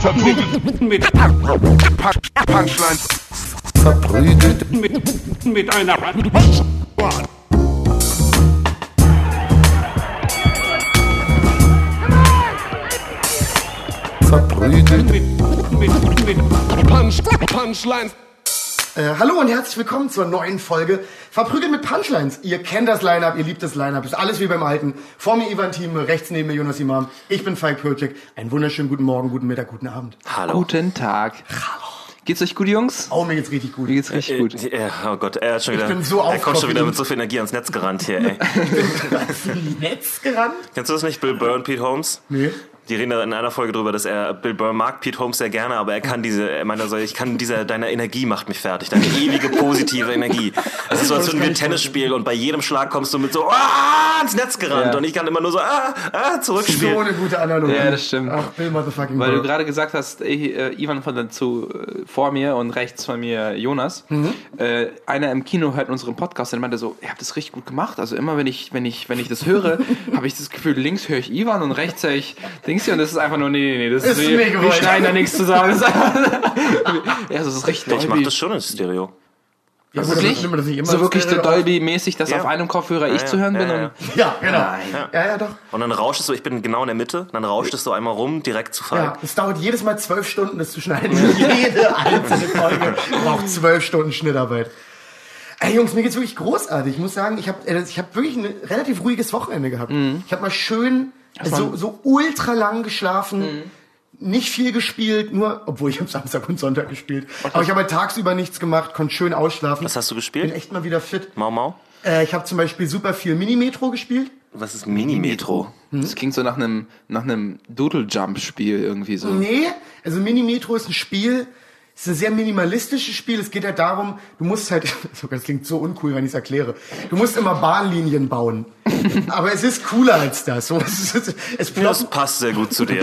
Verprügelt mit Punchlines. Verprügelt Mit, mit einer verprügelt mit, mit, mit Punch, Punchlines. Äh, hallo und herzlich willkommen zur neuen Folge Verprügelt mit Punchlines. Ihr kennt das Line-Up, ihr liebt das Line-Up, ist alles wie beim Alten. Vor mir Ivan Thieme, rechts neben mir Jonas Imam. Ich bin Falk Pürcek. Einen wunderschönen guten Morgen, guten Mittag, guten Abend. Hallo. Guten Tag. Hallo. Geht's euch gut, Jungs? Oh, mir geht's richtig gut. Mir geht's richtig gut. Äh, oh Gott, er hat schon wieder, bin so er kommt schon wieder mit so viel Energie ans Netz gerannt hier, ey. Netz gerannt? Kennst du das nicht, Bill Burr und Pete Holmes? Nee. Die reden da in einer Folge drüber, dass er, Bill Burr mag Pete Holmes sehr gerne, aber er kann diese, er meint also, ich kann diese, deine Energie macht mich fertig, deine ewige positive Energie. Es ist so, als würden wir ich Tennis spielen und bei jedem Schlag kommst du mit so, ah, ins Netz gerannt Ja. und ich kann immer nur so, ah, ah, So zurückspielen. eine gute Analogie. Ja, das stimmt. Ach, Bill Motherfucking Weil du gerade gesagt hast, äh, äh, Ivan von dazu äh, vor mir und rechts von mir Jonas. Mhm. Äh, einer im Kino hört unseren Podcast und meinte so, ihr habt das richtig gut gemacht. Also immer wenn ich, wenn ich, wenn ich das höre, habe ich das Gefühl, links höre ich Ivan und rechts höre ich Dings hier und das ist einfach nur, nee, nee, nee, das Ist ist, mir wir, schneiden da nichts zusammen. Das ist einfach, ja, das ist richtig Ich mach das schon in Stereo. Ja, gut, Wirklich? immer So wirklich so auf? Dolby-mäßig, dass Ja. auf einem Kopfhörer ich Ja, zu hören ja, bin ja, und ja. Ja, genau. Nein. Ja, ja, doch. Und dann rauscht es so, ich bin genau in der Mitte, dann rauscht es so einmal rum, direkt zu Ja, Falk. es dauert jedes Mal zwölf Stunden, das zu schneiden. Jede einzelne Folge braucht zwölf Stunden Schnittarbeit. Ey Jungs, mir geht's wirklich großartig. Ich muss sagen, ich habe ich hab wirklich ein relativ ruhiges Wochenende gehabt. Ich habe mal schön so, so ultra lang geschlafen. Nicht viel gespielt, nur, obwohl ich am Samstag und Sonntag gespielt. Aber ich habe halt tagsüber nichts gemacht, konnte schön ausschlafen. Was hast du Bin gespielt? echt mal wieder fit. Mau Mau? Äh, ich habe zum Beispiel super viel Mini-Metro gespielt. Was ist Mini-Metro? Das klingt so nach einem nach einem Doodle-Jump-Spiel irgendwie so. Nee, also Mini-Metro ist ein Spiel, ist ein sehr minimalistisches Spiel. Es geht halt darum, du musst halt, sogar das klingt so uncool, wenn ich es erkläre. Du musst immer Bahnlinien bauen. Aber es ist cooler als das. So, Es, ist, es Das passt sehr gut zu dir.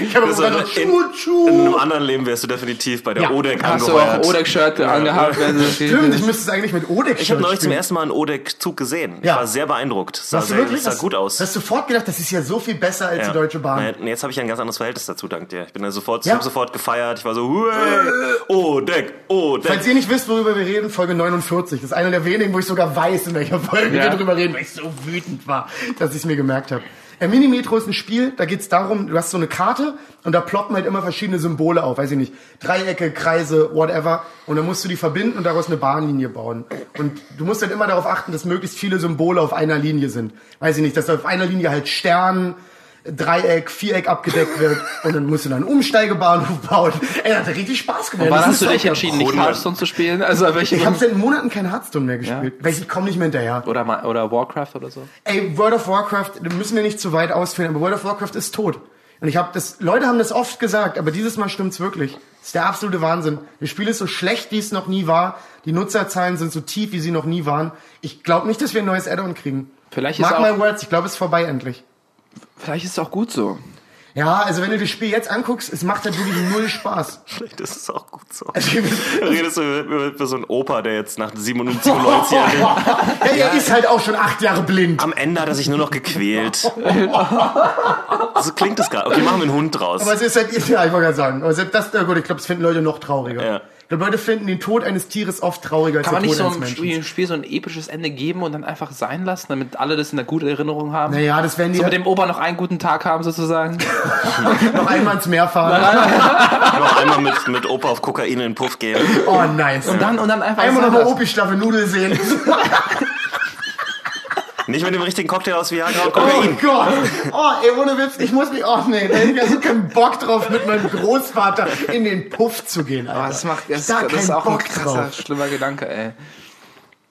Ich habe Also immer in, so in, Schuh, in einem anderen Leben wärst du definitiv bei der Ja. ODEC Hast du auch angeheuert. Odeck-Shirt angehabt? wenn du- Stimmt, ich müsste es eigentlich mit Odex Ich habe neulich zum ersten Mal einen ODEC-Zug gesehen. Ich Ja. war sehr beeindruckt. Es Sah, Hast du sehr, wirklich? es sah Hast- gut aus. Hast du sofort gedacht, das ist ja so viel besser als Ja. die Deutsche Bahn. Jetzt habe ich ein ganz anderes Verhältnis dazu, dank dir. Ich bin da sofort, ich Ja. habe sofort gefeiert. Ich war so, Huey, ODEC, ODEC. Falls ihr nicht wisst, worüber wir reden, Folge 49. Das ist einer der wenigen, wo ich sogar weiß, in welcher Folge Ja. wir drüber reden, weil ich so wütend war, dass ich es mir gemerkt habe. Äh, Mini-Metro ist ein Spiel, da geht's darum, du hast so eine Karte und da ploppen halt immer verschiedene Symbole auf, weiß ich nicht, Dreiecke, Kreise, whatever. Und dann musst du die verbinden und daraus eine Bahnlinie bauen. Und du musst halt immer darauf achten, dass möglichst viele Symbole auf einer Linie sind. Weiß ich nicht, dass auf einer Linie halt Stern, Dreieck, Viereck abgedeckt wird und dann musst du dann einen Umsteigebahnhof bauen. Ey, das hat richtig Spaß gemacht. Wann Das hast ist du dich entschieden, nicht. Hearthstone zu spielen? Also welche ich habe seit Monaten kein Hearthstone mehr gespielt, weil ich komme nicht mehr hinterher. oder mal- oder Warcraft oder so? Ey, World of Warcraft, da müssen wir nicht zu weit ausführen, aber World of Warcraft ist tot. Und ich habe das, Leute haben das oft gesagt, aber dieses Mal stimmt's wirklich. Das ist der absolute Wahnsinn. Das Spiel ist so schlecht, wie es noch nie war. Die Nutzerzahlen sind so tief, wie sie noch nie waren. Ich glaube nicht, dass wir ein neues Add-on kriegen. Vielleicht ist Mark auch- my words, ich glaube, es ist vorbei endlich. Vielleicht ist es auch gut so. Ja, also wenn du das Spiel jetzt anguckst, es macht halt wirklich null Spaß. Das ist auch gut so. Also, Du redest so über, über so einen Opa, der jetzt nach 97 Jahren... ja, er ist halt auch schon acht Jahre blind. Am Ende hat er sich nur noch gequält. so klingt das gerade. Okay, machen wir einen Hund draus. Aber es ist halt, ja, ich wollte gerade sagen, aber das, na gut, ich glaube, das finden Leute noch trauriger. Ja. Leute finden den Tod eines Tieres oft trauriger als Kann man der nicht Tod so eines Menschen. Spiel, Spiel so ein episches Ende geben und dann einfach sein lassen, damit alle das in der guten Erinnerung haben? Naja, das werden die So mit dem Opa noch einen guten Tag haben sozusagen. noch einmal ins Meer fahren. noch einmal mit, mit Opa auf Kokain in den Puff gehen. Oh, nice. Und dann, und dann einfach Einmal noch eine. Opi-Schlaffe Nudel sehen. Nicht mit dem richtigen Cocktail aus Viagra und Oh Kokain. Gott. Oh, ey, ohne Witz, ich muss mich, oh nee, da hätte ich ja so keinen Bock drauf, mit meinem Großvater in den Puff zu gehen, Alter. Aber das macht, das, Da das ist auch ein Bock krasser, drauf. schlimmer Gedanke, ey.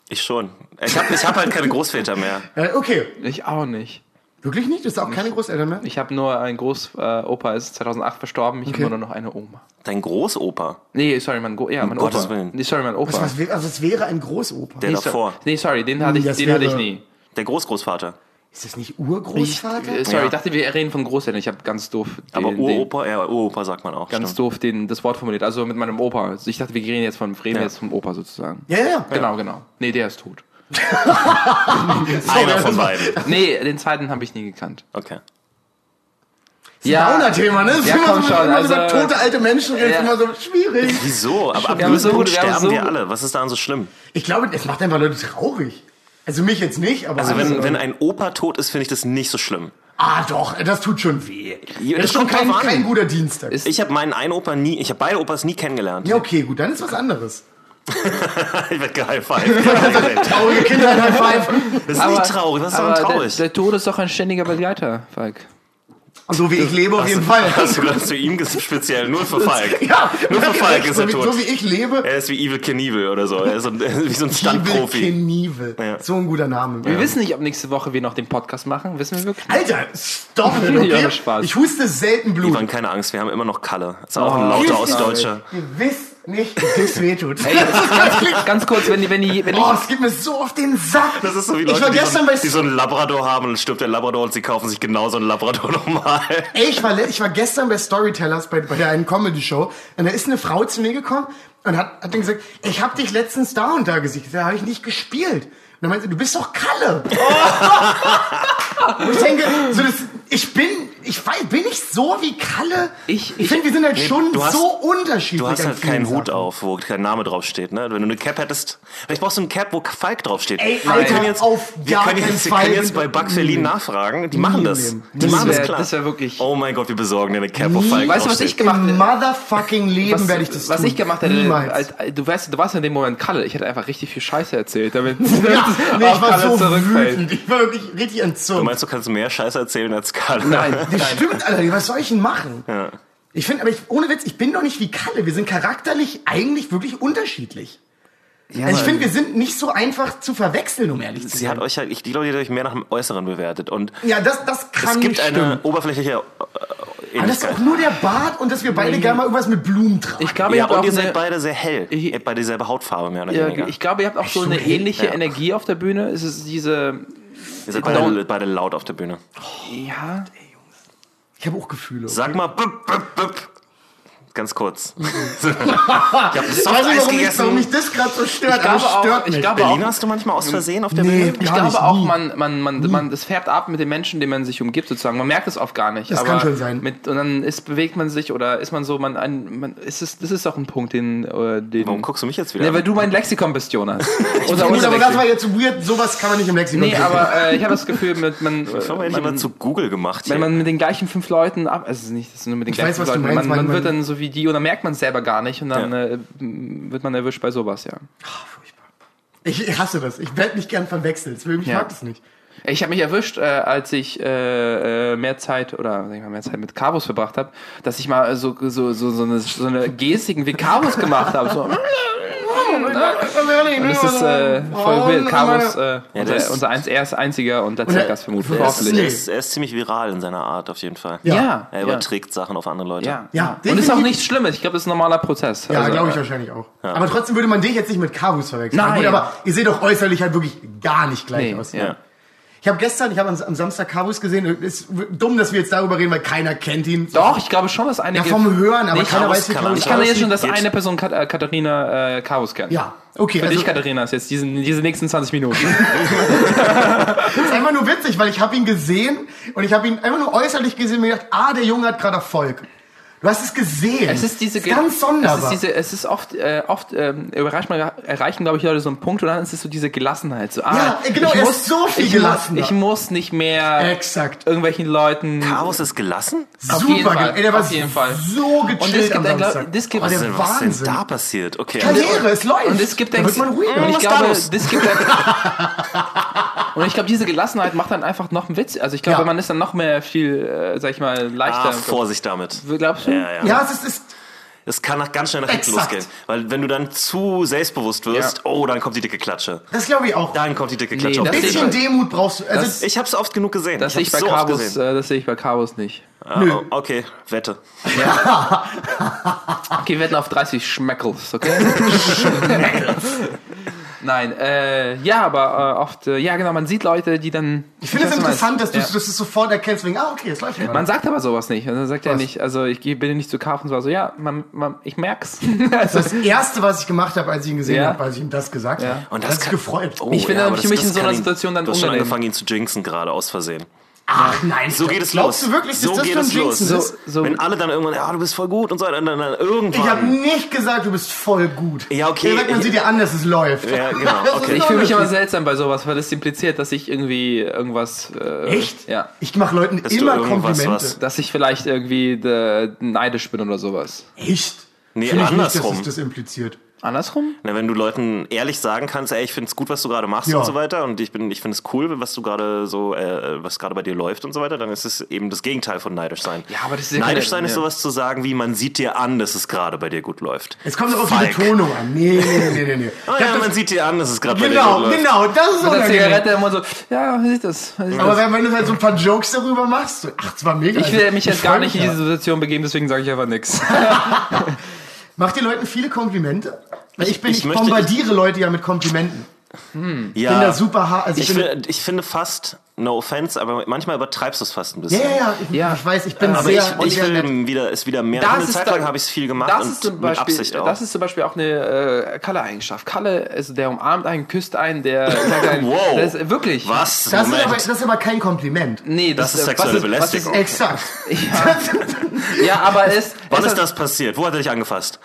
Ich schon. Ich habe ich hab halt keine Großväter mehr. Äh, okay. Ich auch nicht. Wirklich nicht? Das ist auch keine Großeltern mehr? Ich habe nur einen Großopa, ist 2008 verstorben. Ich Okay. habe nur noch eine Oma. Dein Großopa, Nee, sorry, mein, Go ja, mein Opa. Gottes Willen. Nee, sorry, mein Opa. Was, was, also es wäre ein Großopa. der nee, so- davor, nee, sorry, den hatte ich, Das den hatte ich nie. Der Großgroßvater. Ist das nicht Ich, Urgroßvater? äh, sorry, Ja. ich dachte, wir reden von Großeltern. Ich habe ganz doof den, Aber den, Uropa, ja, Uropa sagt man auch. ganz stimmt. doof den, das Wort formuliert. Also mit meinem Opa. Also Ich dachte, wir reden jetzt von reden Ja. jetzt vom Opa sozusagen. Ja, ja, ja. Genau, genau. Nee, der ist tot. Einer von beiden. Nee, den zweiten habe ich nie gekannt. Okay. Ja. Downer-Thema, ne? Das ist Ja, immer komm so, schon, also- tote alte Menschen redet, Ja. immer so schwierig. Wieso? Aber ab haben so sterben wir alle. Was ist daran so schlimm? Ich glaube, es macht einfach Leute traurig. Also mich jetzt nicht, aber Also wenn, wenn Leute. ein Opa tot ist, finde ich das nicht so schlimm. Ah doch, das tut schon weh. Ja, das ist schon kein, kein guter Dienstag. Ist- Ich habe meinen einen Opa nie, ich habe beide Opas nie kennengelernt. ja, okay, gut, dann ist was anderes. ich werde gehighfived. Traurige Kinder, High Five. Das ist nicht traurig, was ist aber daran der, traurig? der Tod ist doch ein ständiger Begleiter, Falk. So wie ich lebe auf jeden Fall. Hast du gerade zu ihm gesagt, speziell, nur für Falk. Ja, Nur für Falk ist so er wie, tot. so wie ich lebe, Er ist wie Evil Knievel oder so. Er ist so ein, er ist wie so ein Evil Stuntprofi. Knievel. Ja. So ein guter Name. Wir wissen nicht, ob nächste Woche wir noch den Podcast machen. Wissen wir wirklich? Alter, stop it, Ja, okay? Ich huste selten Blut. Ivan, keine Angst, wir haben immer noch Kalle. Ist auch ein Oh. lauter Ostdeutscher. Ihr wisst nicht, es wehtut. Ganz kurz, wenn die, wenn die, wenn ich, Oh, es geht mir so auf den Sack. Das ist so wie ich Leute, war die, so, gestern ein- bei die so einen Labrador haben und dann stirbt der Labrador und sie kaufen sich genau so einen Labrador nochmal. Ey, ich war, ich war gestern bei Storytellers, bei, bei der einen Comedy-Show, und da ist eine Frau zu mir gekommen und hat, hat dann gesagt, ich habe dich letztens da und da gesehen. Da habe ich nicht gespielt. Und dann meinte sie, du bist doch Kalle. und ich denke, so das, ich bin, ich weiß, bin ich so wie Kalle? Ich- ich ich- finde, wir sind halt schon du hast- so unterschiedlich. Du hast halt keinen Hut Sachen. auf, wo kein Name draufsteht. Ne? Wenn du eine Cap hättest, vielleicht brauchst du einen Cap, wo Falk draufsteht. Ey, wir Alter, können jetzt, auf wir können jetzt, wir können jetzt bei Buck Verlin nachfragen. Die machen das. Die Das machen das wär- klar. das wär wirklich- Oh mein Gott, wir besorgen dir eine Cap, wo Falk Weißt du, was draufsteht. ich gemacht hätte? motherfucking Leben werde ich das was tun. ich gemacht hätte, als, du weißt, du warst in dem Moment Kalle. Ich hätte einfach richtig viel Scheiße erzählt, damit ja, nee, ich war Kalle so zurückfällt. wütend. Ich war wirklich richtig Du entzückt. meinst, du kannst mehr Scheiße erzählen als Kalle? Nein, Das stimmt, Alter. Was soll ich denn machen? Ja. Ich finde, aber ich, ohne Witz, ich bin doch nicht wie Kalle. Wir sind charakterlich eigentlich wirklich unterschiedlich. Ja, also ich finde, wir sind nicht so einfach zu verwechseln, um ehrlich zu Sie sein. hat euch halt, ich glaube, die hat euch mehr nach dem Äußeren bewertet. Und ja, das, das kann es gibt eine oberflächliche äh, Aber das ist auch nur der Bart und dass wir beide gerne mal irgendwas mit Blumen tragen. Ich glaube, ihr Ja, habt und auch ihr eine, seid beide sehr hell. Ich- Ihr habt beide dieselbe Hautfarbe, mehr oder ja, weniger. ich glaube, ihr habt auch so eine so hell? ähnliche Ja. Energie auf der Bühne. Es ist diese, ihr seid beide, beide laut auf der Bühne. ja, Ich habe auch Gefühle. Sag mal, bup, bup, bup. Ganz kurz. ich habe ich weiß nicht, Softeis warum, ich, warum gegessen. mich das gerade so stört, Ich glaube aber es auch- stört ich mich. glaube Berlin hast du manchmal aus Versehen auf der Nee, Bühne? Ich glaube nicht, auch, nie. man, man, man, man, das färbt ab mit den Menschen, denen man sich umgibt, sozusagen. Man merkt es oft gar nicht. Das aber kann schon sein. Mit, und dann ist, bewegt man sich oder ist man so, man, ein, man ist es, das ist doch ein Punkt, den, äh, den. Warum guckst du mich jetzt wieder Nee, an? weil du mein Lexikon bist, Jonas. Unser, Gut, aber das war jetzt weird. Sowas kann man nicht im Lexikon Nee, aber äh, ich habe das Gefühl, mit, man, Ich habe man, immer zu Google gemacht. wenn Hier. man mit den gleichen fünf Leuten ab, also nicht, das ist nur mit den Ich gleichen weiß, was du Leuten, meinst, man, wird dann so wie die und dann merkt man es selber gar nicht und dann Ja. äh, wird man erwischt bei sowas, ja. Ich, ich hasse das. Ich werde mich gern verwechselt. Ich Ja. mag das nicht. Ich habe mich erwischt, äh, als ich äh, äh, mehr Zeit oder sag ich mal, mehr Zeit mit Carvus verbracht habe, dass ich mal so so so so eine, so eine Gestiken wie Carvus gemacht habe. So. Und das ist äh, voll wild. Carvus, äh, unser, unser eins, er ist einziger und letzter Und er- Gast vermutlich. er, ist, er, ist, er ist ziemlich viral in seiner Art, auf jeden Fall. Ja. Er ja, überträgt Sachen auf andere Leute. ja. Ja, Und ist auch nichts Schlimmes. Ich glaube, das ist ein normaler Prozess. Ja, Also, glaube ich äh, wahrscheinlich auch. Aber trotzdem würde man dich jetzt nicht mit Carvus verwechseln. Nein. Na Gut, aber ihr seht doch äußerlich halt wirklich gar nicht gleich Nee, aus. ja. Ich habe gestern, ich habe am, am Samstag Carvus gesehen. Ist dumm, dass wir jetzt darüber reden, weil keiner kennt ihn. Doch, ich glaube schon, dass Ja, einige. vom Hören, aber keiner weiß, wie man ich kann ja jetzt schon, dass eine Person Kat äh, Katharina äh, Carvus kennt. Ja, okay. Für Also, dich, Katharina, ist jetzt diesen, diese nächsten 20 Minuten. das ist einfach nur witzig, weil ich habe ihn gesehen und ich habe ihn einfach nur äußerlich gesehen und mir gedacht, ah, der Junge hat gerade Erfolg. Du hast es gesehen. Es ist diese Das ist ganz sonderbar. Es ist diese, es ist oft, äh, oft ähm, überrascht man, erreichen glaube ich Leute so einen Punkt und dann ist es so diese Gelassenheit. So, ah, Ja, genau, ich er ist muss, so viel ich gelassener. Muss, ich muss nicht mehr Exakt. irgendwelchen Leuten. Chaos ist gelassen? Auf Super, jeden Fall, Ey, der war auf jeden Fall. so gechillt Und es gibt am ein, glaub- Samstag. das gibt- oh, der Was Was ist denn da passiert? Okay. Karriere, es läuft. Und es gibt da ein, wird man ruhiger. und ich da glaube, das gibt und ich glaube, diese Gelassenheit macht dann einfach noch einen Witz. Also ich glaube, Ja. man ist dann noch mehr viel, äh, sag ich mal, leichter. Ah, Vorsicht damit. Glaubst du? Ja, ja. Ja, es ist, ist Es kann nach, ganz schnell nach hinten losgehen. Weil wenn du dann zu selbstbewusst wirst, Ja. oh, dann kommt die dicke Klatsche. das glaube ich auch. Dann kommt die dicke Nee, Klatsche. Auf Ein bisschen Demut brauchst du. Also, Das- ich hab's oft genug gesehen. Das sehe ich bei hab's so äh, das sehe ich bei Carbos nicht. Ah, oh, okay, Wette. Okay, wir wetten auf 30 Schmeckels, okay? Nein, äh, ja, aber äh, oft, äh, ja genau, man sieht Leute, die dann... ich finde es interessant, dass du Ja. es sofort erkennst, wegen, ah, okay, es läuft gerade. Man sagt aber sowas nicht. Also sagt er nicht, also ich gehe- bin nicht zu Karpfen, so, also ja, man, man, ich merk's. also, Das erste, was ich gemacht habe, als ich ihn gesehen Ja. habe, als ich ihm das gesagt Ja. habe, Und hat das sich kann- gefreut. Oh, Ich finde aber für mich in so einer ihn- Situation dann Du hast schon unangenehm. angefangen, ihn zu jinxen gerade, aus Versehen. Ach nein, So geht es glaubst los. du wirklich, so das geht es los. So- so- Wenn alle dann irgendwann, ja, du bist voll gut und so, dann, dann, dann irgendwann. Ich habe nicht gesagt, du bist voll gut. Ja, okay. Gesagt, man Ich- sieht dir an, dass es läuft. Ja, genau, okay. Ich fühle mich Unterschied. seltsam bei sowas, weil das impliziert, dass ich irgendwie irgendwas. Äh, Echt? Ja. Ich mache Leuten Dass immer Komplimente. was- Dass ich vielleicht irgendwie äh, neidisch bin oder sowas. Echt? Nee, Finde ich nicht, andersrum. dass es das impliziert. Andersrum? Na, wenn du Leuten ehrlich sagen kannst, ey, ich finde es gut, was du gerade machst Ja. und so weiter und ich bin, ich finde es cool, was du gerade so, äh, was gerade bei dir läuft und so weiter, dann ist es eben das Gegenteil von neidisch sein. Ja, aber das ist ja neidisch sein ist sowas zu sagen, wie man sieht dir an, dass es gerade bei dir gut läuft. Es kommt doch auf die. Betonung an. Nee, nee, nee, nee, nee. Ich ja, man sieht dir an, dass es gerade bei dir genau, gut läuft. genau, das ist unangenehm. Zigarette immer so, ja, wie sieht das? Wie sieht Aber das? wenn, du halt so ein paar Jokes darüber machst, so, ach, das war mega. Ich will mich jetzt freu gar nicht in diese Situation begeben, deswegen sage ich einfach nichts. Macht ihr Leuten viele Komplimente? Weil ich bin, ich, ich möchte- bombardiere Leute ja mit Komplimenten. Ja, Bin da super hart. Also ich, ich, finde, ich finde fast, no offense, aber manchmal übertreibst du es fast ein bisschen. ja, ja, ja, ich, Ja. ich weiß, ich bin Aber sehr, ich, ich nett. will wieder, es wieder mehr. Das eine ist Zeit lang habe ich es viel gemacht Das und ist zum mit Beispiel, Absicht auch. das ist zum Beispiel auch eine äh, Kalle-Eigenschaft. Kalle, also der umarmt einen, küsst einen, der sagt einen, Wow. das ist wirklich. was? Das ist, aber, das ist aber kein Kompliment. Nee, Das ist äh, sexuelle was Belästigung. Exakt. Was ist, ja, ja, aber es. Wann es ist das passiert? Wo hat er dich angefasst?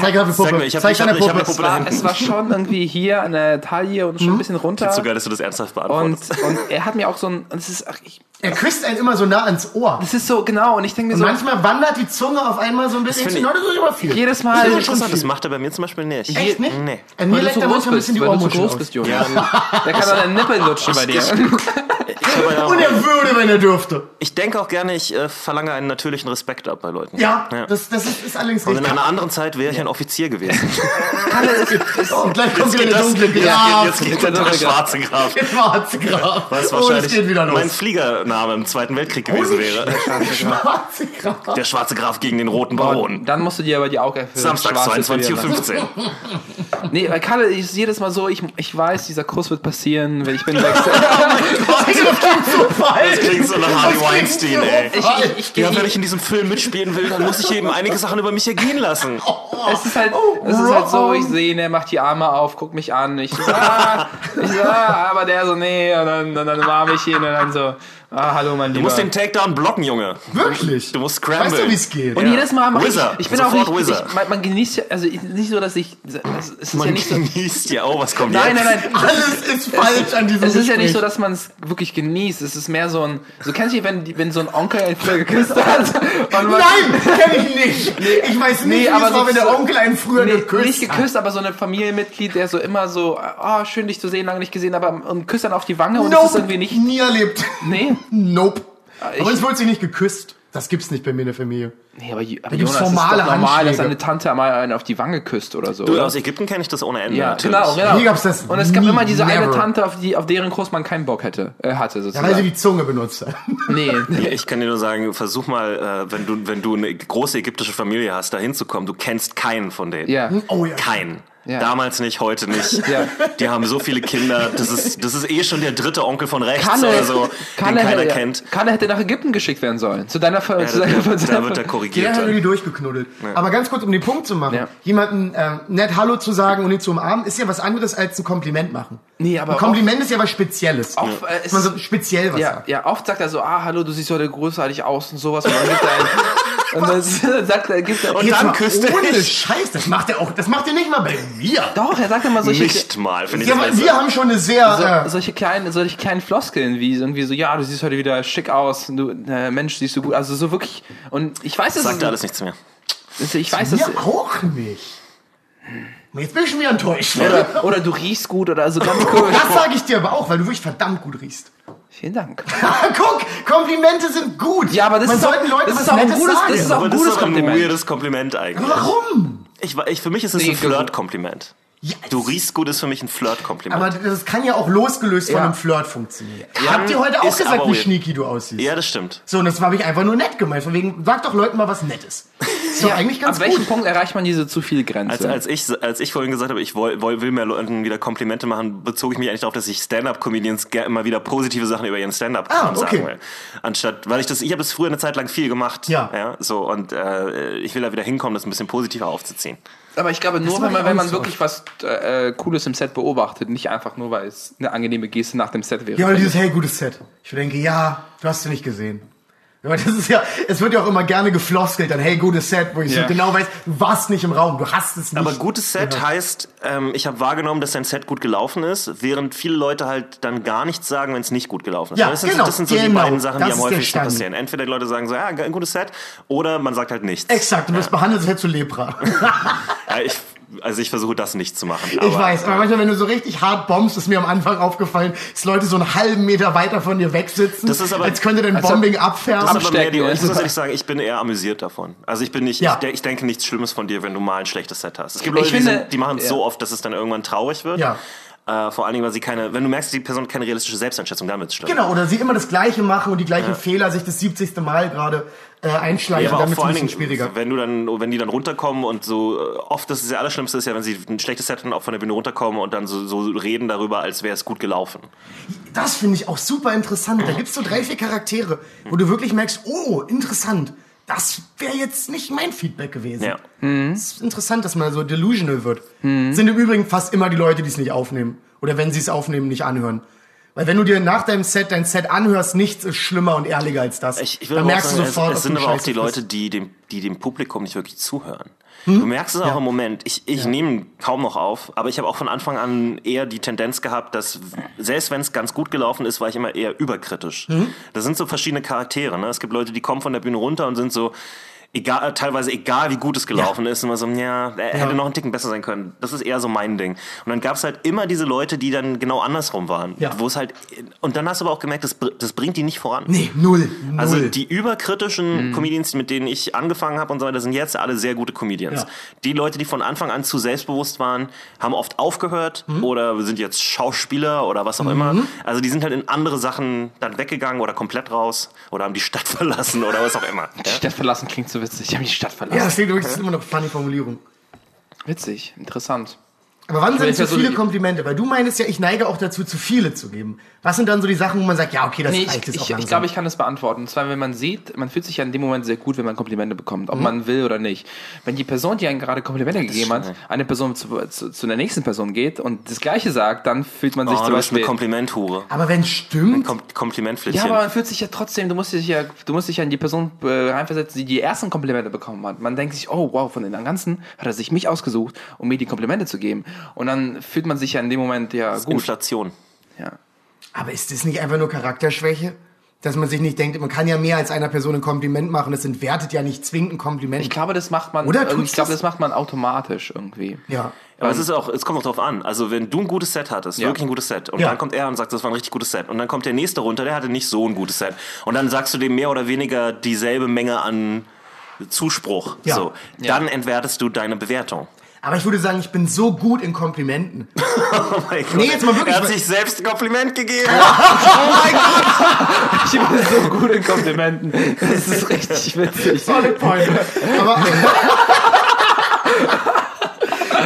Zeig auf die Puppe. Sag mir, ich hab- Zeig ich hab- deine ich Puppe. eine Es Puppe da war, hinten. es war schon irgendwie hier an der Taille und schon ein bisschen runter. Sogar, dass du das ernsthaft Und, beantwortest. und er hat mir auch so ein, das ist, ach, ich, Er küsst einen immer so nah ans Ohr. das ist so, genau, und ich denke mir Und so, manchmal wandert die Zunge auf einmal so ein bisschen. Das Ich das ist immer viel. jedes Mal, Das ist schon das macht er bei mir zum Beispiel nicht. Echt nicht? Nee. An mir leckt er manchmal ein bisschen die weil du zu Ohrmuschel groß Jonas. Der kann an den Nippel lutschen bei dir. Ja, Und er würde, wenn er dürfte. ich denke auch gerne, ich äh, verlange einen natürlichen Respekt ab bei Leuten. Ja, das, das ist, ist allerdings Und in richtig. einer anderen Zeit wäre ich ein Offizier gewesen. Und gleich kommt wieder geht der das- dunkle jetzt, Graf. jetzt geht Der der dunkle Graf. schwarze Graf. Der schwarze Graf. Was oh, es wahrscheinlich geht wieder los. mein Fliegername im Zweiten Weltkrieg gewesen wäre. schwarze Graf. Der schwarze Graf gegen den roten Baron. Dann musst du dir aber die Augen für Samstag Schwarze 22.15 Uhr. Nee, weil Kalle ist jedes Mal so, ich, ich weiß, dieser Kuss wird passieren, wenn ich bin Backstage. Das klingt so falsch. Klingt so nach Harvey Das Weinstein, ey. falsch. ich, Ja, wenn ich in diesem Film mitspielen will, dann muss ich eben einige Sachen über mich ergehen lassen. Es ist halt, es ist halt so, ich sehe ihn, er macht die Arme auf, guckt mich an, ich so, ah, ich so, ah, aber der so, nee, und dann, und dann umarme ich ihn und dann so, ah, hallo mein Du Lieber. musst den Takedown blocken, Junge. Wirklich? Du musst scramblen. Weißt du, wie es geht? und Ja. jedes Mal mach ich, Wizard. ich bin auch Sofort nicht, Wizard. ich, man, man genießt ja, also ich- nicht so, dass ich, das ist ja Man nicht so, genießt ja, oh, was kommt nein, jetzt? nein, nein, Alles ist falsch an diesem Es ist ja nicht so, Gespräch. dass man es wirklich genießt. Es ist mehr so ein. So kennst du, dich, wenn, wenn so ein Onkel einen früher geküsst hat? Nein, kenn ich nicht. ich weiß nicht, Nee, aber es war, so- wenn der Onkel einen früher Nee, geküsst nicht geküsst, aber so ein Familienmitglied, der so immer so, oh, schön dich zu sehen, lange nicht gesehen, aber und küsst dann auf die Wange und das ist irgendwie nicht. nie erlebt. Nee. Nope. ich- aber es wurde sie nicht geküsst. Das gibt's nicht bei mir in der Familie. Nee, aber, aber gibt's Jonas, formale ist doch normal, dass Handschläge. deine Tante mal einen auf die Wange küsst oder so. Du, oder? aus Ägypten kenne ich das ohne Ende. ja, natürlich. genau, genau. Hier gab's das und es gab nie, immer diese eine never. Tante, auf, die, auf deren Kurs man keinen Bock hätte, äh, hatte, Ja, sozusagen. weil sie die Zunge benutzt hat. nee. Ich kann dir nur sagen, versuch mal, äh, wenn du, wenn du eine große ägyptische Familie hast, da hinzukommen. Du kennst keinen von denen. Ja. Oh ja. Keinen. Ja. Damals nicht, heute nicht. Ja. Die haben so viele Kinder. Das ist, das ist eh schon der dritte Onkel von rechts Kalle, oder so, Kalle, den keiner hätte, kennt. Kalle hätte nach Ägypten geschickt werden sollen. Zu deiner, Ver- Ja, zu da, deiner, da, zu deiner wird er Der korrigiert. hat dann. irgendwie durchgeknuddelt. Aber ganz kurz, um den Punkt zu machen. Ja. Jemanden äh, nett Hallo zu sagen und ihn zu umarmen, ist ja was anderes als ein Kompliment machen. Nee, aber ein Kompliment ist ja was Spezielles. Auch, äh, man so speziell was ja, sagt. ja, oft sagt er so, ah, hallo, du siehst heute großartig aus und sowas. Und dann gibt er einen, und dann sagt er, gibt er, Und dann mal küsst er ohne. Scheiß, das macht er auch, das macht er nicht mal bei mir. doch, er sagt immer solche, Nicht mal, finde ich Ja, das aber wir haben schon eine sehr, so, äh, solche kleinen, solche kleinen Floskeln, wie irgendwie so, ja, du siehst heute wieder schick aus, und du, äh, Mensch, siehst du gut, also so wirklich, und ich weiß, dass Sagt es- er alles nichts mehr. das- ich weiß, dass, wir auch nicht. Jetzt bin ich schon wieder enttäuscht. oder, oder du riechst gut, oder so ganz komisch. Das sage ich dir aber auch, weil du wirklich verdammt gut riechst. Vielen Dank. Guck, Komplimente sind gut. Ja, aber das Man ist doch- sollten Leuten das was ist auch ein gutes- sagen. das ist auch Aber ein das gutes ist doch ein Kompliment. weirdes Kompliment eigentlich. Warum? Ich, ich, für mich ist es Nee, ein Flirt-Kompliment. Ja, Du riechst gut ist für mich ein Flirt-Kompliment. aber das kann ja auch losgelöst von Ja. einem Flirt funktionieren. Ja, Habt ihr heute auch gesagt, wie sneaky du aussiehst? Ja, das stimmt. So, und das habe ich einfach nur nett gemeint. Von wegen, sag doch Leuten mal was Nettes. Ist doch eigentlich ganz Ab welchem. Punkt erreicht man diese zu viel Grenze? Als, als, ich, als ich vorhin gesagt habe, ich woll, woll, will mehr Leuten wieder Komplimente machen, bezog ich mich eigentlich darauf, dass ich Stand-Up-Comedians gerne immer wieder positive Sachen über ihren Stand-Up Ah, sagen okay. will. Anstatt, weil ich das, ich habe es früher eine Zeit lang viel gemacht. Ja. ja so, und äh, ich will da wieder hinkommen, das ein bisschen positiver aufzuziehen. Aber ich glaube, nur wenn man, wenn man wirklich was äh, Cooles im Set beobachtet, nicht einfach nur, weil es eine angenehme Geste nach dem Set wäre. Ja, oder dieses, hey, gutes Set. Ich denke, ja, du hast du nicht gesehen. Ja, das ist ja, es wird ja auch immer gerne gefloskelt, dann, hey, gutes Set, wo ich Ja. so genau weiß, du warst nicht im Raum, du hast es nicht. Aber gutes Set heißt, ähm, ich habe wahrgenommen, dass dein Set gut gelaufen ist, während viele Leute halt dann gar nichts sagen, wenn es nicht gut gelaufen ist. Ja, das, sind, genau, das sind so die genau. beiden Sachen, die am häufigsten passieren. Entweder die Leute sagen so, ja, ein gutes Set, oder man sagt halt nichts. Exakt, du wirst behandelt, als hättest du Lepra. Ja, ich, also ich versuche das nicht zu machen. Ich weiß, aber manchmal, wenn du so richtig hart bombst, ist mir am Anfang aufgefallen, dass Leute so einen halben Meter weiter von dir wegsitzen, Das ist aber- als könnte dein Also- Bombing Das abfärben. ist aber mehr die, Abstecken, ich muss ja. ehrlich sagen, ich bin eher amüsiert davon. Also ich bin nicht, Ja. ich, ich denke nichts Schlimmes von dir, wenn du mal ein schlechtes Set hast. Es gibt Ich Leute, die, finde- sind, die machen es ja. so oft, dass es dann irgendwann traurig wird. Ja. Äh, vor allen Dingen, weil sie keine, wenn du merkst, die Person hat keine realistische Selbsteinschätzung, wird's schlimm. Genau, oder sie immer das Gleiche machen und die gleichen Fehler sich das 70. Mal gerade äh, einschleichen, Ja, aber auch damit vor allen ist es ein bisschen Dingen, schwieriger. wenn du dann, wenn die dann runterkommen und so, äh, oft das ist ja Allerschlimmste ist ja, wenn sie ein schlechtes Set dann auch von der Bühne runterkommen und dann so, so reden darüber, als wäre es gut gelaufen. Das finde ich auch super interessant. Da gibt's so drei, vier Charaktere, wo du wirklich merkst, oh, interessant. Das wäre jetzt nicht mein Feedback gewesen. Ja. Es ist interessant, dass man so delusional wird. Sind im Übrigen fast immer die Leute, die es nicht aufnehmen. Oder wenn sie es aufnehmen, nicht anhören. Weil wenn du dir nach deinem Set dein Set anhörst, nichts ist schlimmer und ehrlicher als das. Ich, ich Dann auch merkst sagen, du sofort, es, es sind aber auch die. Leute, die dem, die dem Publikum nicht wirklich zuhören. Du merkst es auch Hm? Ja. im Moment. Ich, ich nehme kaum noch auf, aber ich habe auch von Anfang an eher die Tendenz gehabt, dass selbst wenn es ganz gut gelaufen ist, war ich immer eher überkritisch. Hm? Das sind so verschiedene Charaktere. Ne? Es gibt Leute, die kommen von der Bühne runter und sind so egal, teilweise egal, wie gut es gelaufen ist, immer so, ja, er hätte noch einen Ticken besser sein können. Das ist eher so mein Ding. Und dann gab es halt immer diese Leute, die dann genau andersrum waren. Ja. Wo es halt, und dann hast du aber auch gemerkt, das, das bringt die nicht voran. Nee, null. null. Also die überkritischen Comedians, mit denen ich angefangen habe und so weiter, sind jetzt alle sehr gute Comedians. Ja. Die Leute, die von Anfang an zu selbstbewusst waren, haben oft aufgehört oder sind jetzt Schauspieler oder was auch immer. Also die sind halt in andere Sachen dann weggegangen oder komplett raus oder haben die Stadt verlassen oder was auch immer. Die Ja? Stadt verlassen klingt so witzig. Ich habe die Stadt ja, verlassen. das klingt wirklich, das ist immer noch funny Formulierung. Witzig, interessant. Aber wann sind zu ja so viele Komplimente? Weil du meinst ja, ich neige auch dazu, zu viele zu geben. Was sind dann so die Sachen, wo man sagt, ja, okay, das Nee, reicht ich, jetzt auch ich, langsam. ich glaube, ich kann das beantworten. Und zwar, wenn man sieht, man fühlt sich ja in dem Moment sehr gut, wenn man Komplimente bekommt, ob man will oder nicht. Wenn die Person, die einen gerade Komplimente gegeben hat, eine Person zu, zu, zu der nächsten Person geht und das Gleiche sagt, dann fühlt man sich Oh, zum du bist eine Beispiel... Komplimenthure. Aber wenn es stimmt, Kom Ja, Komplimentflittchen. aber man fühlt sich ja trotzdem, du musst dich ja, du musst dich ja in die Person äh, reinversetzen, die die ersten Komplimente bekommen hat. Man denkt sich, oh wow, von den ganzen hat er sich mich ausgesucht, um mir die Komplimente zu geben. Und dann fühlt man sich ja in dem Moment ja gut. Inflation. Ja. Aber ist das nicht einfach nur Charakterschwäche? Dass man sich nicht denkt, man kann ja mehr als einer Person ein Kompliment machen. Das entwertet ja nicht zwingend ein Kompliment. Ich glaube, das macht man, Oder äh, tut's ich glaube, das? das macht man automatisch irgendwie. ja. Aber es ist auch, es kommt auch drauf an. Also wenn du ein gutes Set hattest, Ja. wirklich ein gutes Set, und Ja. dann kommt er und sagt, das war ein richtig gutes Set, und dann kommt der nächste runter, der hatte nicht so ein gutes Set, und dann sagst du dem mehr oder weniger dieselbe Menge an Zuspruch, Ja. so, dann entwertest du deine Bewertung. Aber ich würde sagen, ich bin so gut in Komplimenten. Oh mein Gott. Nee, jetzt mal wirklich, Er hat sich selbst ein Kompliment gegeben. Ich bin so gut in Komplimenten. Das ist richtig witzig. Solid point. Aber,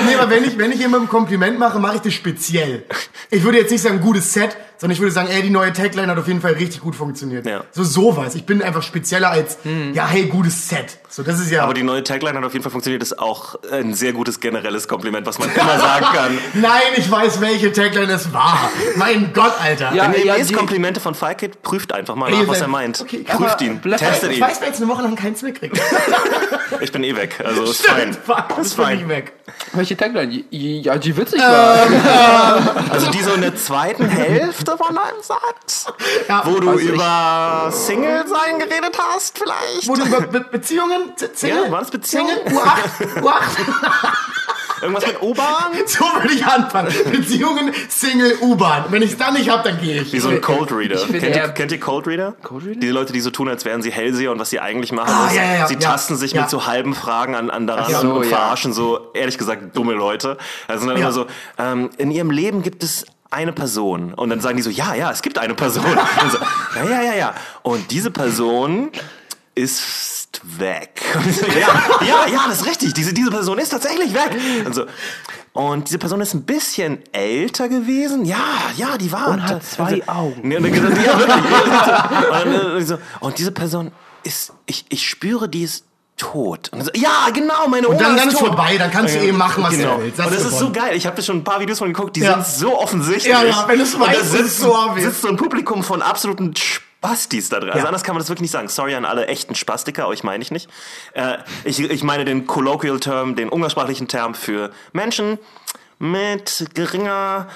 nee, aber wenn ich, wenn ich jemandem ein Kompliment mache, mache ich das speziell. Ich würde jetzt nicht sagen, gutes Set, sondern ich würde sagen, ey, die neue Tagline hat auf jeden Fall richtig gut funktioniert. Ja. So sowas. Ich bin einfach spezieller als, ja, hey, gutes Set. So, das ist ja. Aber die neue Tagline hat auf jeden Fall funktioniert, ist auch ein sehr gutes generelles Kompliment, was man immer sagen kann. Nein, ich weiß, welche Tagline es war. mein Gott, Alter. Ja, Wenn ihr ja, lest die- Komplimente von Falkit, prüft einfach mal Ey, nach, was er meint. okay, Prüft ihn, testet ich ihn. weiß, wer jetzt eine Woche lang keins mehr kriegt. Ich bin eh weg, also ist fein. Fuck, das Ist bin ich fein. weg. Welche Tagline? Ja, die witzig war. Also die so in der zweiten Hälfte von einem Satz, Ja, wo du also ich- über Single sein geredet hast vielleicht. Wo du über Be Beziehungen, Single? Ja, waren es Beziehungen? Single? U8? U8? Irgendwas mit U-Bahn? So würde ich anfangen. Beziehungen, Single, U-Bahn. Wenn ich es dann nicht habe, dann gehe ich. Wie so ein Cold Reader. Kennt ihr, kennt ihr Cold Reader? Cold Reader? Diese Leute, die so tun, als wären sie Hellseher und was sie eigentlich machen, Ah, ist, ja, ja, sie ja. tasten sich mit so halben Fragen an, an daran so, und verarschen so, ehrlich gesagt, dumme Leute. Also dann immer so, ähm, in ihrem Leben gibt es eine Person. Und dann sagen die so, ja, ja, es gibt eine Person. Und so, ja, ja, ja, ja. Und diese Person ist weg. So, ja, ja, ja, das ist richtig. Diese, diese Person ist tatsächlich weg. Und, so. und diese Person ist ein bisschen älter gewesen. Ja, ja, die war. Und hat zwei Augen. Ja, und dann gesagt, ja, wirklich. Und, dann, äh, und diese Person ist, ich, ich spüre, die ist tot. Und so, ja, genau, meine Oma Und dann, dann ist tot. vorbei, dann kannst du eben machen, was Genau. du willst. und das ist so gewonnen. geil. Ich habe schon ein paar Videos von geguckt, die Ja. sind so offensichtlich. Ja, ja, wenn ist es sitzt, so obvious. sitzt so ein Publikum von absoluten Spastis da drin. Also Ja. anders kann man das wirklich nicht sagen. Sorry an alle echten Spastiker, euch meine ich nicht. Äh, ich, ich meine den Colloquial Term, den umgangssprachlichen Term für Menschen mit geringer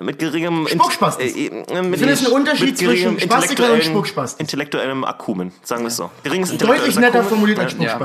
mit geringem Spuckspastis. Äh, äh, mit, Ich finde, es ein Unterschied zwischen Spastiker und Spuckspastis. Intellektuellem Akkumen, sagen wir es so. Geringes Deutlich netter formuliert als Ja.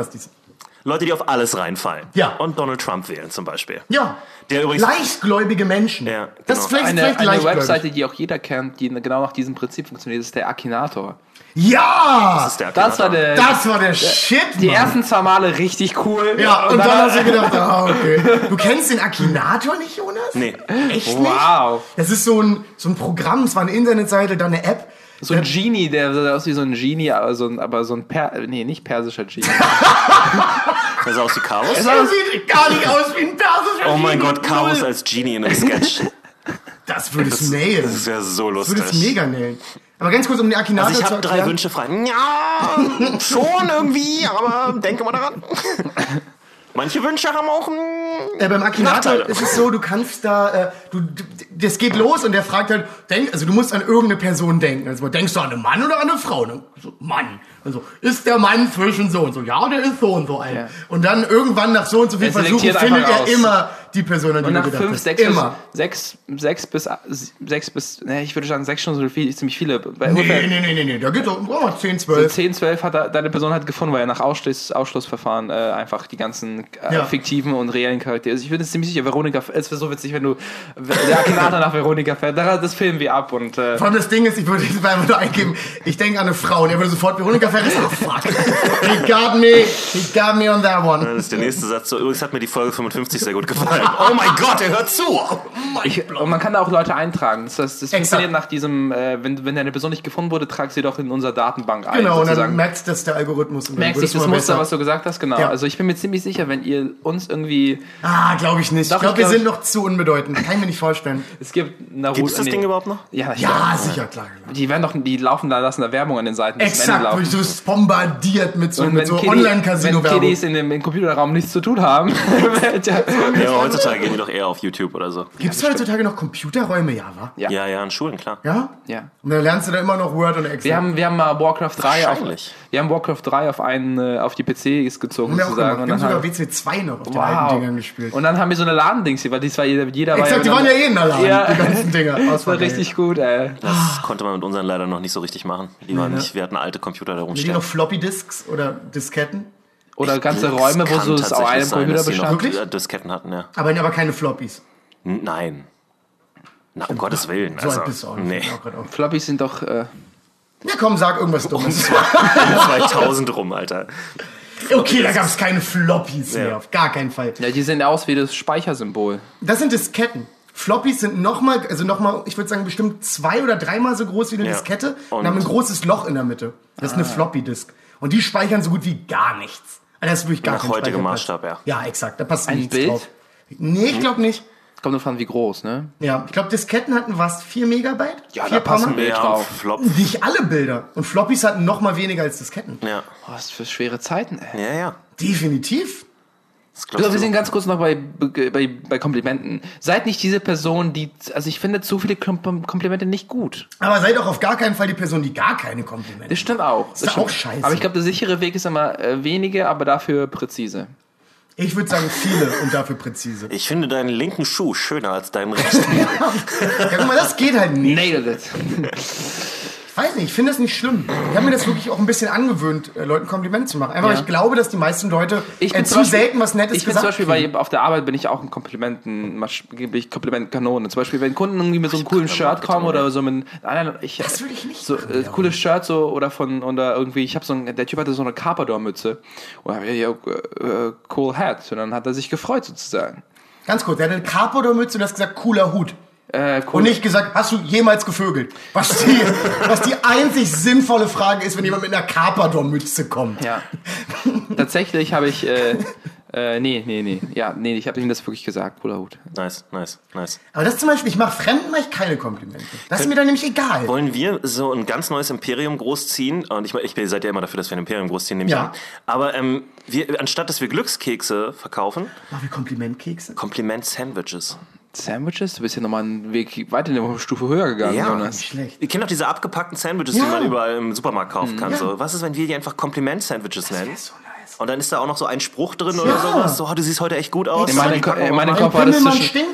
Leute, die auf alles reinfallen. Ja. Und Donald Trump wählen zum Beispiel. Ja. Der übrigens- Leichtgläubige Menschen. Ja, Das ist genau. vielleicht, Eine, vielleicht eine. Webseite, die auch jeder kennt, die genau nach diesem Prinzip funktioniert, ist der Akinator. Ja! Das ist der Das war der. Das war der Shit, die Mann. ersten zwei Male richtig cool. Ja, und, dann, hast du gedacht, ah, okay. Du kennst den Akinator nicht, Jonas? Nee. Echt nicht? Wow. Das ist so ein, so ein Programm, es war eine Internetseite, dann eine App. So ein Genie, der sah aus wie so ein Genie, aber so ein, aber so ein per nee, nicht persischer Genie. Das sah aus wie Chaos. Das sieht gar nicht aus wie ein persischer Oh mein Genie. Gott, Chaos als Genie in einem Sketch. Das würdest du nailen. Das wäre so Das würdest lustig. mega nailen. Aber ganz kurz, um den Akinator Also ich zu habe drei. Wünsche frei. Ja, schon irgendwie, aber denke mal daran. Manche Wünsche haben auch ein Äh, beim Akinator ist es so, du kannst da, äh, du, d- das geht los und der fragt halt, denk, also du musst an irgendeine Person denken. Also denkst du an einen Mann oder an eine Frau? Dann so, Mann. Also ist der Mann zwischen so und so? Ja, der ist so und so alt. Ja. Und dann irgendwann nach so und so viel Er Versuchen findet er aus. immer die Person, an die Und du nach gedacht fünf, hast. sechs, Immer. bis, sechs, sechs bis sechs bis, ne, ich würde sagen sechs Stunden so viel, ziemlich viele. Bei Nee, ungefähr nee, nee, nee, nee, da geht doch oh, 10, so 12. 10, 12 hat er, deine Person hat gefunden, weil er nach Ausschluss, Ausschlussverfahren äh, einfach die ganzen äh, Ja. fiktiven und reellen Charaktere. Also ich bin jetzt ziemlich sicher, Veronika, es wäre so witzig, wenn du der Akinator nach Veronika fährt. Das das filmen wir ab und äh, Vor allem das Ding ist, ich würde jetzt einfach nur eingeben, ich denke an eine Frau und er würde sofort Veronika Ferris, oh fuck, he got me, he got me on that one. Das ist der nächste Satz. So, übrigens hat mir die Folge 55 sehr gut gefallen. Oh mein Gott, er hört zu. Ich, und man kann da auch Leute eintragen. Das, das funktioniert nach diesem, äh, wenn, wenn deine Person nicht gefunden wurde, trag sie doch in unsere Datenbank ein. Genau, und dann sozusagen. merkt das der Algorithmus. Dann merkst dich es das Muster, besser. was du gesagt hast, genau. Ja. Also ich bin mir ziemlich sicher, wenn ihr uns irgendwie, Ah, glaube ich nicht. Doch, ich glaube, ich wir glaub, sind ich- noch zu unbedeutend. Kann ich mir nicht vorstellen. es gibt Naruto. Gibt es das nee. Ding überhaupt noch? Ja, ich Ja, glaub, sicher, klar. klar. Die werden doch, die laufen da, lassen da Werbung an den Seiten. bis zum Ende Exakt, laufen. du wirst bombardiert mit so, mit so Kiddy, wenn Online-Casino-Werbung. Kiddies in dem im Computerraum nichts zu tun haben, ja, Ja, aber heutzutage gehen die doch eher auf YouTube oder so. Gibt es heutzutage noch Computerräume? Ja, wa? Ja. Ja, ja, in Schulen, klar. Ja? ja. Und dann lernst du da immer noch Word und Excel. Wir haben, wir haben mal Warcraft 3 auf. Wir haben Warcraft 3 auf einen, äh, auf die PCs gezogen Haben wir auch sozusagen. gemacht. Wir haben sogar WC 2 noch auf den alten Dingern gespielt. Und dann haben wir so eine Ladendings, weil das war jeder, jeder Exakt, die war waren ja eh in der Laden, Ja. die ganzen Dinger. Das war richtig gut, ey. Das konnte man mit unseren leider noch nicht so richtig machen. Die waren ne? nicht, wir hatten alte Computer da Haben die rumstehen. noch Floppy-Disks oder Disketten? Oder ganze Das Räume, wo so es auf einem Computer bestand. Wirklich? äh, Disketten hatten, ja. Aber, aber keine Floppies. N- Nein. Na, um Gottes Willen. So Also, alt bist du auch nicht. nee. Floppies sind doch, äh, Ja, komm, sag irgendwas Dummes. 2000 rum, Alter. Okay, da gab es keine Floppies Ja. mehr, auf gar keinen Fall. ja, die sehen aus wie das Speichersymbol. Das sind Disketten. Floppies sind nochmal, also nochmal, ich würde sagen, bestimmt zwei oder dreimal so groß wie eine Ja. Diskette und, Und- haben ein großes Loch in der Mitte. Das ist Ah. eine Floppy-Disk. Und die speichern so gut wie gar nichts. Also das ist wirklich gar Nach heutigem. Maßstab, ja. Ja, exakt, da passt Ein nichts Bild? drauf. Nee, ich glaube nicht. Kommt davon, wie groß, ne? Ja, ich glaube, Disketten hatten was, 4 Megabyte? Ja, Vier da passen Komma? Bild Ja, drauf. Flop. Nicht alle Bilder. Und Floppies hatten noch mal weniger als Disketten. Ja, Oh, was für schwere Zeiten, ey. ja, ja. Definitiv. Das So, glaubst wir sind ganz kurz noch bei, bei, bei Komplimenten. Seid nicht diese Person, die, also ich finde zu viele Kom- Komplimente nicht gut. Aber seid auch auf gar keinen Fall die Person, die gar keine Komplimente Das stimmt auch. Ist Das doch stimmt. auch scheiße. Aber ich glaube, der sichere Weg ist immer äh, wenige, aber dafür präzise. Ich würde sagen viele und dafür präzise. Ich finde deinen linken Schuh schöner als deinen rechten. Ja, guck mal, das geht halt nicht. Nailed it. Ich weiß nicht, ich finde das nicht schlimm. Ich habe mir das wirklich auch ein bisschen angewöhnt, äh, Leuten Komplimente zu machen. Einfach, weil Ja. ich glaube, dass die meisten Leute Ich äh, bin zu zum Beispiel- selten was Nettes Ich bin zum gesagt Beispiel bei, auf der Arbeit bin ich auch ein Komplimenten, bin ich Komplimentkanone. Zum Beispiel, wenn Kunden irgendwie mit so einem coolen Shirt kommen oder so mit, nein, ich, Das würde ich nicht so äh, cooles Shirt so oder von oder irgendwie, ich habe so ein, der Typ hatte so eine Carpador-Mütze und hab ich, ja, äh, äh, cool hat und dann hat er sich gefreut sozusagen. Ganz kurz, er hatte eine Carpador-Mütze und du hast gesagt, cooler Hut. Äh, cool. Und nicht gesagt, hast du jemals gevögelt? Was die, was die einzig sinnvolle Frage ist, wenn jemand mit einer Carpador-Mütze kommt. Ja. Tatsächlich habe ich. Äh, äh, nee, nee, nee. Ja, nee, ich habe ihm das wirklich gesagt. Cooler Hut. Nice, nice, nice. Aber das zum Beispiel, ich mache Fremden mache ich keine Komplimente. Das ist mir dann nämlich egal. Wollen wir so ein ganz neues Imperium großziehen? Und ich, ich bin seid ja immer dafür, dass wir ein Imperium großziehen, nehme ich Ja. an. Aber ähm, wir, anstatt dass wir Glückskekse verkaufen, Machen wir Komplimentkekse? Kompliment-Sandwiches. Sandwiches? Du bist ja nochmal einen Weg weiter eine Stufe höher gegangen, Ja. Jonas. Nicht schlecht. Ihr kennt doch diese abgepackten Sandwiches, Ja. die man überall im Supermarkt kaufen kann. Ja. So. Was ist, wenn wir die einfach Kompliment-Sandwiches nennen? so. Und dann ist da auch noch so ein Spruch drin Ja. oder sowas. So, oh, du siehst heute echt gut aus. In meinem Ko- in meinem Mein Kopf war das in. Richtig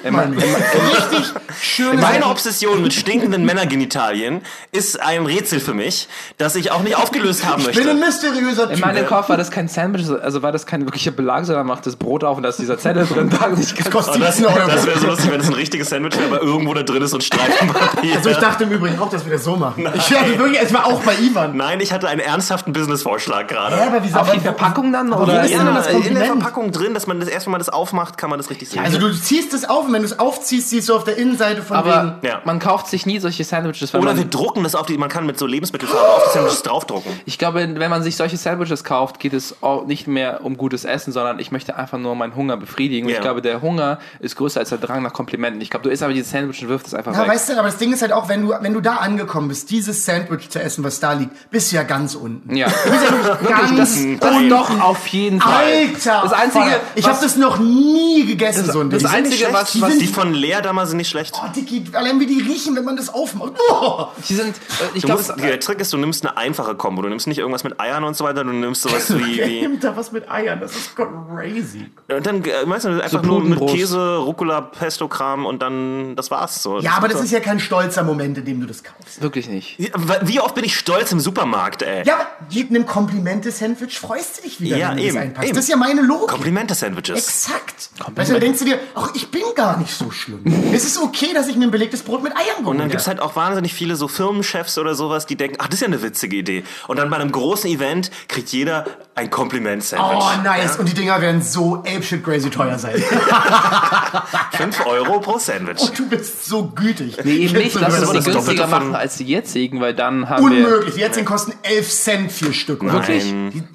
schöne Meine Obsession mit stinkenden Männergenitalien ist ein Rätsel für mich, das ich auch nicht aufgelöst haben Ich bin ein möchte. mysteriöser In Typ. meinem Kopf war das kein Sandwich, also war das kein wirklicher Belag, sondern macht das Brot auf und da ist dieser Zettel drin. Da ich kann, kostet Und das 17 Euro. das wäre so lustig, wenn es ein richtiges Sandwich wäre, aber irgendwo da drin ist so ein Streifenpapier. Also ich dachte im Übrigen auch, dass wir das so machen. Ich dachte wirklich, es war auch bei Ivan. Nein, ich hatte einen ernsthaften Business-Vorschlag gerade. Ja, aber wie auf die Verpackung dann? Oder ist denn das in der? Verpackung drin, dass man das erste Mal das aufmacht, kann man das richtig sehen. Also du ziehst es auf und wenn du es aufziehst, siehst du auf der Innenseite von aber Ja. man kauft sich nie solche Sandwiches, Oder wir man, drucken das auf die, man kann mit so Lebensmittelfarbe auf die Sandwiches draufdrucken. ich glaube, wenn man sich solche Sandwiches kauft, geht es auch nicht mehr um gutes Essen, sondern ich möchte einfach nur meinen Hunger befriedigen. Und Ja. ich glaube, der Hunger ist größer als der Drang nach Komplimenten. Ich glaube, du isst aber dieses Sandwich und wirfst es einfach Ja, weg. weißt du, aber das Ding ist halt auch, wenn du, wenn du da angekommen bist, dieses Sandwich zu essen, was da liegt, bist du ja ganz unten. ja. Du bist ja das, ganz das unten. Doch auf jeden Fall. Alter! Das einzige, Vater, ich habe das noch nie gegessen, so ein das Ding. Die sind Einzige, was- schlecht. was- die Die von Lea damals sind nicht schlecht. oh, Dicky, allein wie die riechen, wenn man das aufmacht. Boah. Die sind, äh, ich glaube, der Trick ist, du nimmst eine einfache Kombo. Du nimmst nicht irgendwas mit Eiern und so weiter, du nimmst sowas wie. wie Nimmt da was mit Eiern, das ist crazy. und dann, äh, weißt du, einfach nur mit. Käse, Rucola, Pesto-Kram und dann, das war's so. Ja, aber das ist ja kein stolzer Moment, in dem du das kaufst. wirklich nicht. Wie- Wie oft bin ich stolz im Supermarkt, ey? Ja, aber mit einem Komplimente-Sandwich freust du dich wieder, Ja, wenn du eben, das einpackst. eben. Das ist ja meine Logik. Komplimente-Sandwiches. Exakt. Weißt du, dann denkst du dir, ach, ich bin gar nicht so schlimm. es ist okay, dass ich mir ein belegtes Brot mit Eiern geholt Und dann habe. gibt's halt auch wahnsinnig viele so Firmenchefs oder sowas, die denken, ach, das ist ja eine witzige Idee. Und dann bei einem großen Event kriegt jeder ein Kompliment-Sandwich. Oh, nice. Und die Dinger werden so apeshit crazy teuer sein. 5 Euro pro Sandwich. Oh, du bist so gütig. Nee, eben nicht. Lass das uns die Doppelte günstiger machen als die jetzigen, weil dann haben wir... Unmöglich. Jetzt den kosten 11 Cent vier Stück. oder? Wirklich? Nein.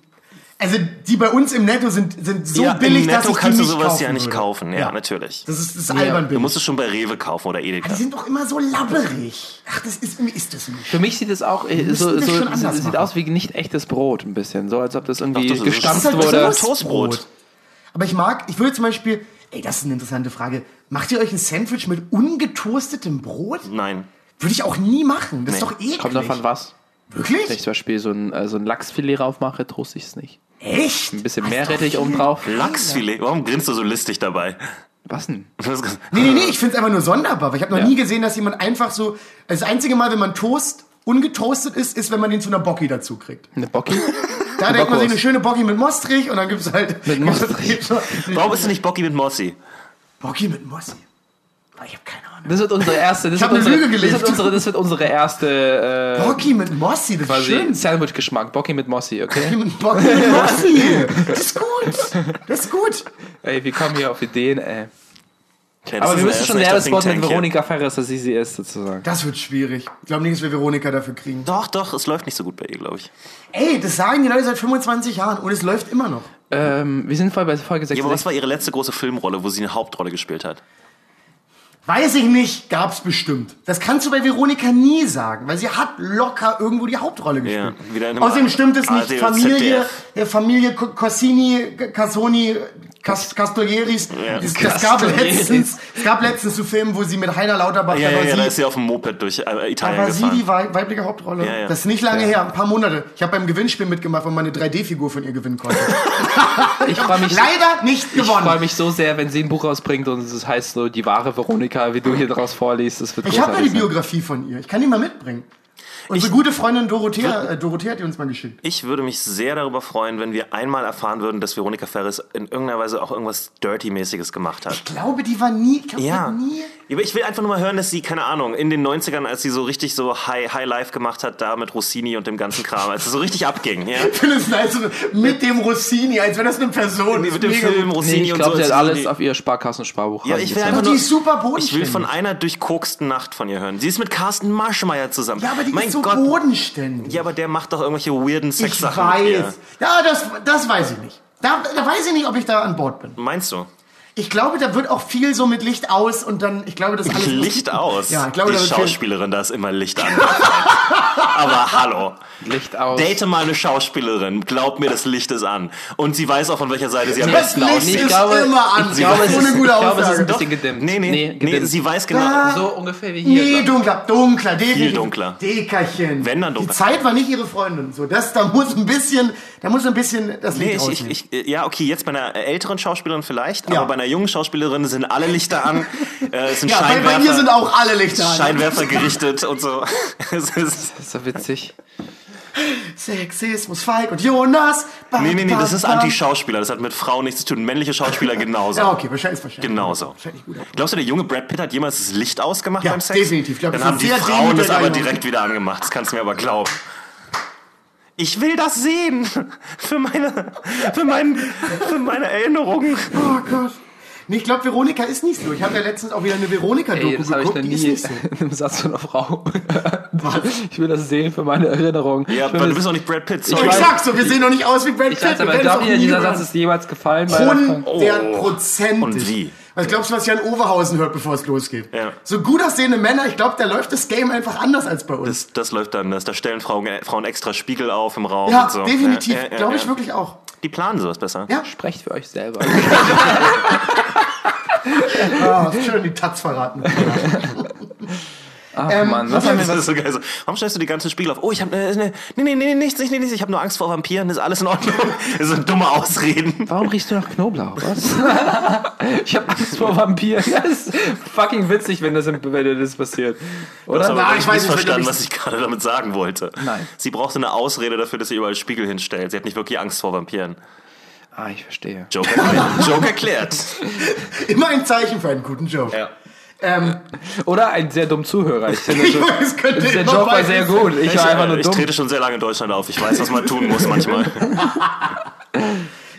Also die bei uns im Netto sind, sind so ja, billig, dass ich die kannst du nicht sowas kaufen ja nicht würde. kaufen. Ja, natürlich. Das ist, das ist albern Du billig. musst es schon bei Rewe kaufen oder Edeka. die sind doch immer so labberig. Ach, das ist, ist das nicht. Für mich sieht es auch äh, müssten so, das so schon anders sieht machen. aus wie nicht echtes Brot ein bisschen, so als ob das irgendwie Doch, das ist- Das gestampft ist halt wurde. was Toastbrot. Aber ich mag, ich würde zum Beispiel, ey, das ist eine interessante Frage. Macht ihr euch ein Sandwich mit ungetoastetem Brot? Nein. Würde ich auch nie machen. Das ist Nee. doch eklig. Kommt davon was. Wenn ich Wirklich? zum Beispiel so ein, äh, so ein Lachsfilet raufmache, trost ich es nicht. Echt? Ein bisschen mehr Rettich oben drauf. Lachsfilet. Warum grinst du so listig dabei? Was denn? Nee, nee, nee, ich finde es einfach nur sonderbar. Weil ich habe noch Ja. nie gesehen, dass jemand einfach so. Das einzige Mal, wenn man Toast ungetoastet ist, ist, wenn man den zu einer Bocki dazu kriegt. Eine Bocki? Da Eine denkt man sich eine schöne Bocki mit Mostrich und dann gibt's halt. Mit Mostrich. Warum ist du nicht Bocki mit Mossi? Bocki mit Mossi. Ah, Ich habe keine Ahnung. Das wird unsere erste. Das Ich hab wird eine unsere, Lüge das wird unsere, das wird unsere erste äh, Bocki mit Mossi, das ist schön. Sandwich-Geschmack. Bocki mit Mossi, okay? Bocki mit Mossi. Das ist gut. Das ist gut. Ey, wir kommen hier auf Ideen, ey. Das Aber wir müssen schon Werbespot mit. Veronika Ferres, dass sie sie ist, sozusagen. Das wird schwierig. Ich glaube nicht, dass wir Veronika dafür kriegen. Doch, doch, es läuft nicht so gut bei ihr, glaube ich. Ey, das sagen die Leute seit 25 Jahren und es läuft immer noch. Ähm, wir sind voll bei Folge Ja, aber was 66. war ihre letzte große Filmrolle, wo sie eine Hauptrolle gespielt hat? Weiß ich nicht, gab's bestimmt. Das kannst du bei Veronika nie sagen, weil sie hat locker irgendwo die Hauptrolle gespielt. Ja, Außerdem stimmt es nicht. Oder Familie, ZDF. äh, Familie Co- Corsini, Cassoni, Cas Castoglieris. Es, es, gab letztens, es gab letztens zu Filmen, wo sie mit Heiner Lauterbach, Ja, da ja, war ja, da ist sie, sie auf dem Moped durch äh, da Italien war sie gefahren. die wei- weibliche Hauptrolle. Ja, ja. Das ist nicht lange her, ein paar Monate. Ich habe beim Gewinnspiel mitgemacht, wo man eine 3D-Figur von ihr gewinnen konnte. Ich freue mich, Leider nicht ich freu gewonnen. mich so sehr, wenn sie ein Buch rausbringt und es heißt so, die wahre Veronika, wie du hier draus vorliest. Das wird Ich habe ja die. Biografie von ihr. Ich kann die mal mitbringen. Unsere gute Freundin Dorothea, äh, Dorothea hat die uns mal geschickt. Ich würde mich sehr darüber freuen, wenn wir einmal erfahren würden, dass Veronika Ferris in irgendeiner Weise auch irgendwas Dirty-mäßiges gemacht hat. Ich glaube, die war nie, ich glaube, die Ja. nie. Aber ich will einfach nur mal hören, dass sie, keine Ahnung, in den 90ern, als sie so richtig so High, High Life gemacht hat, da mit Rossini und dem ganzen Kram, als es so richtig abging, ja. Ich finde es nice, so mit dem Rossini, als wenn das eine Person ist. Mit dem Mega Film. Rossini Nee, ich und glaube, so. sie hat als so alles die- auf ihr Sparkassensparbuch Ja, ich will einfach Aber die nur, ist super ich will von einer durchkoksten Nacht von ihr hören. Sie ist mit Carsten Marschmeier zusammen. Ja, aber die mein ist so Gott. bodenständig. Ja, aber der macht doch irgendwelche weirden ich Sexsachen. ihr. weiß. Ja, das, das weiß ich nicht. Da, da weiß ich nicht, ob ich da an Bord bin. Meinst du? Ich glaube, da wird auch viel so mit Licht aus und dann, ich glaube, das alles. Licht aus. Ja, ich glaube, die da wird viel- Schauspielerin, da ist immer Licht an. aber hallo. Licht aus. Date mal eine Schauspielerin. Glaub mir, das Licht ist an. Und sie weiß auch, von welcher Seite sie am Das besten Licht aussieht. ist Ich glaube- immer an. Ich glaube, es so ist, eine ich gute glaube, es ist Aussage. ein bisschen gedimmt. Nee, nee, nee, gedimmt. sie weiß genau. Da- so ungefähr wie hier. Nee, dunkler, dunkler, definitiv. dunkler. Dickerchen. Wenn, dann dunkler. Die Zeit war nicht ihre Freundin. So, das, da muss ein bisschen, da muss ein bisschen das Licht Nee, ich, ich, ich, ja, okay, jetzt bei einer älteren Schauspielerin vielleicht, Ja. aber bei einer jungen Schauspielerin sind alle Lichter an. Äh, es sind ja, bei, Scheinwerfer, bei mir sind auch alle Lichter an. Scheinwerfer gerichtet und so. Es ist, Das ist so witzig. Sexismus, Falk und Jonas. Bam, nee, nee, nee, das ist. Anti-Schauspieler. Das hat mit Frauen nichts zu tun. Männliche Schauspieler genauso. Ja, okay, wahrscheinlich ist wahrscheinlich. Genauso. Wahrscheinlich gut. Glaubst du, der junge Brad Pitt hat jemals das Licht ausgemacht Ja, beim Sex? definitiv. Ich glaub, Dann haben die Frauen das aber direkt wieder angemacht. Das kannst du mir aber glauben. Ich will das sehen. Für meine, für mein, für meine Erinnerungen. Oh Gott. Nee, ich glaube, Veronika ist nicht so. Ich habe ja letztens auch wieder eine Veronika-Doku Ey, das habe ich geguckt. noch Die ist nicht so. in einem Satz von einer Frau. Ich will das sehen für meine Erinnerung. Ja, ich aber du bist auch nicht Brad Pitt. Ich Sorry. weiß- Exakt so, wir sehen doch nicht aus wie Brad Ich Pitt. aber, es ihr, auch nie dieser hören. Satz ist jemals gefallen? bei einer Frau? Hundertprozentig. Und wie? Was glaubst du, was Jan Overhausen hört, bevor es losgeht? Ja. So gut aussehende Männer, ich glaube, da läuft das Game einfach anders als bei uns. Das, das läuft dann. Das, da stellen Frauen, Frauen extra Spiegel auf im Raum. ja, und so. definitiv. Ja, ja, ja, glaube ich ja. wirklich auch. Die planen sowas besser. Ja. Sprecht für euch selber. Ah, schön die Taz verraten. Ach Ähm, Mann, was was haben Das so geil. So, warum stellst du die ganzen Spiegel auf? Oh, ich habe äh, ne, nee, nee, nee, nichts, nicht, nichts. Ich habe nur Angst vor Vampiren. Ist alles in Ordnung? Das sind dumme Ausreden. Warum riechst du nach Knoblauch? Was? ich habe Angst vor Vampiren. Das ist fucking witzig, wenn das, wenn das passiert. Du hast Oder? aber Na, nicht ich weiß nicht, verstanden, was ich gerade damit sagen wollte. Nein. Sie brauchte eine Ausrede dafür, dass sie überall Spiegel hinstellt. Sie hat nicht wirklich Angst vor Vampiren. Ah, ich verstehe. Joke erklärt. Joke erklärt. Immer ein Zeichen für einen guten Joke. Ja. Ähm, Oder ein sehr dumm Zuhörer. Ich finde, weiß, könnte der Joke war sehr gut. Ich war einfach nur ich dumm. trete schon sehr lange in Deutschland auf. Ich weiß, was man tun muss manchmal.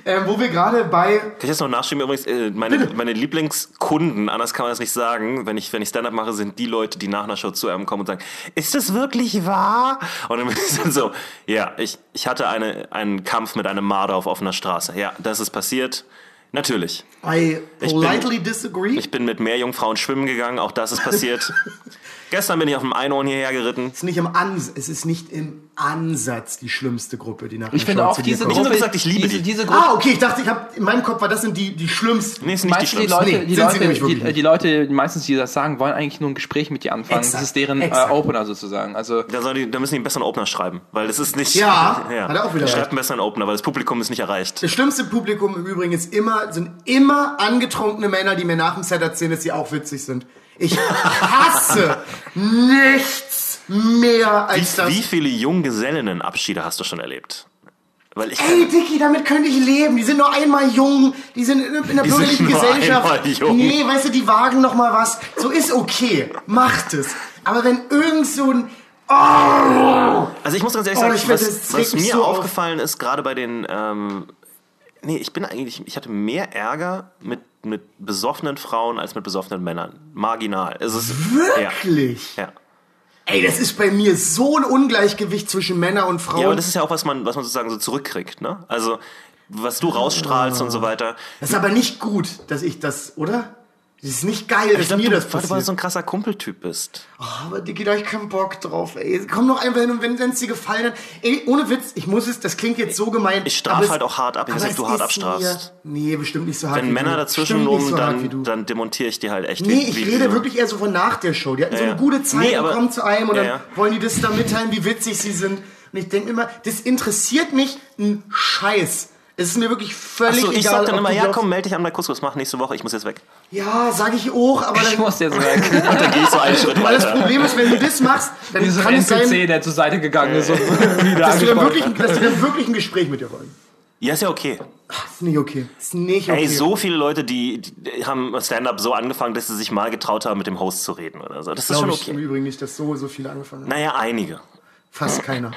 Ähm, wo wir gerade bei Kann ich jetzt noch nachschieben? Übrigens, äh, meine, meine Lieblingskunden, anders kann man das nicht sagen, wenn ich, wenn ich Stand-up mache, sind die Leute, die nach einer Show zu einem kommen und sagen, ist das wirklich wahr? Und dann bin ich dann so, ja, ich, ich hatte eine, einen Kampf mit einem Marder auf offener Straße. Ja, das ist passiert. Natürlich. I bin- politely disagree. Ich bin mit mehr Jungfrauen schwimmen gegangen, auch das ist passiert. Gestern bin ich auf dem Einhorn hierher geritten. es ist nicht im Ans es ist nicht im Ansatz die schlimmste Gruppe, die nach Ich finde auch diese kommt. Ich hab Gruppe. nur gesagt, ich liebe diese, die. diese Gruppe. Ah, okay, ich dachte, ich habe in meinem Kopf war das sind die die schlimmsten. Nee, ist nicht die Meinst du, die. Leute, Nee, die, Leute die, die Leute, die meistens, die das sagen, wollen eigentlich nur ein Gespräch mit dir anfangen. Exakt, das ist deren äh. Opener sozusagen. Also Da, soll die, da müssen die einen besseren Opener schreiben, weil das ist nicht. Ja, hat er auch wieder Schreibt einen besseren Opener, weil das Publikum ist nicht erreicht. Das schlimmste Publikum im Übrigen ist immer, sind immer angetrunkene Männer, die mir nach dem Set erzählen, dass sie auch witzig sind. Ich hasse nichts mehr als das. Wie viele Junggesellinnenabschiede hast du schon erlebt? Weil ich Ey, Dicky, damit könnte ich leben. Die sind nur einmal jung, die sind in, in der bürgerlichen Gesellschaft. jung. Nee, weißt du, die wagen noch mal was. So ist okay, macht es. Aber wenn irgend so ein Also ich muss ganz ehrlich Oh, sagen, weiß, was, was mir so auf. aufgefallen ist, gerade bei den, ähm, nee, ich bin eigentlich, ich hatte mehr Ärger mit, mit besoffenen Frauen als mit besoffenen Männern. Marginal. Es ist, wirklich. Ja. ja. Ey, das ist bei mir so ein Ungleichgewicht zwischen Männer und Frauen. Ja, aber das ist ja auch, was man, was man sozusagen so zurückkriegt, ne? Also, was du rausstrahlst und so weiter. Das ist aber nicht gut, dass ich das, oder? Das ist nicht geil, dass mir du, das weil du passiert. so ein krasser Kumpeltyp bist. Oh, aber Dicky, da hab ich keinen Bock drauf, ey. Komm doch einfach hin und wenn es dir gefallen hat. Ey, ohne Witz, ich muss es, das klingt jetzt so gemein. Ich strafe halt auch hart ab. Ich weiß nicht, du hart abstrafst. Nee, bestimmt nicht so hart Wenn wie Männer du. dazwischen rum, so dann, du. dann demontiere ich die halt echt. Nee, ich rede wie- wirklich eher so von nach der Show. Die hatten so Ja, eine ja. gute Zeit Nee, und aber- kommen zu einem und Ja, dann ja. wollen die das da mitteilen, wie witzig sie sind. Und ich denke mir immer, das interessiert mich ein Scheiß. Es ist mir wirklich völlig Achso, ich egal. sag dann immer, du ja komm, melde dich an bei Couscous, mach nächste Woche, ich muss jetzt weg. Ja, sage ich auch, aber Ich dann, muss jetzt weg. Dann gehe ich so einen Schritt weil das. Problem ist, wenn du das machst, dann Wie so kann ein es sein, NPC, der zur Seite gegangen ist und wieder dass die, dann wirklich, dass die dann wirklich ein Gespräch mit dir wollen. Ja, ist ja okay. Das ist nicht okay. Ist nicht okay. Ey, so viele Leute, die, die haben Stand-up so angefangen, dass sie sich mal getraut haben, mit dem Host zu reden oder so. Das ist Glaube schon ich im okay. Übrigen nicht, dass so, so viele angefangen haben. Naja, einige. Fast keiner.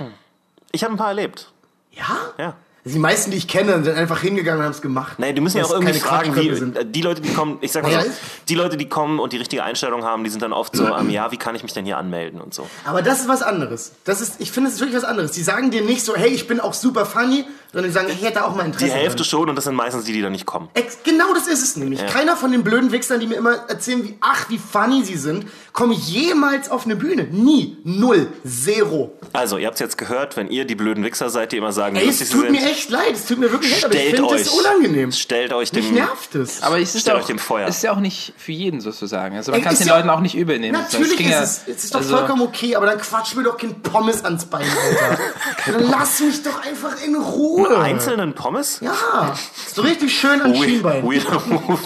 Ich habe ein paar erlebt. Ja? Ja. Die meisten, die ich kenne, sind einfach hingegangen und haben es gemacht. Nee, die müssen ja auch irgendwie fragen, wie, sind. die Leute, die kommen, ich sag mal Ja, so, die Leute, die kommen und die richtige Einstellung haben, die sind dann oft so, ähm, ja, wie kann ich mich denn hier anmelden und so. Aber das ist was anderes. Das ist, ich finde, es ist wirklich was anderes. Die sagen dir nicht so, hey, ich bin auch super funny, sondern die sagen, ich hätte auch mal Interesse. Die Hälfte dran. schon und das sind meistens die, die dann nicht kommen. Ex genau das ist es nämlich. Keiner von den blöden Wichsern, die mir immer erzählen, wie ach, wie funny sie sind, komme jemals auf eine Bühne. Nie. Null. Zero. Also, ihr habt es jetzt gehört, wenn ihr die blöden Wichser seid, die immer sagen, Ey, lustig es sie tut sind, mir echt leid. Es tut mir wirklich leid, aber ich stellt finde euch, das unangenehm. stellt euch Mich dem, nervt es. Aber es ist euch dem Feuer. auch, ist ja auch nicht für jeden sozusagen. Also man kann es den ja- Leuten auch nicht übel nehmen. Natürlich ging ist ja- es, es ist doch also- vollkommen okay, aber dann quatsch mir doch kein Pommes ans Bein, Alter. dann lass mich doch einfach in Ruhe. einzelnen Pommes? Ja, so richtig schön an Weird, Schienbein. weirder Move.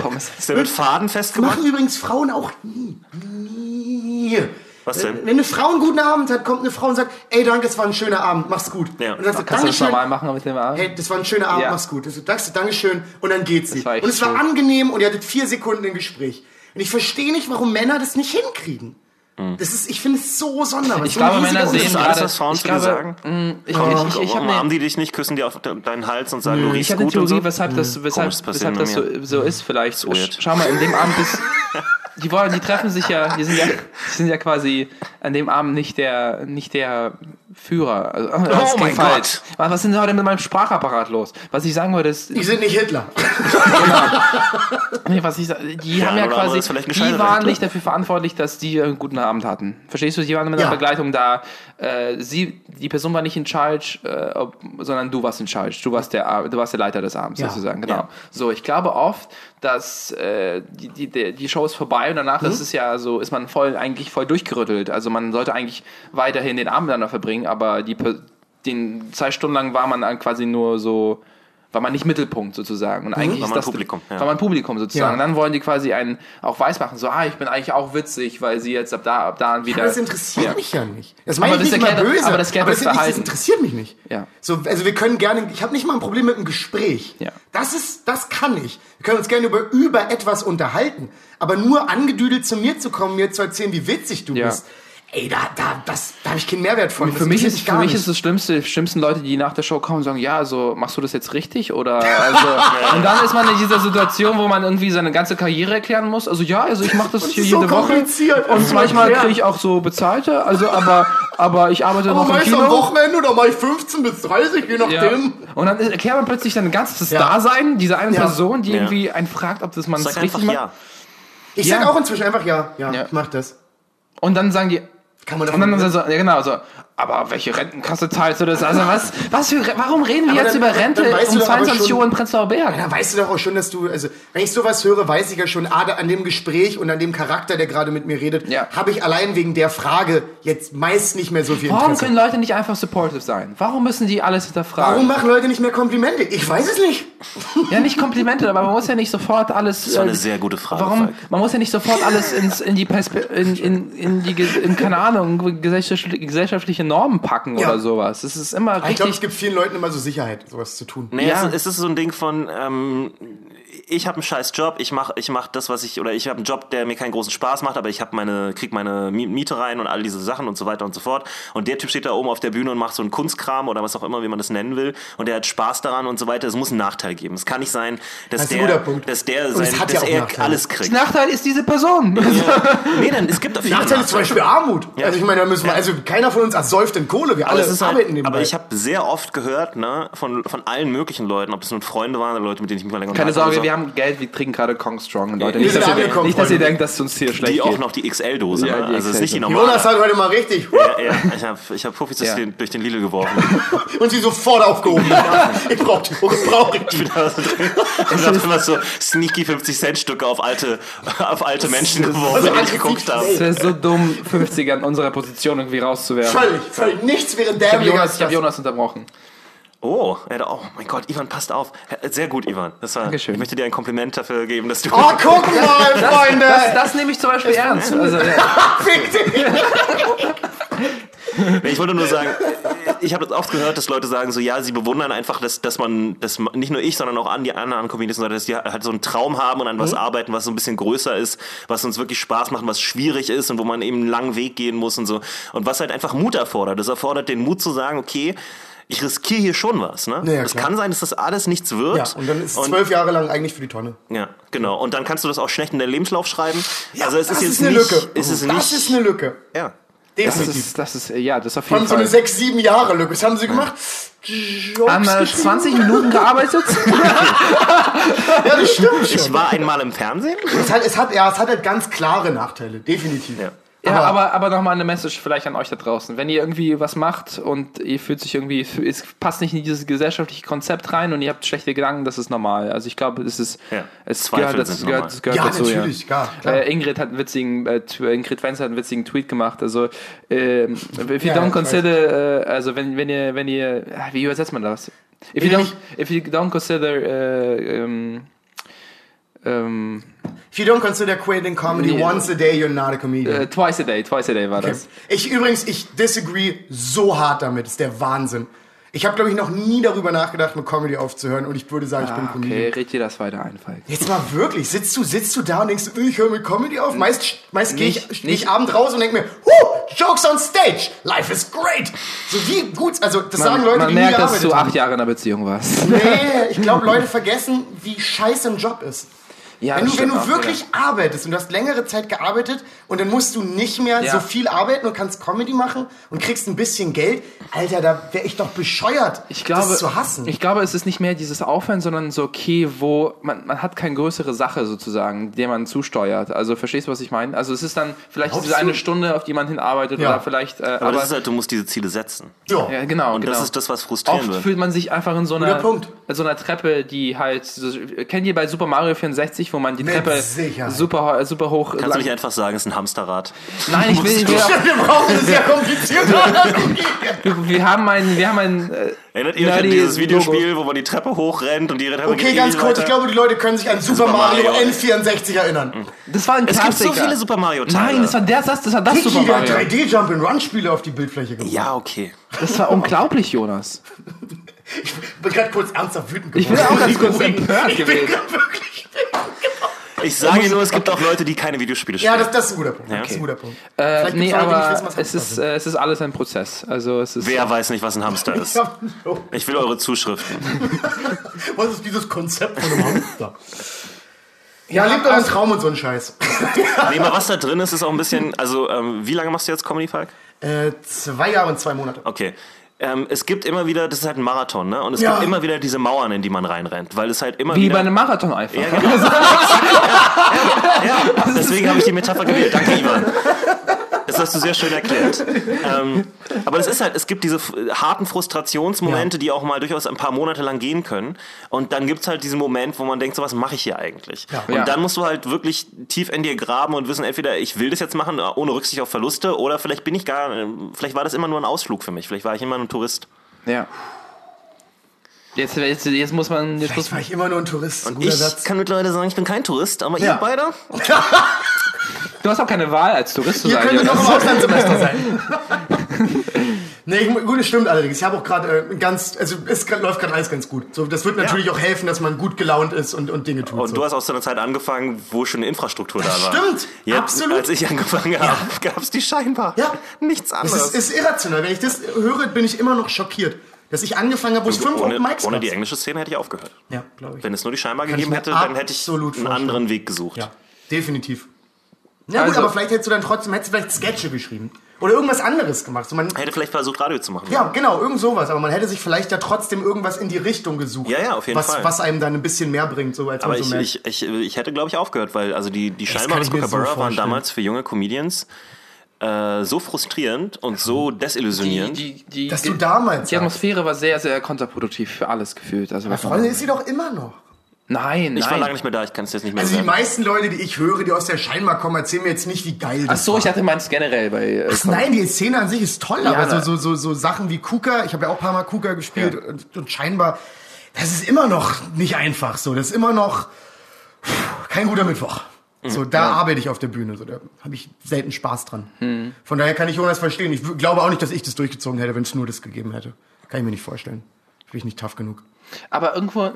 Pommes. Ist der mit Faden Das festgemacht? machen übrigens Frauen auch nie. Nie. Was denn? Wenn eine Frau einen guten Abend hat, kommt eine Frau und sagt, ey, danke, es war ein schöner Abend, mach's gut. Ja. Und dann sagt, Kannst du das normal machen mit dem Arm? Hey, das war ein schöner Abend, Ja. mach's gut. Das, danke, Dankeschön. Und dann geht sie. Das war echt und es war schön. angenehm und ihr hattet vier Sekunden im Gespräch. Und ich verstehe nicht, warum Männer das nicht hinkriegen. Das ist, ich finde es so sonderbar. Hm. Ich so ein glaube, riesiger Männer sehen Unterschied. alles, gerade. was Frauen ich zu dir glaube, sagen? mh, ich, ich, ich, ich habe Umarmen eine, die dich nicht, küssen dir auf de- deinen Hals und sagen, du ich riechst hab eine gut und Theorie, so? weshalb das, weshalb, Komisches passiert weshalb das bei so, so ist. Vielleicht. weird. Schau mal, in dem Abend ist. Die wollen, die treffen sich ja, die sind ja, die sind ja quasi an dem Abend nicht der, nicht der Führer. Also, Oh mein falsch. Was, was ist denn heute mit meinem Sprachapparat los? Was ich sagen wollte, ist, Die sind nicht Hitler. Nee, was ich die Ja, haben ja quasi, die waren nicht dafür verantwortlich, dass die einen guten Abend hatten. Verstehst du? Die waren mit Ja. einer Begleitung da. Äh, sie, die Person war nicht in Charge, äh, ob, sondern du warst in Charge. Du warst der, du warst der Leiter des Abends Ja. sozusagen. Genau. Ja. So, ich glaube oft, dass äh, die, die, die, Show ist vorbei und danach Mhm. ist es ja so, ist man voll eigentlich voll durchgerüttelt. Also man sollte eigentlich weiterhin den Abend miteinander verbringen, aber die, den zwei Stunden lang war man dann quasi nur so war man nicht Mittelpunkt sozusagen. Und eigentlich War ist man das Publikum, ja. war man Publikum sozusagen. Ja. Und dann wollen die quasi einen auch weiß machen, so, ah, ich bin eigentlich auch witzig, weil sie jetzt ab da, ab da wieder. Aber das interessiert Ja. mich ja nicht. Das meine Aber ich das nicht mal erklärt- böse. aber das aber das, das das interessiert mich nicht. Ja. So, also wir können gerne, ich habe nicht mal ein Problem mit einem Gespräch. Ja. Das ist, das kann ich. Wir können uns gerne über, über etwas unterhalten. Aber nur angedüdelt zu mir zu kommen, mir zu erzählen, wie witzig du Ja. bist. Ey, da, da, das, da habe ich keinen Mehrwert von. Das Für mich, ist, für mich nicht. ist das Schlimmste, die schlimmsten Leute, die nach der Show kommen und sagen, ja, also machst du das jetzt richtig? Oder also, und dann ist man in dieser Situation, wo man irgendwie seine ganze Karriere erklären muss. Also ja, also ich mache das hier ist so jede Woche. kompliziert. Und manchmal kriege ich auch so bezahlte, also aber, aber ich arbeite Aber noch im Kino. am Wochenende oder mache ich 15 bis 30, je Ja. nachdem. Und dann erklärt man plötzlich sein ganzes Ja. Dasein dieser einen Ja. Person, die Ja. irgendwie einen fragt, ob das man es Sag richtig einfach macht. ja. Ich Ja. sag auch inzwischen einfach ja. Ja, Ja. ich mach das. Und dann sagen die, Kann man und dann davon- so, ja genau, so, aber welche Rentenkasse zahlst du das? Also was, was für, warum reden wir Aber jetzt dann- über Rente um du doch aber 22 schon- Uhr in Prenzlauer Berg? Da weißt du doch auch schon, dass du, also wenn ich sowas höre, weiß ich ja schon, ah, da- an dem Gespräch und an dem Charakter, der gerade mit mir redet, Ja. habe ich allein wegen der Frage jetzt meist nicht mehr so viel Warum Interesse. können Leute nicht einfach supportive sein? Warum müssen die alles hinterfragen? Warum machen Leute nicht mehr Komplimente? Ich weiß es nicht. Ja, nicht Komplimente, aber man muss ja nicht sofort alles. Das war eine sehr gute Frage, Warum? Falk. Man muss ja nicht sofort alles ins, in die Perspe in, in, in die, in, keine Ahnung, gesellschaftliche, Normen packen Ja. oder sowas. Es ist immer Ich glaube, es richtig. gibt vielen Leuten immer so Sicherheit, sowas zu tun. Nee, Ja. es, es ist so ein Ding von, ähm, ich habe einen scheiß Job, ich mache ich mach das, was ich, oder ich habe einen Job, der mir keinen großen Spaß macht, aber ich habe meine, krieg meine Mi- Miete rein und all diese Sachen und so weiter und so fort. Und der Typ steht da oben auf der Bühne und macht so einen Kunstkram oder was auch immer, wie man das nennen will. Und der hat Spaß daran und so weiter. Es muss einen Nachteil geben. Es kann nicht sein, dass Das der, dass der, sein, ja dass auch er alles kriegt. Nachteil ist diese Person. Nee, dann, es gibt auf jeden Nachteil ist zum Beispiel Armut. Ja. Also ich meine, da müssen wir, also keiner von uns ersäuft in Kohle, wir Aber, alle ist arbeiten halt, aber ich habe sehr oft gehört, ne, von, von allen möglichen Leuten, ob das nun Freunde waren oder Leute, mit denen ich mich mal länger Keine Sorge, wir haben Geld, wir trinken gerade Kong Strong. Und Leute, nicht, dass ihr, nicht, dass ihr denkt, dass es uns hier schlecht die geht. auch noch die XL-Dose, Ja, ne? die also es ist nicht die normale. Jonas hat heute mal richtig Ja, ja, ich habe ich hab Puffi Ja. durch den Lidl geworfen. und sie sofort aufgehoben. ich brauch die, brauch ich die. Ich habe immer so sneaky 50 Cent Stücke auf alte, auf alte Menschen geworfen, die geguckt haben. Es wäre so dumm, 50er in unserer Position irgendwie rauszuwerfen. Völlig, völlig. Nichts wäre Ich habe dämlicher Jonas, hab. Jonas unterbrochen. Oh, er hat- oh mein Gott, Ivan, passt auf. Sehr gut, Ivan. Das war, Dankeschön. Ich möchte dir ein Kompliment dafür geben, dass du. Oh, guck mal, Freunde! Das, das nehme ich zum Beispiel ernst. Also, ja. Fick dich! Nee, Ich wollte nur sagen, ich habe das oft gehört, dass Leute sagen so, ja, sie bewundern einfach, dass, dass man, dass man, nicht nur ich, sondern auch an die anderen Comedians, dass die halt so einen Traum haben und an was arbeiten, was so ein bisschen größer ist, was uns wirklich Spaß macht, was schwierig ist und wo man eben einen langen Weg gehen muss und so. Und was halt einfach Mut erfordert. Das erfordert den Mut zu sagen, okay, ich riskiere hier schon was. Ne? Ja, es klar. kann sein, dass das alles nichts wird. Ja, und dann ist es zwölf Jahre lang eigentlich für die Tonne. Ja, genau. Und dann kannst du das auch schlecht in deinen Lebenslauf schreiben. also es das ist jetzt ist eine nicht, Lücke. Ist es das nicht, ist eine Lücke. ja. Das Definitiv. ist, das ist, ja, das ist auf jeden allem so eine Fall. sechs, sieben Jahre Lücke. Was haben sie gemacht? Jokes Haben wir geschrieben? 20 Minuten gearbeitet? Ja, das stimmt schon. Ich war einmal im Fernsehen. Es hat, es hat, ja, es hat halt ganz klare Nachteile. Definitiv. Ja. Ja, Aber- aber, aber nochmal eine Message vielleicht an euch da draußen. Wenn ihr irgendwie was macht und ihr fühlt sich irgendwie, es passt nicht in dieses gesellschaftliche Konzept rein und ihr habt schlechte Gedanken, das ist normal. Also ich glaube, es ist, Ja, es Zweifel gehört, das gehört, das gehört Ja, dazu, natürlich, ja. klar, klar. Äh, Ingrid hat einen witzigen, äh, tw- Ingrid Wenzel hat einen witzigen Tweet gemacht. Also, ähm, if you Ja, don't consider, äh, also wenn, wenn ihr, wenn ihr, ah, wie übersetzt man das? If you Wenn don't, if you don't consider, äh, ähm, ähm, If you don't consider quitting comedy Nee. once a day, you're not a comedian. äh, twice a day, twice a day war das. Ich übrigens, ich disagree so hart damit. Das ist der Wahnsinn. Ich habe, glaube ich, noch nie darüber nachgedacht, mit Comedy aufzuhören und ich würde sagen, ich bin Ah, Comedian. okay, red dir das weiter ein, Falk. Jetzt mal wirklich, sitzt du, sitzt du da und denkst, ich höre mit Comedy auf? Meist, meist gehe ich, geh ich abend raus und denke mir, Huh, Jokes on stage, life is great. So wie gut, also das sagen Leute, man die merkt, nie dass du acht Jahre in einer Beziehung warst. Nee, ich glaube, Leute vergessen, wie scheiße ein Job ist. Ja, wenn du, wenn du auch, wirklich arbeitest und du hast längere Zeit gearbeitet und dann musst du nicht mehr Ja. so viel arbeiten und kannst Comedy machen und kriegst ein bisschen Geld, Alter, da wäre ich doch bescheuert, Ich glaube, das zu hassen. ich glaube, es ist nicht mehr dieses Aufhören, sondern so, okay, wo man, man hat keine größere Sache sozusagen, der man zusteuert. Also verstehst du, was ich meine? Also es ist dann vielleicht Glaubst diese eine? Stunde, auf die man hinarbeitet Ja. oder vielleicht, äh, Aber, aber, das ist halt, du musst diese Ziele setzen. ja. ja, genau, Und genau. das ist das, was frustrieren Oft wird. fühlt man sich einfach in so einer, Punkt. in so einer Treppe, die halt, so, kennt ihr bei Super Mario 64, wo man die Mit Treppe Sicherheit. super, super hoch Kannst du lang- nicht einfach sagen, es ist ein Hamsterrad? Nein, ich will, ich auch, Wir brauchen eine sehr komplizierte Analogie. wir, wir haben ein, wir haben ein, äh, Erinnert ihr euch an dieses Logo. Videospiel, wo man die Treppe hochrennt und die Treppe Okay, geht ganz ewig kurz, ich glaube, die Leute können sich an Super, Super Mario, Mario. N64 erinnern. Das war ein Es gibt Klassiker. so viele Super Mario-Teile. Nein, das war der, das, das war das Kiki, Super der hat Mario. 3D-Jump-and-Run-Spiele auf die Bildfläche gemacht. Ja, okay. Das war unglaublich, Jonas. Ich bin gerade kurz ernsthaft wütend Ich geworden. bin auch ganz kurz empört Ich bin gewesen. grad wirklich... Ich sage nur, es gibt auch Leute, die keine Videospiele spielen. Ja, das, das ist ein guter Punkt. Ja. Das ist ein guter Punkt. Äh, Vielleicht nee, aber wissen, es ist, Hamster äh, es ist alles ein Prozess. Also es ist. Wer weiß nicht, was ein Hamster ist? Ich will eure Zuschriften. Was ist dieses Konzept von einem Hamster? Ja, lebt euren Traum und so ein Scheiß. Nee, mal was da drin ist, ist auch ein bisschen, also ähm, wie lange machst du jetzt Comedy Falk? Äh, zwei Jahre und zwei Monate. Okay. Ähm, es gibt immer wieder, das ist halt ein Marathon, ne? Und es Ja. gibt immer wieder diese Mauern, in die man reinrennt, weil es halt immer Wie wieder. bei einem Marathon einfach. ja, genau. ja, deswegen habe ich die Metapher gewählt. Danke, Ivan. Das hast du sehr schön erklärt. Ähm, aber es ist halt, es gibt diese harten Frustrationsmomente, Ja. die auch mal durchaus ein paar Monate lang gehen können. Und dann gibt's halt diesen Moment, wo man denkt, so was mache ich hier eigentlich? Ja. Und Ja. dann musst du halt wirklich tief in dir graben und wissen, entweder ich will das jetzt machen, ohne Rücksicht auf Verluste, oder vielleicht bin ich gar, vielleicht war das immer nur ein Ausflug für mich. Vielleicht war ich immer ein Tourist. Ja. Jetzt, jetzt, jetzt muss man. Jetzt muss Vielleicht war ich immer nur ein Tourist. Und Guter ich Satz. kann mittlerweile sagen, ich bin kein Tourist, aber Ja. ihr beide? du hast auch keine Wahl als Tourist zu Ihr sein. könntet noch Jonas. im Auslandssemester sein. nee, gut, das stimmt allerdings. Ich habe auch gerade äh, ganz, also es grad- läuft gerade alles ganz gut. So, das wird natürlich auch helfen, dass man gut gelaunt ist und, und Dinge tut. Und so. du hast aus so einer Zeit angefangen, wo schon eine Infrastruktur da war. stimmt, Jetzt, absolut. Als ich angefangen habe, gab's die scheinbar. Ja. Nichts Das anderes. ist, ist irrational. Wenn ich das höre, bin ich immer noch schockiert. Dass ich angefangen habe, wo es fünf ohne, Open Mics ohne gab. die englische Szene hätte ich aufgehört. Ja, glaube ich. Wenn es nur die scheinbar Kann gegeben hätte, dann hätte ich einen vorstellen. anderen Weg gesucht. Ja, definitiv. Ja gut, Also- aber vielleicht hättest du dann trotzdem, hättest du vielleicht Sketche geschrieben. Oder irgendwas anderes gemacht. So man, Hätte vielleicht versucht, Radio zu machen. ja, genau, irgend sowas. Aber man hätte sich vielleicht ja trotzdem irgendwas in die Richtung gesucht. Ja, ja, auf jeden was, Fall. Was einem dann ein bisschen mehr bringt, so als Aber man so ich, merkt. ich, ich, ich hätte, glaube ich, aufgehört, weil also die, die und ich mir so Kookaburra waren damals für junge Comedians äh, so frustrierend und so desillusionierend. Die, die, Dass die, du damals die Atmosphäre war sehr, sehr kontraproduktiv für alles gefühlt. Also Freunde ist sie doch immer noch. Nein, Ich war lange nein. nicht mehr da, ich kann es jetzt nicht mehr Also die sagen. meisten Leute, die ich höre, die aus der Scheinbar kommen, erzählen mir jetzt nicht, wie geil Ach das so, war. ich dachte, du meinst generell bei. Äh, Ach, Nein, die Szene an sich ist toll, aber na. so, so, so, so Sachen wie Kuka, ich habe ja auch ein paar Mal Kuka gespielt und, und scheinbar, das ist immer noch nicht einfach so. Das ist immer noch pff, kein guter Mittwoch. So, da arbeite ich auf der Bühne, so, da habe ich selten Spaß dran. Von daher kann ich Jonas verstehen. Ich w- glaube auch nicht, dass ich das durchgezogen hätte, wenn es nur das gegeben hätte. Kann ich mir nicht vorstellen. Bin ich nicht tough genug. Aber irgendwo,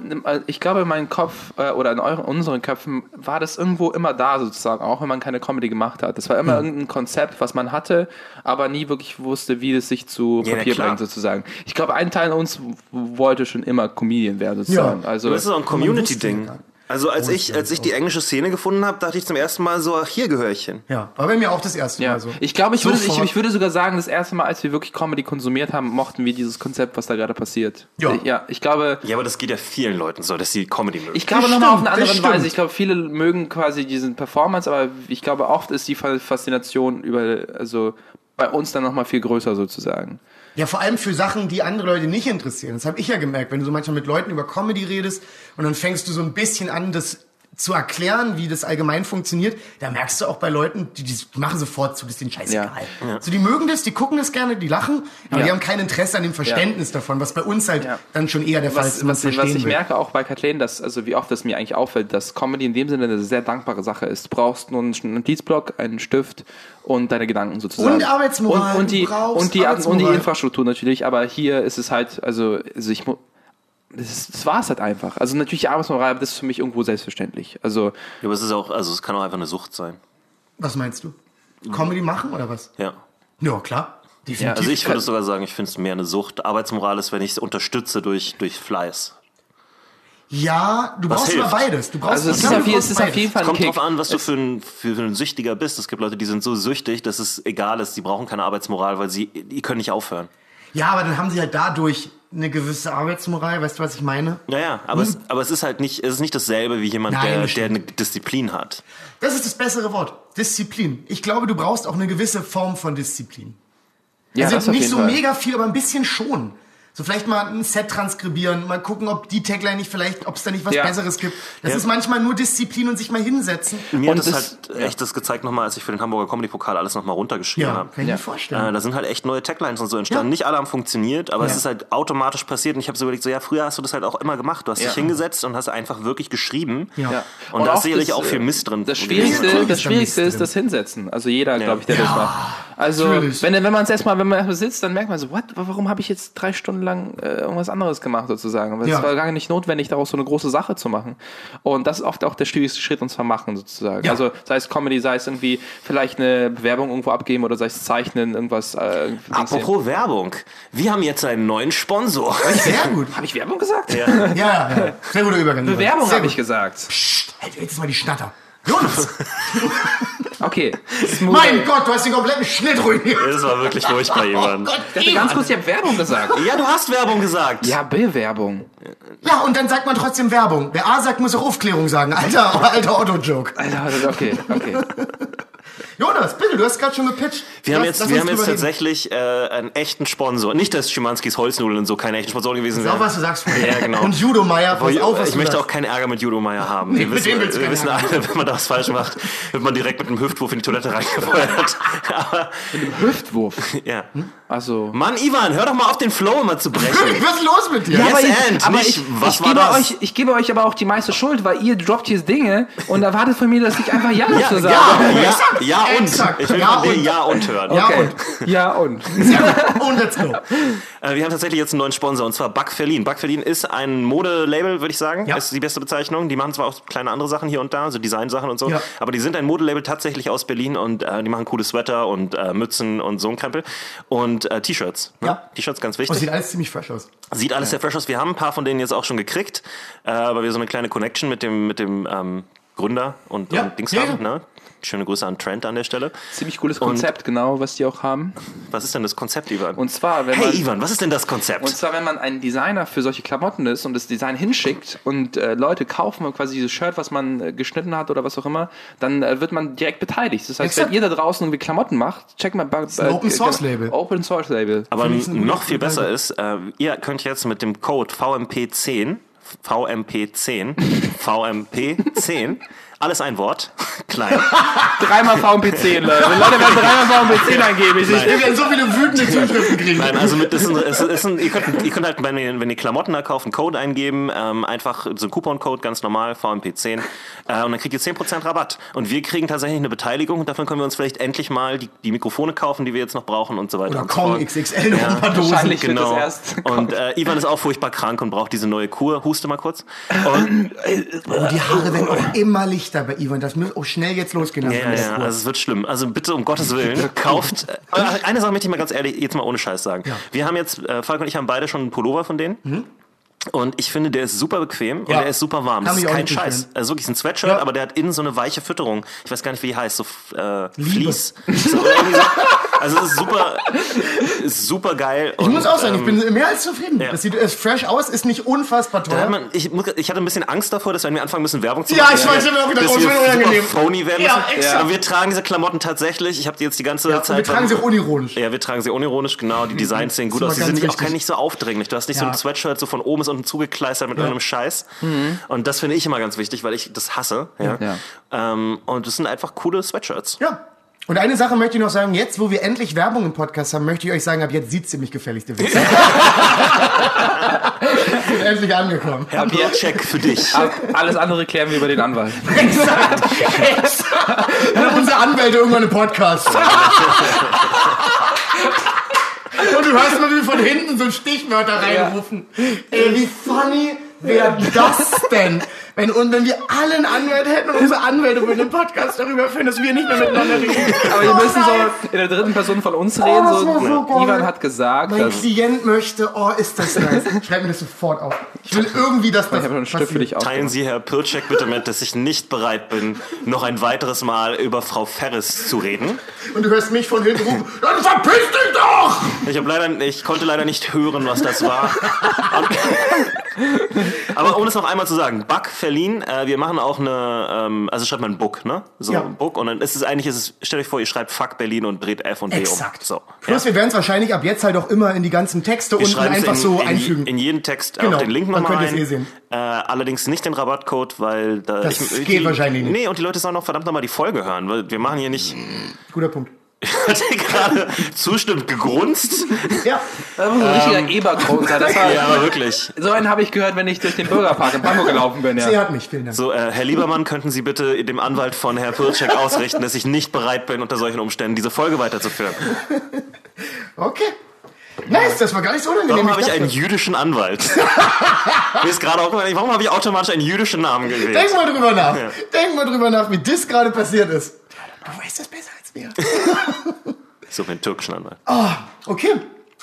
ich glaube, in meinem Kopf äh, oder in euren, unseren Köpfen war das irgendwo immer da sozusagen, auch wenn man keine Comedy gemacht hat. Das war immer irgendein Konzept, was man hatte, aber nie wirklich wusste, wie es sich zu Ja, Papier bringt sozusagen. Ich glaube, ein Teil uns wollte schon immer Comedian werden sozusagen. Ja. Also Das ist auch ein ja Community-Ding. Also als ich, als ich die englische Szene gefunden habe, dachte ich zum ersten Mal so, ach, hier gehöre ich hin. Ja, war bei mir auch das erste ja, Mal so. ich glaube, ich würde, ich, ich würde sogar sagen, das erste Mal, als wir wirklich Comedy konsumiert haben, mochten wir dieses Konzept, was da gerade passiert. Ja. ja ich glaube, Ja, aber das geht ja vielen Leuten so, dass sie Comedy mögen. Ich glaube nochmal auf eine andere. Weise. Ich glaube, viele mögen quasi diesen Performance, aber ich glaube, oft ist die Faszination über, also bei uns dann nochmal viel größer sozusagen. Ja, vor allem für Sachen, die andere Leute nicht interessieren. Das habe ich ja gemerkt, wenn du so manchmal mit Leuten über Comedy redest und dann fängst du so ein bisschen an, das zu erklären, wie das allgemein funktioniert, da merkst du auch bei Leuten, die, die machen sofort zu, das ist denen scheißegal. Ja. So, die mögen das, die gucken das gerne, die lachen, aber Ja. die haben kein Interesse an dem Verständnis davon, was bei uns halt Ja. dann schon eher der Fall ist, Was, man was, es was verstehen ich will. merke auch bei Kathleen, dass, also wie oft das mir eigentlich auffällt, dass Comedy in dem Sinne eine sehr dankbare Sache ist. Du brauchst nur einen Notizblock, einen Stift und deine Gedanken sozusagen. Und Arbeitsmoral, Und, und, die, und, die, und die. Infrastruktur natürlich, aber hier ist es halt, also, also ich mu- das, das war es halt einfach. Also natürlich Arbeitsmoral, aber das ist für mich irgendwo selbstverständlich. Also Ja, aber es ist auch, also es kann auch einfach eine Sucht sein. Was meinst du? Comedy machen oder was? Ja. Ja, klar. Definitiv. Also ich würde sogar sagen, ich finde es mehr eine Sucht. Arbeitsmoral ist, wenn ich es unterstütze durch, durch Fleiß. ja, du brauchst immer beides. Du brauchst, Also es ist, auf, es ist auf jeden Fall ein Kommt Kick. drauf an, was du für ein, für, für ein Süchtiger bist. Es gibt Leute, die sind so süchtig, dass es egal ist. Die brauchen keine Arbeitsmoral, weil sie, die können nicht aufhören. Ja, aber dann haben sie halt dadurch eine gewisse Arbeitsmoral, weißt du, was ich meine? Ja, ja, aber, es, aber es ist halt nicht, es ist nicht dasselbe wie jemand, Nein, der, der eine Disziplin hat. Das ist das bessere Wort. Disziplin. Ich glaube, du brauchst auch eine gewisse Form von Disziplin. ja, also das auf nicht jeden so Fall. mega viel, aber ein bisschen schon. So vielleicht mal ein Set transkribieren, mal gucken, ob die Tagline nicht vielleicht, ob es da nicht was Ja. Besseres gibt. Das Ja. ist manchmal nur Disziplin und sich mal hinsetzen. Mir Und hat das, halt echt das gezeigt nochmal, als ich für den Hamburger Comedy-Pokal alles nochmal runtergeschrieben Ja, habe. kann ich Ja. mir vorstellen. Äh, da sind halt echt neue Taglines und so entstanden. Ja. Nicht alle haben funktioniert, aber Ja. es ist halt automatisch passiert. Und ich habe so überlegt, so ja, früher hast du das halt auch immer gemacht. Du hast Ja. dich hingesetzt und hast einfach wirklich geschrieben. Ja. Ja. Und, da ist auch sicherlich das, auch viel Mist drin. Das. Schwierigste, das Schwierigste ist das Hinsetzen. Also jeder, glaube ich, der das macht. Also natürlich. wenn, wenn man es erstmal, wenn man erstmal sitzt, dann merkt man so, what, warum habe ich jetzt drei Stunden lang äh, irgendwas anderes gemacht sozusagen? Es Ja. war gar nicht notwendig, daraus so eine große Sache zu machen. Und das ist oft auch der schwierigste Schritt, uns vermachen sozusagen. Ja. Also sei es Comedy, sei es irgendwie vielleicht eine Bewerbung irgendwo abgeben oder sei es Zeichnen, irgendwas. Äh, Apropos Werbung. Wir haben jetzt einen neuen Sponsor. Sehr gut. habe ich Werbung gesagt? Ja. Ja, ja. Sehr guter Übergang. Bewerbung habe ich gesagt. Psst, halt jetzt mal die Schnatter. Jonas! Okay. Smooth. mein Gott, du hast den kompletten Schnitt ruiniert. Das war wirklich furchtbar, Ivan. Gott, Ich dachte ganz kurz, ich habe Werbung gesagt. Ja, du hast Werbung gesagt. Ja, Bewerbung. Ja, und dann sagt man trotzdem Werbung. Wer A sagt, muss auch Aufklärung sagen. Alter, alter Otto-Joke. Alter, okay, okay. Jonas, bitte, du hast gerade schon gepitcht. Wir haben Lass- jetzt, lass wir haben jetzt tatsächlich äh, einen echten Sponsor. Nicht, dass Schimanskis Holznudeln und so keine echten Sponsoren gewesen Sag, wären. was du sagst. Ja, genau. Und Judo Meier, pass auf, was ich du möchte sagst. auch keinen Ärger mit Judo Meier haben. Wir mit wissen, dem willst du wir wissen alle, wenn man da was falsch macht, wird man direkt mit einem Hüftwurf in die Toilette reingefeuert. Aber, Hüftwurf. ja. Also. Mann, Ivan, hör doch mal auf, den Flow immer zu brechen. Was ist los mit dir? Ja, aber Yes ich, and, aber nicht, ich, was ich, war gebe das? euch, ich gebe euch aber auch die meiste Schuld, weil ihr droppt hier Dinge und erwartet von mir, dass ich einfach Ja Ja, dazu sage. ja, ja, ja und. exakt. Ich will Ja von und. Ja und hören. Ja Okay. und. Ja und. Und let's go. Äh, wir haben tatsächlich jetzt einen neuen Sponsor und zwar Buck Verlin. Buck Verlin ist ein Modelabel, würde ich sagen. Ja. Ist die beste Bezeichnung. Die machen zwar auch kleine andere Sachen hier und da, so Designsachen und so, Ja. aber die sind ein Modelabel tatsächlich aus Berlin und äh, die machen coole Sweater und äh, Mützen und so ein Krempel und äh, T-Shirts. Ne? Ja. T-Shirts ganz wichtig. sieht alles ziemlich fresh aus. Sieht alles sehr fresh aus. Wir haben ein paar von denen jetzt auch schon gekriegt, äh, weil wir so eine kleine Connection mit dem, mit dem ähm, Gründer und, Ja, und Dings ja, haben. ja. Ne? Schöne Grüße an Trent an der Stelle. Ziemlich cooles Konzept, genau, was die auch haben. Was ist denn das Konzept, Ivan? Und zwar, wenn hey man. Ivan, was ist denn das Konzept? Und zwar, wenn man ein Designer für solche Klamotten ist und das Design hinschickt und äh, Leute kaufen quasi dieses Shirt, was man äh, geschnitten hat oder was auch immer, dann äh, wird man direkt beteiligt. Das heißt, Exakt. wenn ihr da draußen irgendwie Klamotten macht, checkt mal bei, ein Open Source Label. Open Source Label. Aber noch viel besser ist, äh, ihr könnt jetzt mit dem Code VMP10 VMP10 VMP10. Alles ein Wort. Klein. Dreimal VMP10, Leute. Leute werden dreimal VMP10 eingeben. Ich, Wir werden so viele wütende Zuschriften kriegen. Nein, also mit, ist ein, ist ein, ihr, könnt, ihr könnt halt, wenn ihr, wenn ihr Klamotten da kauft, einen Code eingeben, ähm, einfach so einen Coupon-Code, ganz normal, VMP10, äh, und dann kriegt ihr 10% Rabatt. Und wir kriegen tatsächlich eine Beteiligung und davon können wir uns vielleicht endlich mal die, die Mikrofone kaufen, die wir jetzt noch brauchen und so weiter Oder und Kong. XXL noch ein paar Dosen. Wahrscheinlich Genau. das erst. Und äh, Ivan ist auch furchtbar krank und braucht diese neue Kur. Huste mal kurz. Und, Oh, die Haare werden auch immer lichter bei Ivan. Das muss auch schnell jetzt losgehen. ja, ja, also es wird schlimm. Also bitte um Gottes Willen, kauft. Äh, eine Sache möchte ich mal ganz ehrlich, jetzt mal ohne Scheiß sagen. Wir haben jetzt, äh, Falk und ich haben beide schon einen Pullover von denen. Und ich finde, der ist super bequem und Ja. er ist super warm. Das ist kein Scheiß. beschweren. Also wirklich ein Sweatshirt, Ja. aber der hat innen so eine weiche Fütterung. Ich weiß gar nicht, wie die heißt. So äh. Vlies. So. Also es ist super, ist super geil. Ich muss auch sagen, ich bin mehr als zufrieden. ja. Das sieht äh, fresh aus, ist nicht unfassbar teuer. man, ich, ich hatte ein bisschen Angst davor, dass wenn wir anfangen müssen, Werbung zu Ja, machen, ich weiß, ich hab mir auch gedacht, oh, es wir unangenehm. phony werden Ja, müssen. Aber wir tragen diese Klamotten tatsächlich. Ich habe die jetzt die ganze Ja, und Zeit... wir tragen sie auch unironisch. Ja, wir tragen sie unironisch, genau. Die Designs sehen gut ist aus. Die sind auch nicht so aufdringlich. Du hast nicht so Ja. ein Sweatshirt so von oben bis unten zugekleistert mit irgendeinem Scheiß. Und das finde ich immer ganz wichtig, weil ich das hasse. Ja. Ja. Ähm, und das sind einfach coole Sweatshirts. Ja. Und eine Sache möchte ich noch sagen, jetzt, wo wir endlich Werbung im Podcast haben, möchte ich euch sagen, ab jetzt sieht ziemlich gefälligste Wichser. Sind endlich angekommen. Herr Biercheck für dich. Ab- Alles andere klären wir über den Anwalt. Exakt. Exakt. Unsere Anwälte irgendwann im Podcast. Und du hörst mal, wie wir von hinten so Stichwörter reinrufen. Ey, wie funny wäre das denn? Wenn, und wenn wir alle einen Anwalt hätten und unsere Anwälte würden den Podcast darüber führen, dass wir nicht mehr miteinander reden. Aber wir müssen so in der dritten Person von uns reden. das So, so. Ivan hat gesagt, Mein dass. Klient möchte, oh, ist das nice. Schreib mir das sofort auf. Ich will irgendwie, dass das Ich habe schon einen Stift für dich passiert. Teilen. Sie, Herr Pircek, bitte mit, dass ich nicht bereit bin, noch ein weiteres Mal über Frau Ferris zu reden. Und du hörst mich von hinten rufen, dann verpiss dich doch! Ich, hab leider, ich konnte leider nicht hören, was das war. Aber um es noch einmal zu sagen, Buck verliehen, äh, wir machen auch eine, ähm, also schreibt man Book, ne? So Ja. Book und dann ist es eigentlich, ist es, stellt euch vor, ihr schreibt Fuck Berlin und dreht F und B Exakt. um. So. Plus, wir werden es wahrscheinlich ab jetzt halt auch immer in die ganzen Texte Wir unten einfach in, so in, einfügen. in jeden Text Genau, auch den Link dann nochmal könnt rein. ihr es eh sehen. Äh, allerdings nicht den Rabattcode, weil da Das geht wahrscheinlich nicht. Nee, und die Leute sollen auch verdammt nochmal die Folge hören, weil wir machen hier nicht. Guter Punkt. Hat ihr gerade zustimmt gegrunzt? Ja, Das muss ein richtiger Ebergrund sein. Das war, Ähm, ja, aber wirklich. So einen habe ich gehört, wenn ich durch den Bürgerpark in Pankow gelaufen bin. sie Ja. hat mich, vielen Dank. So, äh, Herr Liebermann, könnten Sie bitte dem Anwalt von Herr Pircek ausrichten, dass ich nicht bereit bin, unter solchen Umständen diese Folge weiterzuführen? Okay. Nice, das war gar nicht so unangenehm. Warum habe ich dachte- einen jüdischen Anwalt? Mir ist gerade auch warum habe ich automatisch einen jüdischen Namen Denk gewählt? mal drüber nach. Ja. Denk mal drüber nach, wie das gerade passiert ist. Du weißt das besser wir. Ich suche einen türkischen Anwalt. Okay,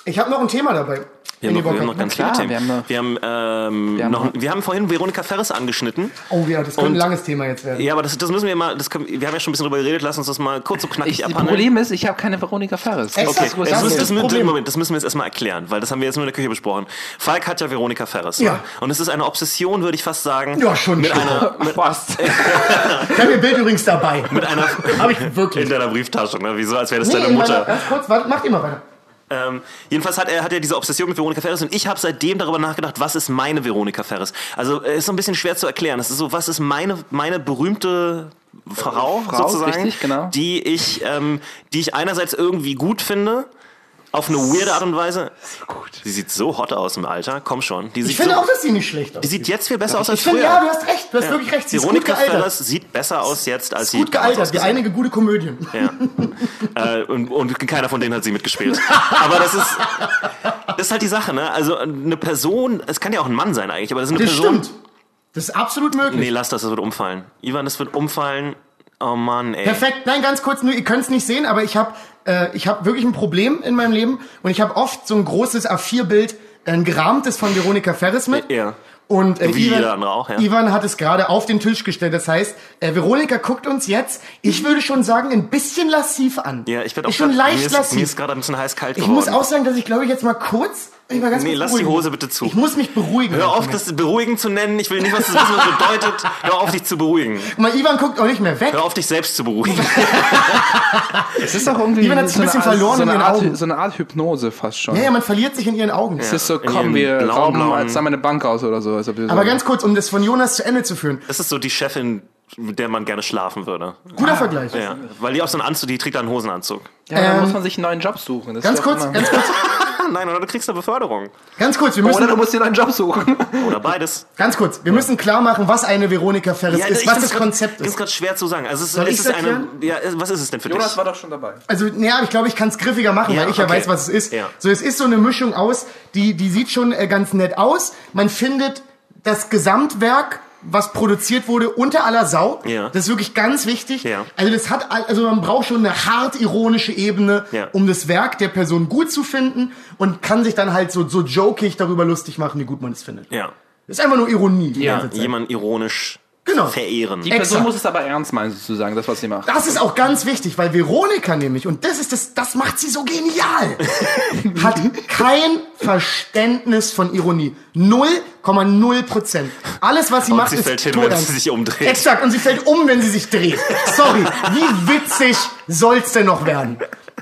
ich habe noch ein Thema dabei. Wir haben noch, wir haben noch ganz klar, viele wir Themen. haben noch- Wir haben, ähm, haben noch, noch- wir haben vorhin Veronika Ferris angeschnitten. Oh ja, das könnte ein langes Thema jetzt werden. Ja, aber das, das müssen wir mal, das können, wir haben ja schon ein bisschen drüber geredet, lass uns das mal kurz und knackig Ich, das abhandeln. Problem ist, ich habe keine Veronika Ferris. Exakt. Okay, Das das, das das, müssen, Problem. Moment, das müssen wir jetzt erstmal erklären, weil das haben wir jetzt nur in der Küche besprochen. Falk hat ja Veronika Ferris. Ja. Ne? Und es ist eine Obsession, würde ich fast sagen. Ja, schon Mit schon. einer, mit, Fast. Ich habe ihr Bild übrigens dabei. mit einer Habe ich wirklich. in deiner Brieftasche, ne? Wieso, als wäre das Nee, deine in meiner- Mutter. Ganz kurz, warte, macht ihr mal weiter. Ähm, jedenfalls hat er hat er diese Obsession mit Veronika Ferris und ich habe seitdem darüber nachgedacht, was ist meine Veronika Ferris? Also äh, ist so ein bisschen schwer zu erklären. Es ist so, was ist meine meine berühmte Frau, Frau, sozusagen, richtig, genau. die ich ähm, die ich einerseits irgendwie gut finde. Auf eine weirde Art und Weise. Sie sieht so hot aus im Alter. Komm schon. Die Ich sieht finde so, auch, dass sie nicht schlecht die aussieht. sieht jetzt viel besser aus als Ich finde, früher. ja, du hast recht. Du hast wirklich recht. Sie ist gut gealtert. Ferris sieht besser aus jetzt, als sie Gut gealtert, wie einige gute Komödien. Ja. äh, und, und keiner von denen hat sie mitgespielt. Aber das ist, das ist halt die Sache, ne? Also eine Person, es kann ja auch ein Mann sein eigentlich, aber das ist eine Das Person. stimmt. Das ist absolut möglich. Nee, lass das, das wird umfallen. Ivan, das wird umfallen. Oh Mann, ey. Perfekt. Nein, ganz kurz, nur ihr könnt es nicht sehen, aber ich habe äh, ich habe wirklich ein Problem in meinem Leben und ich habe oft so ein großes A4-Bild, ein gerahmtes von Veronika Ferris mit. Ja. Und äh, Wie Ivan, auch, ja. Ivan hat es gerade auf den Tisch gestellt. Das heißt, äh, Veronika guckt uns jetzt, ich würde schon sagen, ein bisschen lassiv an. Ja, ich werde auch schon grad- leicht mir ist, lassiv. mir ist gerade ein bisschen heiß kalt ich geworden. muss auch sagen, dass ich glaube ich jetzt mal kurz Ich mal ganz Nee, lass die. Hose bitte zu. Ich muss mich beruhigen. Hör auf, das beruhigen zu nennen. Ich will nicht, was das wissen, was bedeutet. Hör auf, dich zu beruhigen. Guck mal, Ivan guckt auch nicht mehr weg. Hör auf, dich selbst zu beruhigen. Es ist doch irgendwie Ivan hat's ein so, bisschen eine Art, verloren so, in den Art, Augen. so eine Art Hypnose fast schon. Ja, ja, man verliert sich in ihren Augen. Es ist so, komm, ihren wir blauen, rauben blauen- jetzt einmal eine Bank aus oder so. Als ob wir so Aber ganz kurz, um das von Jonas zu Ende zu führen. Das ist so die Chefin, mit der man gerne schlafen würde. Guter Vergleich. Ja, weil die auch so einen Anzug, die trägt da einen Hosenanzug. ja, dann ähm, muss man sich einen neuen Job suchen. Das Ganz kurz, ganz kurz, Ah, nein, oder du kriegst eine Beförderung. ganz kurz. Wir Oder müssen, du musst dir einen Job suchen. Oder beides. ganz kurz. Wir müssen klar machen, was eine Veronika Ferris ist, ich was das grad- Konzept Ich ist. gerade schwer zu sagen. Also es, Soll es ist eine. erklären? Ja, was ist es denn für Jonas dich? war doch schon dabei. Also, naja, ich glaube, ich kann es griffiger machen, Ja, weil ich ja okay. weiß, was es ist. Ja. So, es ist so eine Mischung aus, die, die sieht schon äh, ganz nett aus. Man findet das Gesamtwerk, was produziert wurde, unter aller Sau. Ja. Das ist wirklich ganz wichtig. Ja. Also, das hat, also man braucht schon eine hart ironische Ebene, Ja. um das Werk der Person gut zu finden und kann sich dann halt so, so jokig darüber lustig machen, wie gut man es findet. Ja. Das ist einfach nur Ironie. Ja, jemand ironisch Genau. verehren. Die Person Exakt. muss es aber ernst meinen, sozusagen, das, was sie macht. Das ist auch ganz wichtig, weil Veronika nämlich, und das ist das, das macht sie so genial, hat kein Verständnis von Ironie. 0,0 Prozent. Alles, was sie Und macht, sie ist fällt hin, wenn sie sich umdreht. Exakt, und sie fällt um, wenn sie sich dreht. Sorry, wie witzig soll's denn noch werden?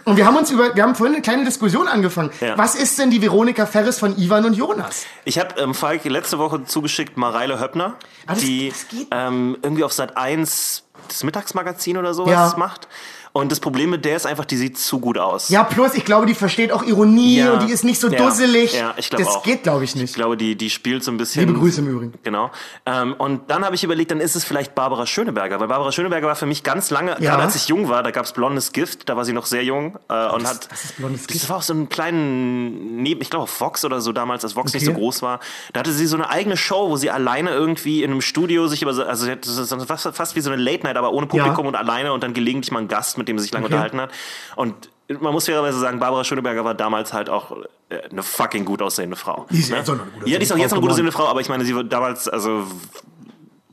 Und wir haben uns über, wir haben vorhin eine kleine Diskussion angefangen. Ja. Was ist denn die Veronika Ferris von Ivan und Jonas? Ich habe ähm, Falk letzte Woche zugeschickt Mareile Höppner, Ah, das- die das ähm, irgendwie auf Sat 1 das Mittagsmagazin oder sowas Ja. macht. Und das Problem mit der ist einfach, die sieht zu gut aus. Ja, plus, ich glaube, die versteht auch Ironie Ja. und die ist nicht so Ja. dusselig. Ja, ich glaube Das auch. geht, glaube ich, Ich nicht. glaube, die, die spielt so ein bisschen. Liebe Grüße im Übrigen. Genau. Ähm, und dann habe ich überlegt, dann ist es vielleicht Barbara Schöneberger, weil Barbara Schöneberger war für mich ganz lange, Ja. gerade als ich jung war, da gab's Blondes Gift, da war sie noch sehr jung äh, und hat. was ist Blondes Gift? Das war auch so einen kleinen Neben, ich glaube auf Vox oder so damals, als Vox nicht so Okay. groß war. Da hatte sie so eine eigene Show, wo sie alleine irgendwie in einem Studio sich über, so- also das fast, fast wie so eine Late Night, aber ohne Publikum und alleine und dann gelegentlich mal ein Gast, mit dem sie sich lange Okay. unterhalten hat. Und man muss fairerweise sagen, Barbara Schöneberger war damals halt auch äh, eine fucking gut aussehende Frau. Die ist jetzt auch eine gut Ja, die ist auch aussehende jetzt noch eine Frau gut aussehende Frau, aber ich meine, sie war damals, also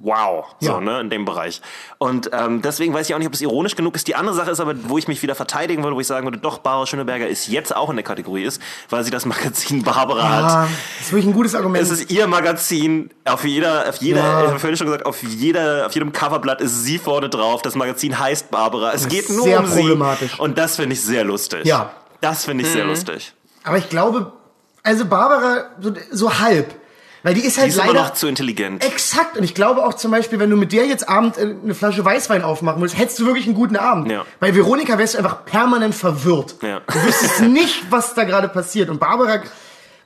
wow, so, Ja. ne, in dem Bereich. Und ähm, deswegen weiß ich auch nicht, ob es ironisch genug ist. Die andere Sache ist aber, wo ich mich wieder verteidigen würde, wo ich sagen würde, doch, Barbara Schöneberger ist jetzt auch in der Kategorie ist, weil sie das Magazin Barbara Ah, hat. das ist wirklich ein gutes Argument. Es ist ihr Magazin, auf jeder, auf jeder, Ja. ich habe vorhin schon gesagt, auf jeder, auf jedem Coverblatt ist sie vorne drauf. Das Magazin heißt Barbara. Es geht nur sehr um sie. problematisch. Und das finde ich sehr lustig. Ja. Das finde ich sehr lustig. Aber ich glaube, also Barbara, so, so halb. Weil die ist halt Die ist leider. immer noch zu intelligent. Exakt. Und ich glaube auch zum Beispiel, wenn du mit der jetzt Abend äh, eine Flasche Weißwein aufmachen würdest, hättest du wirklich einen guten Abend. Ja. Bei Veronika wärst du einfach permanent verwirrt. Ja. Du wüsstest nicht, was da gerade passiert. Und Barbara,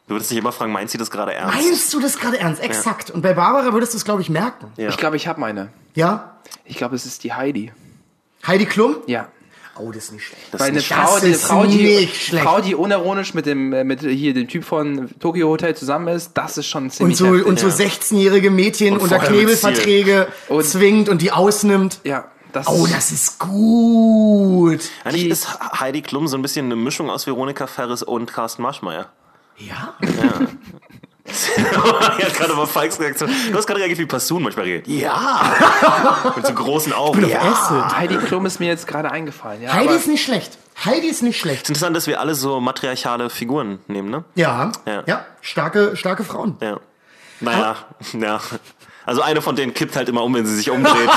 Du würdest dich immer fragen, meint sie das gerade ernst? meinst du das gerade ernst? Exakt. Und bei Barbara würdest du es, glaube ich, merken. Ja. Ich glaube, ich habe meine. Ja? Ich glaube, es ist die Heidi. Heidi Klum? Ja. Oh, das ist nicht schlecht. Das Weil ist eine nicht Frau, die, eine ist Frau, die, nicht schlecht. Frau, die unironisch mit dem, äh, mit hier dem Typ von Tokyo Hotel zusammen ist, das ist schon Und ziemlich so, heftig. und so 16-jährige Mädchen Und unter Knebelverträge Und- zwingt und die ausnimmt. Ja, das Oh, das ist gut. Eigentlich Die- ist Heidi Klum so ein bisschen eine Mischung aus Veronika Ferris und Carsten Marschmeier. Ja? ja, gerade bei Falks Reaktion. Du hast gerade reagiert wie Passun manchmal reagiert. Ja. Mit so großen Augen. Ja. Acid. Heidi Klum ist mir jetzt gerade eingefallen. Ja, Heidi aber ist nicht schlecht. Heidi ist nicht schlecht. Es ist interessant, dass wir alle so matriarchale Figuren nehmen, ne? Ja, Ja. ja, starke, starke Frauen. Ja. Naja, ja. Also eine von denen kippt halt immer um, wenn sie sich umdreht.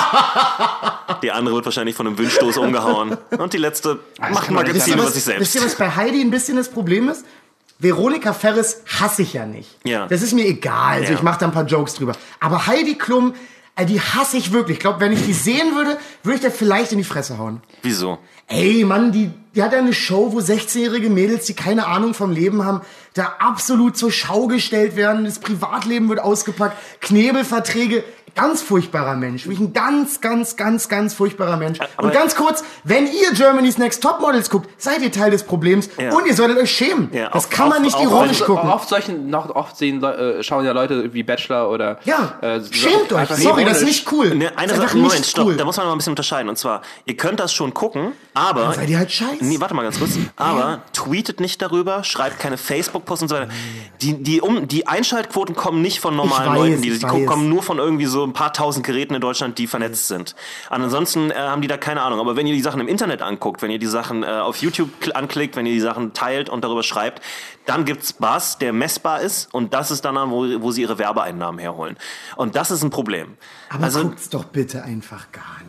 Die andere wird wahrscheinlich von einem Windstoß umgehauen. Und die letzte macht kann man nicht Magazine sagen. über sich Wisst ihr, was bei Heidi ein bisschen das Problem ist? Veronika Ferris hasse ich ja nicht. Ja. Das ist mir egal. Also Ja. ich mache da ein paar Jokes drüber. Aber Heidi Klum, die hasse ich wirklich. Ich glaube, wenn ich die sehen würde, würde ich der vielleicht in die Fresse hauen. Wieso? Ey, Mann, die, die hat eine Show, wo 16-jährige Mädels, die keine Ahnung vom Leben haben, da absolut zur Schau gestellt werden. Das Privatleben wird ausgepackt. Knebelverträge. Ganz furchtbarer Mensch. Wirklich ein ganz, ganz, ganz, ganz furchtbarer Mensch. aber- Und ganz kurz, wenn ihr Germany's Next Topmodels guckt, seid ihr Teil des Problems Ja. und ihr solltet euch schämen. Ja, das auf- kann man auf- nicht auf- ironisch gucken. oft solchen, noch oft sehen, äh, schauen ja Leute wie Bachelor oder. Ja, äh, schämt euch. Sorry, das ist nicht cool. Ne, eine Sache, Moment, stopp, cool. da muss man mal ein bisschen unterscheiden. Und zwar, ihr könnt das schon gucken, aber. seid ihr halt scheiße. Nee, warte mal ganz kurz. Aber tweetet nicht darüber, schreibt keine Facebook-Posts und so weiter. Die, die, um, die Einschaltquoten kommen nicht von normalen weiß, Leuten, die, die weiß. kommen nur von irgendwie so ein paar tausend Geräten in Deutschland, die vernetzt sind. Ansonsten äh, haben die da keine Ahnung. Aber wenn ihr die Sachen im Internet anguckt, wenn ihr die Sachen äh, auf YouTube kl- anklickt, wenn ihr die Sachen teilt und darüber schreibt, dann gibt's Buzz, der messbar ist und das ist dann, wo, wo sie ihre Werbeeinnahmen herholen. Und das ist ein Problem. Aber also guckt's doch bitte einfach gar nicht.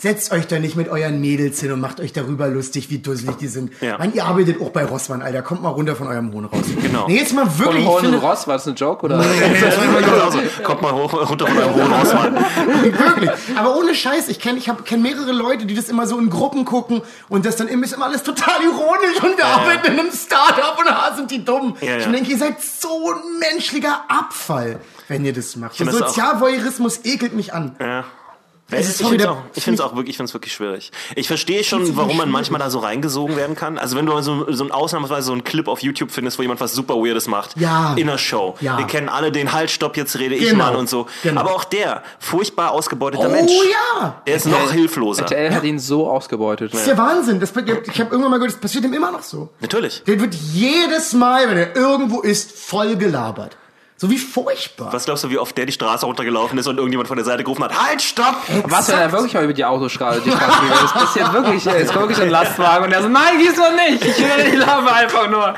Setzt euch da nicht mit euren Mädels hin und macht euch darüber lustig, wie dusselig die sind. Ja. Man, ihr arbeitet auch bei Rossmann, Alter. Kommt mal runter von eurem Hohn raus. Genau. Nee, jetzt mal Von wirklich. ich Horn und finde- Ross, war das ein Joke? Oder? also, kommt mal hoch, runter von eurem hohen Hausmann. Wirklich. Aber ohne Scheiß, ich kenne ich hab, kenn mehrere Leute, die das immer so in Gruppen gucken und das dann immer ist immer alles total ironisch und wir arbeiten in einem Startup und da sind die dumm. Ja, ja. Ich denke, ihr seid so ein menschlicher Abfall, wenn ihr das macht. Der Sozialvoyeurismus ekelt mich an. Ja. Es Ich ist sorry, finde es auch, ich find's auch wirklich, ich find's wirklich schwierig. Ich verstehe schon, warum man manchmal da so reingesogen werden kann. Also wenn du mal so, so ein ausnahmsweise so einen Clip auf YouTube findest, wo jemand was super Weirdes macht. Ja. In der Show. Ja. Wir kennen alle den Halt, Stopp, jetzt rede ich Genau. mal und so. Genau. Aber auch der, furchtbar ausgebeuteter Oh Mensch. ja! Der ist noch hilfloser. RTL hat ihn so ausgebeutet. Das ist der Wahnsinn. Das, ich habe irgendwann mal gehört, das passiert ihm immer noch so. Natürlich. Der wird jedes Mal, wenn er irgendwo ist, voll gelabert. So wie furchtbar. Was glaubst du, wie oft der die Straße runtergelaufen ist und irgendjemand von der Seite gerufen hat, halt, stopp! Was, wenn er wirklich mal über die Autostraße die Straße geht? Das passiert wirklich. Es kommt wirklich ein Lastwagen und er so, nein, diesmal nicht. Ich will nicht laufen, einfach nur.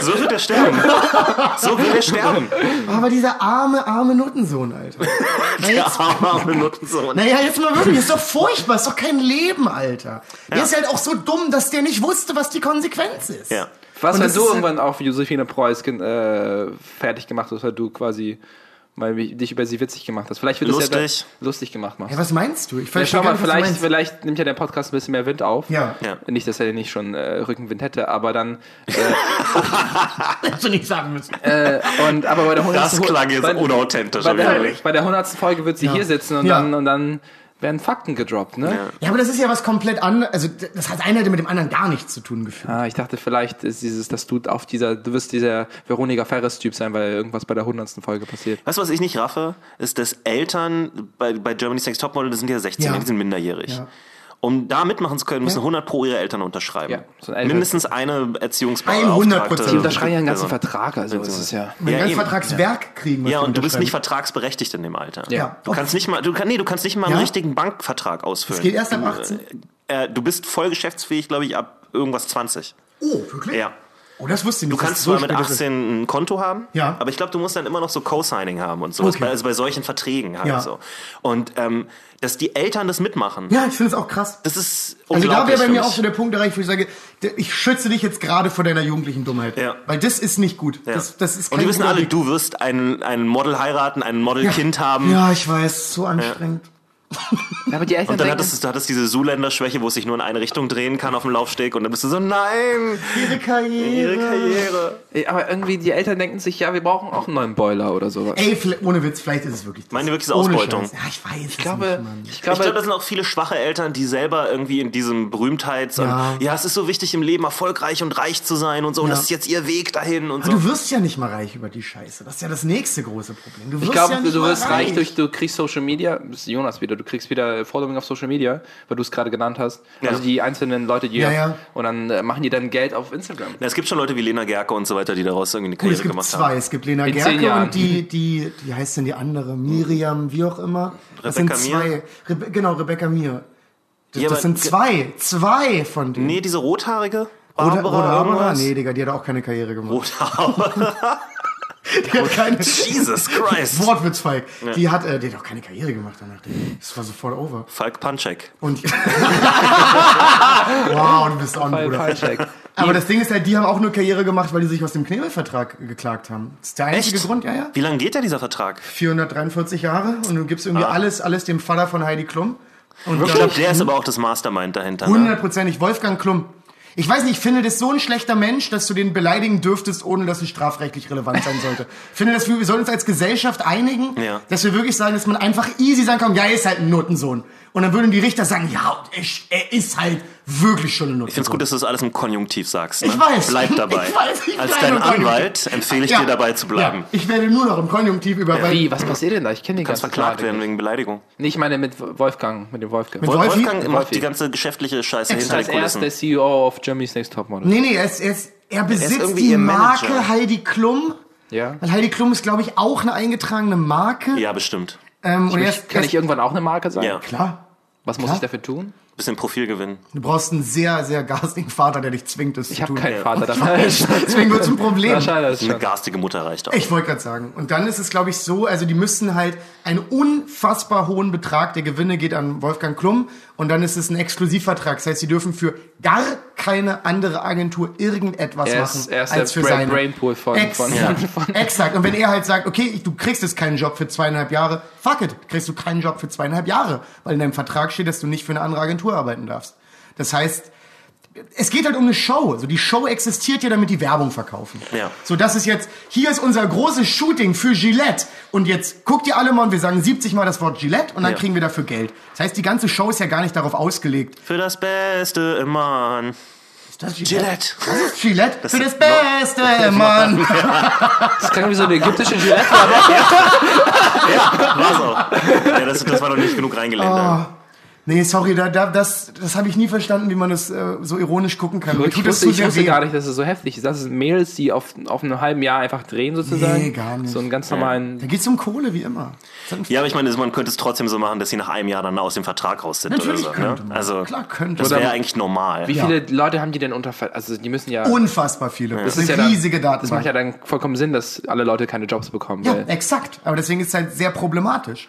So wird er sterben. So wird er sterben. Aber dieser arme, arme Nuttensohn, Alter. Der jetzt, arme, arme Nuttensohn. naja, jetzt mal wirklich, ist doch furchtbar, ist doch kein Leben, Alter. Der ist halt auch so dumm, dass der nicht wusste, was die Konsequenz ist. Ja. Was, Und wenn du irgendwann auf Josephine Preuß äh, fertig gemacht hast, weil du quasi mal dich über sie witzig gemacht hast? Vielleicht wird es ja Lustig. lustig gemacht machst. Ja, was meinst du? Ich Ja, schau mal, nicht, was du vielleicht, vielleicht nimmt ja der Podcast ein bisschen mehr Wind auf. Ja. Ja. Nicht, dass er nicht schon äh, Rückenwind hätte, aber dann. Hättest du nicht sagen müssen. Äh, und, aber bei der 100. Das klang jetzt bei, unauthentisch. bei der, bei der 100. Folge wird sie hier sitzen und, Ja. dann, und dann werden Fakten gedroppt, ne? Ja, aber das ist ja was komplett anderes. Also, das hat einer mit dem anderen gar nichts zu tun gefühlt. Ah, ich dachte, vielleicht ist dieses, dass du auf dieser, du wirst dieser Veronika Ferres-Typ sein, weil irgendwas bei der 100. Folge passiert. Weißt du, was ich nicht raffe? Ist, dass Eltern bei, bei Germany's Next Topmodel, das sind ja 16, Ja. die sind minderjährig. Ja. Um da mitmachen zu können, müssen Ja. 100 pro ihre Eltern unterschreiben. Ja, so ein Eltern- Mindestens eine Erziehungsbeauftragte. 100%. Die unterschreiben ja einen ganzen Person. Vertrag, also es ist ja. Mein Ja, ganzes. Vertragswerk kriegen. Ja, und du bist nicht vertragsberechtigt in dem Alter. Ja. Du kannst nicht mal, du kann, nee, du kannst nicht mal einen richtigen Bankvertrag ausfüllen. Das geht erst ab Du, 18? Äh, du bist voll geschäftsfähig, glaube ich, ab irgendwas 20. Oh, wirklich? Ja. Oh, das wusste ich Du nicht. dass kannst es so zwar mit spät ist. 18 ein Konto haben, Ja. aber ich glaube, du musst dann immer noch so Co-Signing haben und so. Okay. Also bei solchen Verträgen halt Ja. so. Und ähm, dass die Eltern das mitmachen, Ja, ich finde es auch krass. das ist Also da unglaublich wäre bei mir auch so der Punkt erreicht, wo ich sage, ich schütze dich jetzt gerade vor deiner jugendlichen Dummheit. Ja. Weil das ist nicht gut. Ja. Das, das ist und kein wir wissen alle, Weg. du wirst ein, ein Model heiraten, ein Model-Kind haben. Ja, ich weiß, so anstrengend. Ja, aber die Eltern Und dann hattest du, du hattest diese Zuländer-Schwäche, wo es sich nur in eine Richtung drehen kann auf dem Laufsteg und dann bist du so, nein, Ihre Karriere. ihre Karriere. Ey, aber irgendwie die Eltern denken sich, ja, wir brauchen auch einen neuen Boiler oder sowas. Ey, ohne Witz, vielleicht ist es wirklich das. Meine wirklich ist Ausbeutung. Ja, ich weiß Ich glaube, nicht, Mann. ich Ich glaube, glaube, das sind auch viele schwache Eltern, die selber irgendwie in diesem Berühmtheits- und Ja. ja. es ist so wichtig im Leben, erfolgreich und reich zu sein und so, und Ja. das ist jetzt ihr Weg dahin und Aber so. du wirst ja nicht mal reich über die Scheiße. Das ist ja das nächste große Problem. Du wirst ich glaube, ja nicht du mal wirst reich durch, du kriegst Social Media, das ist Jonas wieder, du kriegst wieder Following auf Social Media, weil du es gerade genannt hast. Also Ja. die einzelnen Leute, die Ja, ja. und dann äh, machen die dann Geld auf Instagram. Ja, es gibt schon Leute wie Lena Gerke und so weiter, die daraus irgendwie eine Gut, Karriere es gibt gemacht zwei. haben. Es gibt Lena In Gerke und die, die, wie heißt denn die andere? Miriam, wie auch immer. Das Rebecca sind Mir? zwei. Rebe genau, Rebecca Mir. Das, Ja, das sind zwei. Zwei von denen. Nee, diese rothaarige? Oder, oder Barbara? irgendwas? Nee, Digga, die hat auch keine Karriere gemacht. Rothaarige. Die hat keine. Jesus Christ. Wortwitz, Falk. Die hat, äh, die hat auch keine Karriere gemacht danach. Das war sofort over. Falk Panczek. Und wow, du bist on, Fall- Bruder. Fallcheck. Aber das Ding ist halt, die haben auch nur Karriere gemacht, weil die sich aus dem Knebelvertrag geklagt haben. Das ist der einzige Echt? Grund, ja, ja. Wie lange geht denn dieser Vertrag? 443 Jahre und du gibst irgendwie Ah. alles, alles dem Vater von Heidi Klum. Und Ich glaube, der ist aber auch das Mastermind dahinter. Ne? Hundertprozentig Wolfgang Klum. Ich weiß nicht, ich finde das so ein schlechter Mensch, dass du den beleidigen dürftest, ohne dass es strafrechtlich relevant sein sollte. Ich finde, dass wir, wir sollen uns als Gesellschaft einigen, Ja. dass wir wirklich sagen, dass man einfach easy sagen kann, ja, er ist halt ein Notensohn. Und dann würden die Richter sagen, ja, er, er ist halt wirklich schon ein Notensohn. Ich finde es gut, dass du das alles im Konjunktiv sagst. Ne? Ich weiß. Bleib dabei. Ich weiß, ich Als dein. Anwalt empfehle ich dir dabei zu bleiben. Ja, ich werde nur noch im Konjunktiv über... Wie, was passiert denn da? Ich kenne den Kannst ganzen verklagt Laden werden nicht. wegen Beleidigung. Nee, ich meine mit Wolfgang, mit dem Wolfgang. Mit Wolf- Wolfi? Wolfgang macht Wolfi. die ganze geschäftliche Scheiße Extra. hinter den er ist der Kulissen. CEO of Germany's Next Topmodel. Nee, nee, er, ist, er, ist, er besitzt irgendwie die Marke. Heidi Klum. Ja. Weil Heidi Klum ist, glaube ich, auch eine eingetragene Marke. Ja, bestimmt. Ähm, und Ich, erst, kann erst, ich irgendwann auch eine Marke sein? Ja. Klar. Was muss Klar. ich dafür tun? Bisschen Profil gewinnen. Du brauchst einen sehr, sehr garstigen Vater, der dich zwingt, das Ich zu habe tun. keinen Vater dafür. Deswegen wird es ein Problem. Wahrscheinlich Eine garstige Mutter reicht auch. Ich wollte gerade sagen. Und dann ist es, glaube ich, so, also die müssen halt einen unfassbar hohen Betrag der Gewinne geht an Wolfgang Klum und dann ist es ein Exklusivvertrag. Das heißt, sie dürfen für gar keine andere Agentur irgendetwas Er machen ist- er ist als der für Brain- seine. Brainpool von- Exakt. von- von- Exakt. Und wenn er halt sagt, okay, du kriegst jetzt keinen Job für zweieinhalb Jahre, fuck it, kriegst du keinen Job für zweieinhalb Jahre, weil in deinem Vertrag steht, dass du nicht für eine andere Agentur arbeiten darfst. Das heißt, es geht halt um eine Show. So die Show existiert ja, damit die Werbung verkaufen. Ja. So das ist jetzt hier ist unser großes Shooting für Gillette und jetzt guckt ihr alle mal und wir sagen 70 mal das Wort Gillette und dann Ja. kriegen wir dafür Geld. Das heißt, die ganze Show ist ja gar nicht darauf ausgelegt. Für das Beste im Mann. Ist das Gillette. Das ist Gillette für das Beste, Mann. Das klingt wie so eine ägyptische Gillette. War's auch. Ja, das, das war doch nicht genug reingelenkt. Ah. Nee, sorry, da, da, das, das habe ich nie verstanden, wie man das äh, so ironisch gucken kann. Ich tut das wusste, so ich wusste gar nicht, dass es so heftig ist. Das sind Mails, die auf, auf einem halben Jahr einfach drehen sozusagen. Nee, gar nicht. So einen ganz normalen... Da geht's um Kohle, wie immer. Ja, aber ich meine, man könnte es trotzdem so machen, dass sie nach einem Jahr dann aus dem Vertrag raus sind Natürlich oder so. könnte Ne? man. Also, Klar könnte das wäre eigentlich normal. Wie viele Leute haben die denn unter... Ver- Also die müssen ja... Unfassbar viele. Das, Das ist ja eine dann- riesige Das Datenbank. macht ja dann vollkommen Sinn, dass alle Leute keine Jobs bekommen. Ja, weil- exakt. Aber deswegen ist es halt sehr problematisch.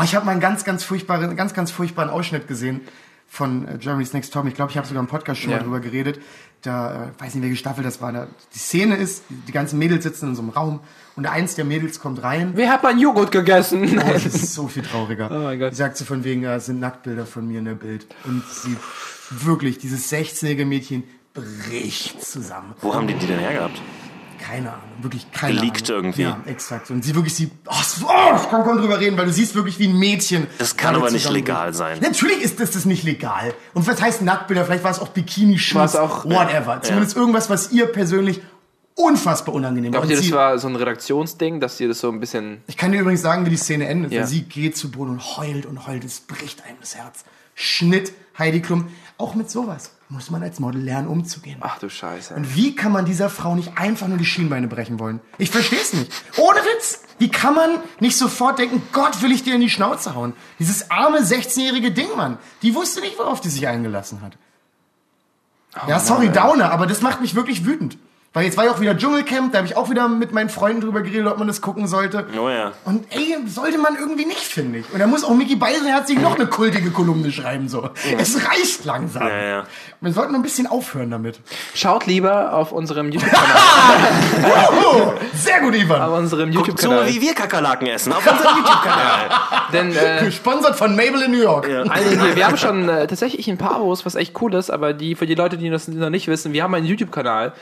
Oh, ich habe mal einen ganz, ganz furchtbaren, ganz, ganz furchtbaren Ausschnitt gesehen von äh, Germany's Next Top. Ich glaube, ich habe sogar im Podcast schon Ja. mal drüber geredet. Da, äh, weiß nicht, welche Staffel das war. Da, die Szene ist, die ganzen Mädels sitzen in so einem Raum und eins der Mädels kommt rein. Wer hat meinen Joghurt gegessen? Oh, das ist so viel trauriger. Oh mein Gott. Die sagt sie von wegen, ja, es sind Nacktbilder von mir in der Bild. Und sie wirklich, dieses 16-jährige Mädchen bricht zusammen. Wo haben die die denn hergehabt? Keine Ahnung, wirklich keine Geleakt Ahnung. irgendwie. Ja, exakt. Und sie wirklich, sie, oh, oh ich kann kaum drüber reden, weil du siehst wirklich wie ein Mädchen. Das kann aber nicht legal sein. Natürlich ist das, das nicht legal. Und was heißt Nacktbilder? Vielleicht war es auch Bikini-Shoots, War es auch- whatever. Zumindest irgendwas, was ihr persönlich unfassbar unangenehm war. Glaubt ihr, das war so ein Redaktionsding, dass ihr das so ein bisschen... ich kann dir übrigens sagen, wie die Szene endet. Ja. Sie geht zu Boden und heult und heult. Es bricht einem das Herz. Schnitt, Heidi Klum. Auch mit sowas muss man als Model lernen, umzugehen. Ach du Scheiße. Und wie kann man dieser Frau nicht einfach nur die Schienbeine brechen wollen? Ich verstehe es nicht. Ohne Witz. Wie kann man nicht sofort denken, Gott will ich dir in die Schnauze hauen? Dieses arme 16-jährige Ding, Mann. Die wusste nicht, worauf die sich eingelassen hat. ja, sorry, Downer, aber das macht mich wirklich wütend. Weil jetzt war ja auch wieder Dschungelcamp, da habe ich auch wieder mit meinen Freunden drüber geredet, ob man das gucken sollte. Oh ja. Und ey, sollte man irgendwie nicht, finde ich. Und da muss auch Mickey Beisenherz sich noch eine kultige Kolumne schreiben, so. Es reicht langsam. Ja, ja. Wir sollten ein bisschen aufhören damit. Schaut lieber auf unserem YouTube-Kanal. Oh, sehr gut, Ivan. auf unserem Guckt so, YouTube-Kanal. wie wir Kakerlaken essen auf unserem YouTube-Kanal. Denn äh, Gesponsert von Mabel in New York. einige, wir haben schon äh, tatsächlich ein paar Abos, was echt cool ist, aber die für die Leute, die das noch nicht wissen, wir haben einen YouTube-Kanal,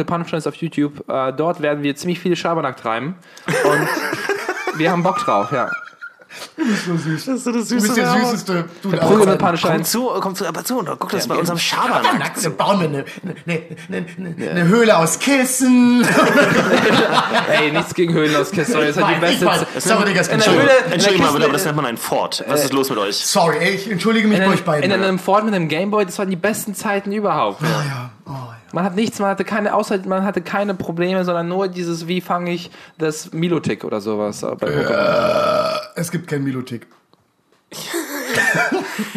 verprügelte Punchlines auf YouTube. Äh, dort werden wir ziemlich viele Schabernack treiben. Und wir haben Bock drauf, ja. So süß. Das ist so das Du bist der süßeste. Du der Komm Punchlines. zu, komm zu, aber zu, guck das bei unserem Schabernack. Nackt, dann bauen wir eine, eine, eine, eine, eine Höhle aus Kissen. Ey, nichts gegen Höhlen aus Kiss. Sorry, das ist halt die beste. Sorry, Digga, der der Entschuldigung mal bitte, aber das nennt man ein Fort. Was ist los mit euch? Sorry, ey, ich entschuldige mich bei euch beiden. in einem Ford mit einem Gameboy, das waren die besten Zeiten überhaupt. ja. Oh, ja. Man hat nichts, man hatte keine außer man hatte keine Probleme, sondern nur dieses, wie fange ich das Milotic oder sowas bei Pokémon. Es gibt kein Milotik.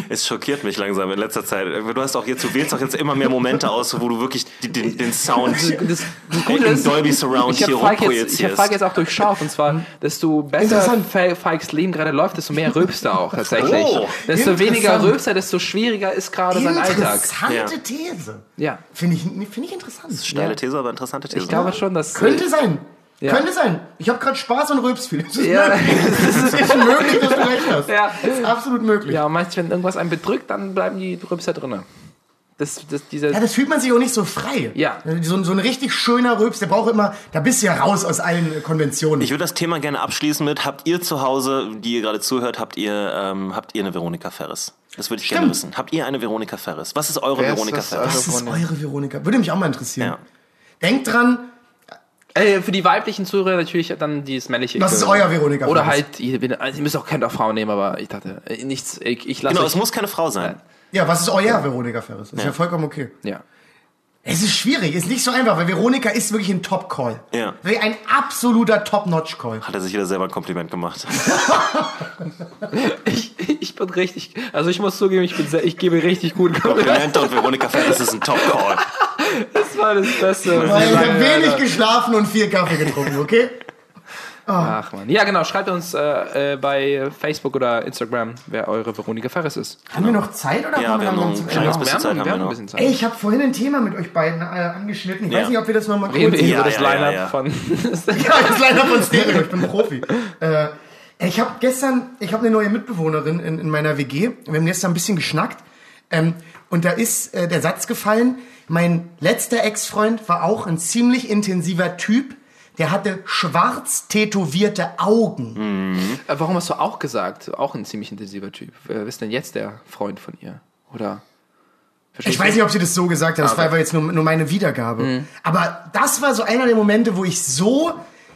Es schockiert mich langsam in letzter Zeit. Du hast auch jetzt, du wählst auch jetzt immer mehr Momente aus, wo du wirklich die- den, den Sound Das, das Gute in ist, Dolby Surround ich hier jetzt, ich rumprojizierst. Falk jetzt auch durchschaut und zwar, desto besser Falks Leben gerade läuft, desto mehr rülpst er auch tatsächlich. Oh, desto weniger rülpst er, desto schwieriger ist gerade sein Alltag. Interessante. These. Ja, Finde ich, finde ich interessant. Schnelle These, aber interessante These. ich glaube schon, dass Könnte sein. Ja. Könnte sein. Ich habe gerade Spaß und rülps viel. Es ist, Ja. möglich. es ist möglich, dass du recht hast. Ja. Es ist absolut möglich. ja, und meistens, wenn irgendwas einen bedrückt, dann bleiben die Rülpser drinne. Das, das, Ja, das fühlt man sich auch nicht so frei. Ja. So, ein- so ein richtig schöner Rülps, der braucht immer, da bist du ja raus aus allen Konventionen. Ich würde das Thema gerne abschließen mit, habt ihr zu Hause, die ihr gerade zuhört, habt ihr, ähm, habt ihr eine Veronika Ferris? Das würde ich gerne Stimmt. wissen. Habt ihr eine Veronika Ferris? Was ist eure Wer ist Veronika das? Ferris? Was ist eure Veronika? Würde mich auch mal interessieren. Ja. Denkt dran, Äh, für die weiblichen Zuhörer natürlich dann dieses männliche. Was ist euer Veronika Oder halt, ihr, also ihr müsst auch keine Frau nehmen, aber ich dachte, äh, nichts, ich, ich lasse Genau, es muss keine Frau sein. ja, was ist euer Veronika Ferris? Ist ja, vollkommen okay. ja. Es ist schwierig, ist nicht so einfach, weil Veronika ist wirklich ein Top-Call. Ja. Ein absoluter Top-Notch-Call. Hat er sich wieder selber ein Kompliment gemacht. Ich, ich bin richtig, also ich muss zugeben, ich bin sehr, ich gebe richtig gut Komplimente und Veronika Ferris ist ein Top-Call. Das war das Beste. ich ich habe wenig habe. geschlafen und viel Kaffee getrunken, okay? Ach man. Ja, genau. Schreibt uns äh, äh, bei Facebook oder Instagram, wer eure Veronika Ferris ist. Haben wir noch Zeit oder Ja, haben wir haben noch ein kleines bisschen Zeit haben wir wir noch. bisschen Zeit. Ey, ich habe vorhin ein Thema mit euch beiden äh, angeschnitten. Ich Ja. weiß nicht, ob wir das nochmal Reden kurz... wir Ja, über das ja, ja, Line-Up ja. von. Ja, das leider von Stereo, ich bin Profi. Äh, ich habe gestern, ich habe eine neue Mitbewohnerin in, in meiner WG. Wir haben gestern ein bisschen geschnackt. Ähm, und da ist äh, der Satz gefallen, mein letzter Ex-Freund war auch ein ziemlich intensiver Typ. Der hatte schwarz tätowierte Augen. Äh, Warum hast du auch gesagt? Auch ein ziemlich intensiver Typ. Wer ist denn jetzt der Freund von ihr? Oder? Ich weiß nicht, ob sie das so gesagt hat, das war aber jetzt nur, nur meine Wiedergabe. Aber das war so einer der Momente, wo ich so,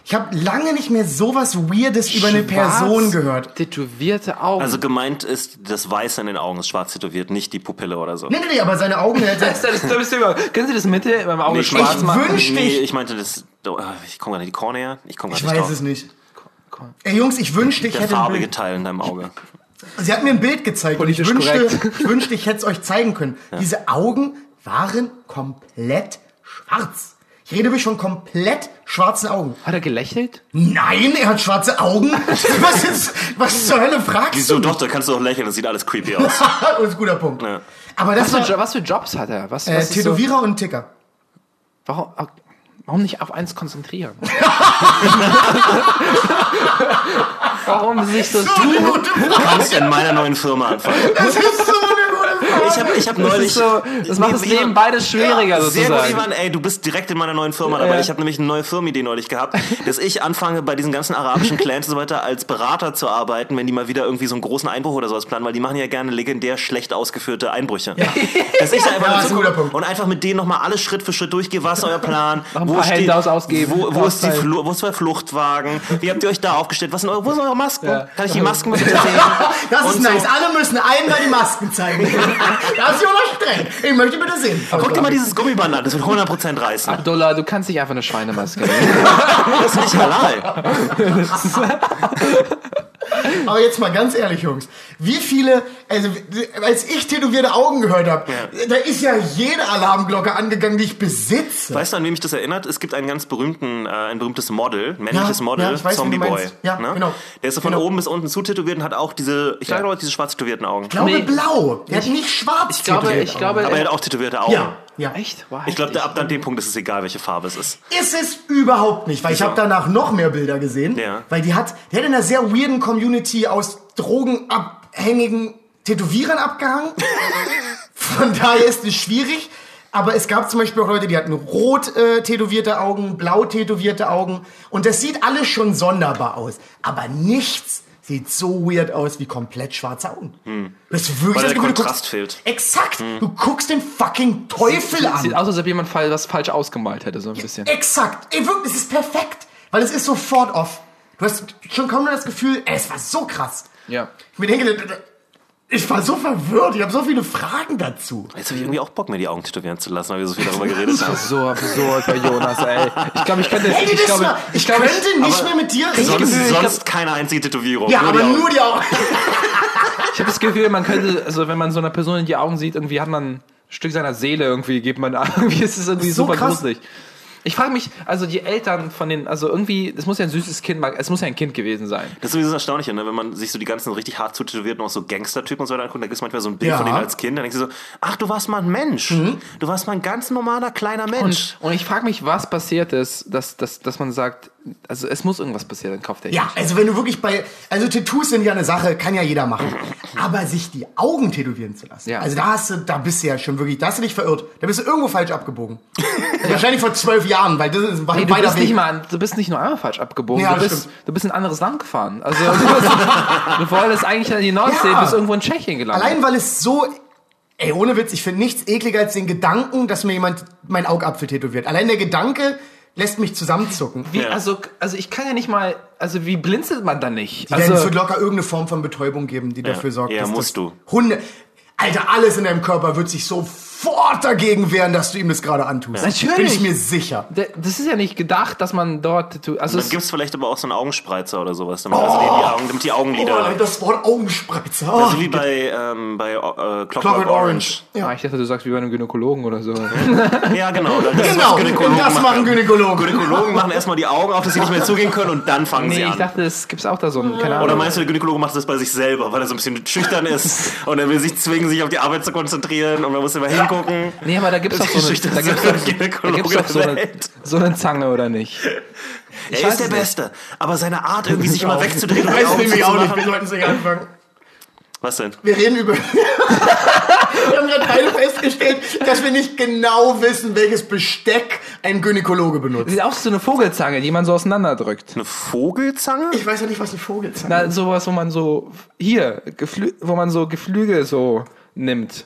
ich habe lange nicht mehr sowas Weirdes über eine Person gehört. Tätowierte Augen. Also gemeint ist, das Weiße in den Augen ist schwarz tätowiert, nicht die Pupille oder so. Nee, nee, nee, aber seine Augen, der, der, das, das, das. Können Sie das Mitte beim Auge Nee, schwarz ich machen? wünsch- Nee, dich- ich meinte das. oh, Ich komme gerade nicht die Cornea. Ich komme Ich gerade nicht weiß drauf. es nicht. Ey Jungs, ich wünschte, ich Der hätte ein farbige. Teil in deinem Auge. Sie hat mir ein Bild gezeigt und ich wünschte, ich wünschte, ich hätte es euch zeigen können. Diese Augen waren komplett schwarz. Ich rede wirklich von komplett schwarzen Augen. Hat er gelächelt? Nein, er hat schwarze Augen. Was ist, was zur Hölle fragst Wieso du? doch, da kannst du doch lächeln, das sieht alles creepy aus. das ist ein guter Punkt. Ja. Aber das Was für, war Jo- was für Jobs hat er? Was, äh, was ist so, Tätowierer und Ticker. warum, warum nicht auf eins konzentrieren? warum sich so... Du Frage. kannst in meiner neuen Firma anfangen. Das ist so. Ich habe ich hab Das, neulich. ist so, das macht das Leben beides schwieriger Sehr gut. Ivan, ey, du bist direkt in meiner neuen Firma dabei. Ich habe nämlich eine neue Firmenidee neulich gehabt, dass ich anfange, bei diesen ganzen arabischen Clans und so weiter als Berater zu arbeiten, wenn die mal wieder irgendwie so einen großen Einbruch oder sowas planen, weil die machen ja gerne legendär schlecht ausgeführte Einbrüche. Dass ich da einfach Ja, ist ein und einfach mit denen nochmal alles Schritt für Schritt durchgehe, was ist euer Plan, paar Handouts ausgeben. wo, wo, ist die. Flu wo ist der Fluchtwagen, wie habt ihr euch da aufgestellt, was sind eure, wo sind eure Masken, kann ich die Masken sehen? Das ist Und nice. so. Alle müssen einmal die Masken zeigen. Das ist Jonas streng. Ich möchte bitte sehen. Guck dir mal dieses Gummiband an, das wird 100% reißen. Abdullah, du kannst nicht einfach eine Schweinemaske nehmen. Das ist nicht halal. Aber jetzt mal ganz ehrlich, Jungs. Wie viele, also als ich tätowierte Augen gehört habe, da ist ja jede Alarmglocke angegangen, die ich besitze. Weißt du, an wen mich das erinnert? Es gibt einen ganz berühmten, äh, ein berühmtes Model, männliches Ja, Model, ja, weiß, Zombie Boy. Ja, genau. Der ist so von Genau. oben bis unten zutätowiert und hat auch diese, ich glaube, diese schwarz tätowierten Augen. Ich glaube Nee. blau. Der hat nicht schwarz Ich glaube, tätowiert, ich glaube, Aber er hat auch tätowierte Augen. Ja, ja. echt? Wow, Ich glaube, ab an dem Punkt ist es egal, welche Farbe es ist. Ist es überhaupt nicht, weil ich Wieso? habe danach noch mehr Bilder gesehen. Ja. Weil die hat, der hat in einer sehr weirden Community aus drogenabhängigen Tätowierern abgehangen. Von daher ist es schwierig. Aber es gab zum Beispiel auch Leute, die hatten rot äh, tätowierte Augen, blau tätowierte Augen. Und das sieht alles schon sonderbar aus. Aber nichts sieht so weird aus wie komplett schwarze Augen. Das ist wirklich Weil das der Gefühl, du Kontrast guckst, fehlt. Exakt. Du guckst den fucking Teufel an. Sieht aus, als ob jemand was falsch ausgemalt hätte, so ein bisschen. Exakt. Ey, wirklich, es ist perfekt. Weil es ist sofort off. Du hast schon kaum noch das Gefühl, ey, es war so krass. Ja. Ich mir denke, ich war so verwirrt. Ich habe so viele Fragen dazu. Jetzt habe ich irgendwie auch Bock, mir die Augen tätowieren zu lassen, weil wir so viel darüber geredet haben. So absurd bei Jonas, ey. Ich glaube, ich könnte. Ey, ich glaube, mal, ich, glaube, könnte nicht mehr mit dir reden. Sonst, Gefühl, ich sonst keine einzige Tätowierung. ja, nur aber die nur die Augen. Ich habe das Gefühl, man könnte, also wenn man so einer Person in die Augen sieht, irgendwie hat man ein Stück seiner Seele irgendwie, gibt man irgendwie ist es irgendwie So super krass. gruselig. Ich frage mich, also die Eltern von den, also irgendwie, es muss ja ein süßes Kind, es muss ja ein Kind gewesen sein. Das ist sowieso das Erstaunliche, ne? wenn man sich so die ganzen richtig hart zutätowierten, auch so Gangster-Typen und so weiter anguckt, da gibt es manchmal so ein Bild Ja. von denen als Kind, dann denkst du so, ach, du warst mal ein Mensch. Du warst mal ein ganz normaler kleiner Mensch. Und, und ich frage mich, was passiert ist, dass, dass, dass man sagt, also es muss irgendwas passieren, dann kauft er Ja, also wenn du wirklich bei, also Tattoos sind ja eine Sache, kann ja jeder machen. Aber sich die Augen tätowieren zu lassen, Ja. also da hast du, da bist du ja schon wirklich, da hast du dich verirrt. Da bist du irgendwo falsch abgebogen. Wahrscheinlich vor zwölf Jahren, weil das ist ein Nee, du, bist Weg. nicht mal, du bist nicht nur einmal falsch abgebogen, Ja, du, bist, stimmt. du bist in ein anderes Land gefahren. Also du, bist, du wolltest eigentlich an die Nordsee, Ja. bist irgendwo in Tschechien gelandet. Allein weil es so, ey, ohne Witz, ich finde nichts ekliger als den Gedanken, dass mir jemand meinen Augapfel tätowiert. Allein der Gedanke lässt mich zusammenzucken. Wie, Ja. also, also ich kann ja nicht mal, also wie blinzelt man da nicht? Also, es wird locker irgendeine Form von Betäubung geben, die dafür sorgt, Ja, dass musst das du. Hunde, Alter, alles in deinem Körper wird sich so sofort dagegen wehren, dass du ihm das gerade antust. Natürlich. Bin ich mir sicher. Das ist ja nicht gedacht, dass man dort. Also Dann es, gibt es vielleicht aber auch so einen Augenspreizer oder sowas, damit, also die, die, Augen, damit die Augenlider. Oh, das Wort Augenspreizer. Oh. Also wie bei, ähm, bei äh, Clockwork, Clockwork Orange. ah, ich dachte, du sagst wie bei einem Gynäkologen oder so. Ja, genau. Das Genau, Gynäkologen das machen Gynäkologen. Gynäkologen machen erstmal die Augen auf, dass sie nicht mehr zugehen können und dann fangen Nee, sie ich an. dachte, es gibt's auch da so einen, keine Ahnung. Oder meinst du, der Gynäkologe macht das bei sich selber, weil er so ein bisschen schüchtern ist und er will sich zwingen, sich auf die Arbeit zu konzentrieren und man muss immer hingucken. Nee, aber da gibt's doch Das so eine, ist da gibt's doch, da gibt's doch so eine, so eine Zange, oder nicht? Er weiß ist der es nicht. Beste, aber seine Art irgendwie sich immer wegzudrehen die Weiß nämlich auch nicht, wir sollten es nicht anfangen. Was denn? Wir reden über. wir haben gerade beide festgestellt, dass wir nicht genau wissen, welches Besteck ein Gynäkologe benutzt. Sieht aus wie so eine Vogelzange, die man so auseinanderdrückt. Eine Vogelzange? Ich weiß ja nicht, was eine Vogelzange Na, sowas, wo man so, hier, Geflü wo man so Geflügel so nimmt.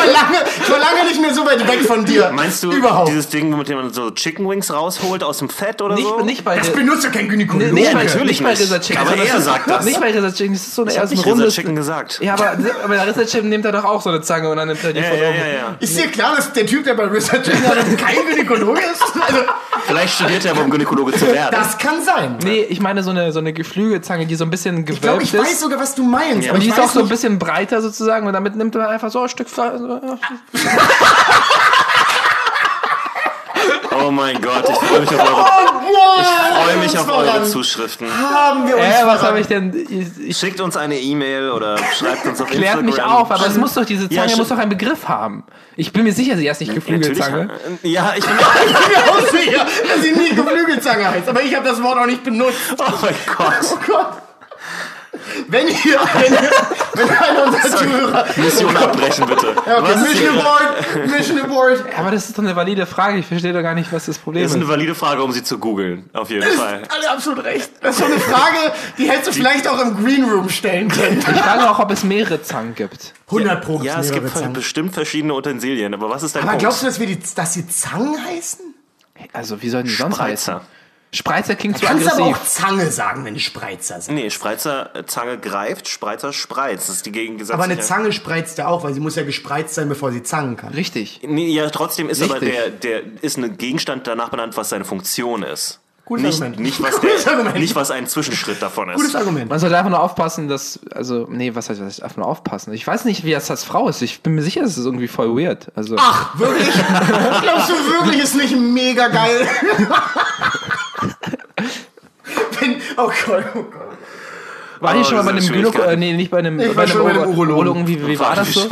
war, lange, ich war lange nicht mehr so weit weg von dir. Meinst du Überhaupt. dieses Ding, mit dem man so Chicken Wings rausholt aus dem Fett oder Nicht, so? nicht bei das benutzt ja kein Gynäkologe. Nee, nicht bei, natürlich nicht bei Chicken. Aber er das ist- sagt das. Nicht bei Rizza Chicken, das ist so eine, ich er ist nicht Rizza rundes... Chicken gesagt. Ja, aber, aber bei Rizza Chicken nimmt er doch auch so eine Zange und dann nimmt er die Ja, von ja, oben. ja, ja. Ist dir klar, dass der Typ, der bei Research kein Gynäkologe ist? Also, Vielleicht studiert er aber, um Gynäkologe zu werden. das kann sein. Nee, ich meine so eine, so eine Geflügelzange, die so ein bisschen Ich glaube, gewölbt ich weiß ist. sogar, was du meinst. Und die ist auch so ein bisschen breiter sozusagen und damit nimmt er einfach so ein Stück Fleisch. Oh mein Gott, ich freue mich auf eure, Oh, freue mich auf eure. Zuschriften. Haben wir uns Äh, was habe ich denn? Ich, ich Schickt uns eine E-Mail oder schreibt uns auf klärt Instagram. mich auf, aber es muss doch diese Ja, Zange sch- muss doch einen Begriff haben. Ich bin mir sicher, sie heißt nicht. Geflügelzange. Ja, ich bin Ich bin mir auch sicher, dass sie nie Geflügelzange heißt. Aber ich habe das Wort auch nicht benutzt. Oh mein Gott. Oh Gott. Wenn ihr, wenn, ihr, wenn einer unserer Zuhörer... Mission abbrechen, bitte. Ja, okay, Was ist Mission? Abort, Mission Abort. Aber das ist doch eine valide Frage. Ich verstehe doch gar nicht, was das Problem Das ist. ist eine valide Frage, um sie zu googeln. Auf jeden Fall. Alle absolut recht. Das ist so eine Frage, die hättest du vielleicht auch im Green Room stellen können. Ich frage auch, ob es mehrere Zangen gibt. 100 Pro. Ja, es gibt Zangen. bestimmt verschiedene Utensilien, aber was ist dein Aber Punkt? glaubst du, dass, wir die, dass die Zangen heißen? Also, wie sollen die sonst heißen? Spreizer. Klingt zu Kannst aber aggressiv. auch Zange sagen, wenn die Spreizer sind. Nee, Spreizer äh, Zange greift, Spreizer spreizt. Das ist die gegengesetzliche. Aber eine Zange spreizt ja auch, weil sie muss ja gespreizt sein, bevor sie zangen kann. Richtig. Nee, ja, trotzdem ist aber Richtig. der, der ist ein Gegenstand danach benannt, was seine Funktion ist. Gutes nicht, Argument. nicht, was Gutes der, Argument. nicht was ein Zwischenschritt davon ist. Gutes Argument. Man sollte einfach nur aufpassen, dass, also, nee, was heißt, was heißt einfach nur aufpassen? Ich weiß nicht, wie das als Frau ist. Ich bin mir sicher, das ist irgendwie voll weird. Also, Ach, wirklich? Glaubst du wirklich, ist nicht mega geil? Oh Gott, oh Gott. war ich Oh, schon mal bei einem Gynäko, äh, nee, nicht bei einem, Ich bei war einem schon bei einem Uro- Urologen. Wie, wie war das so?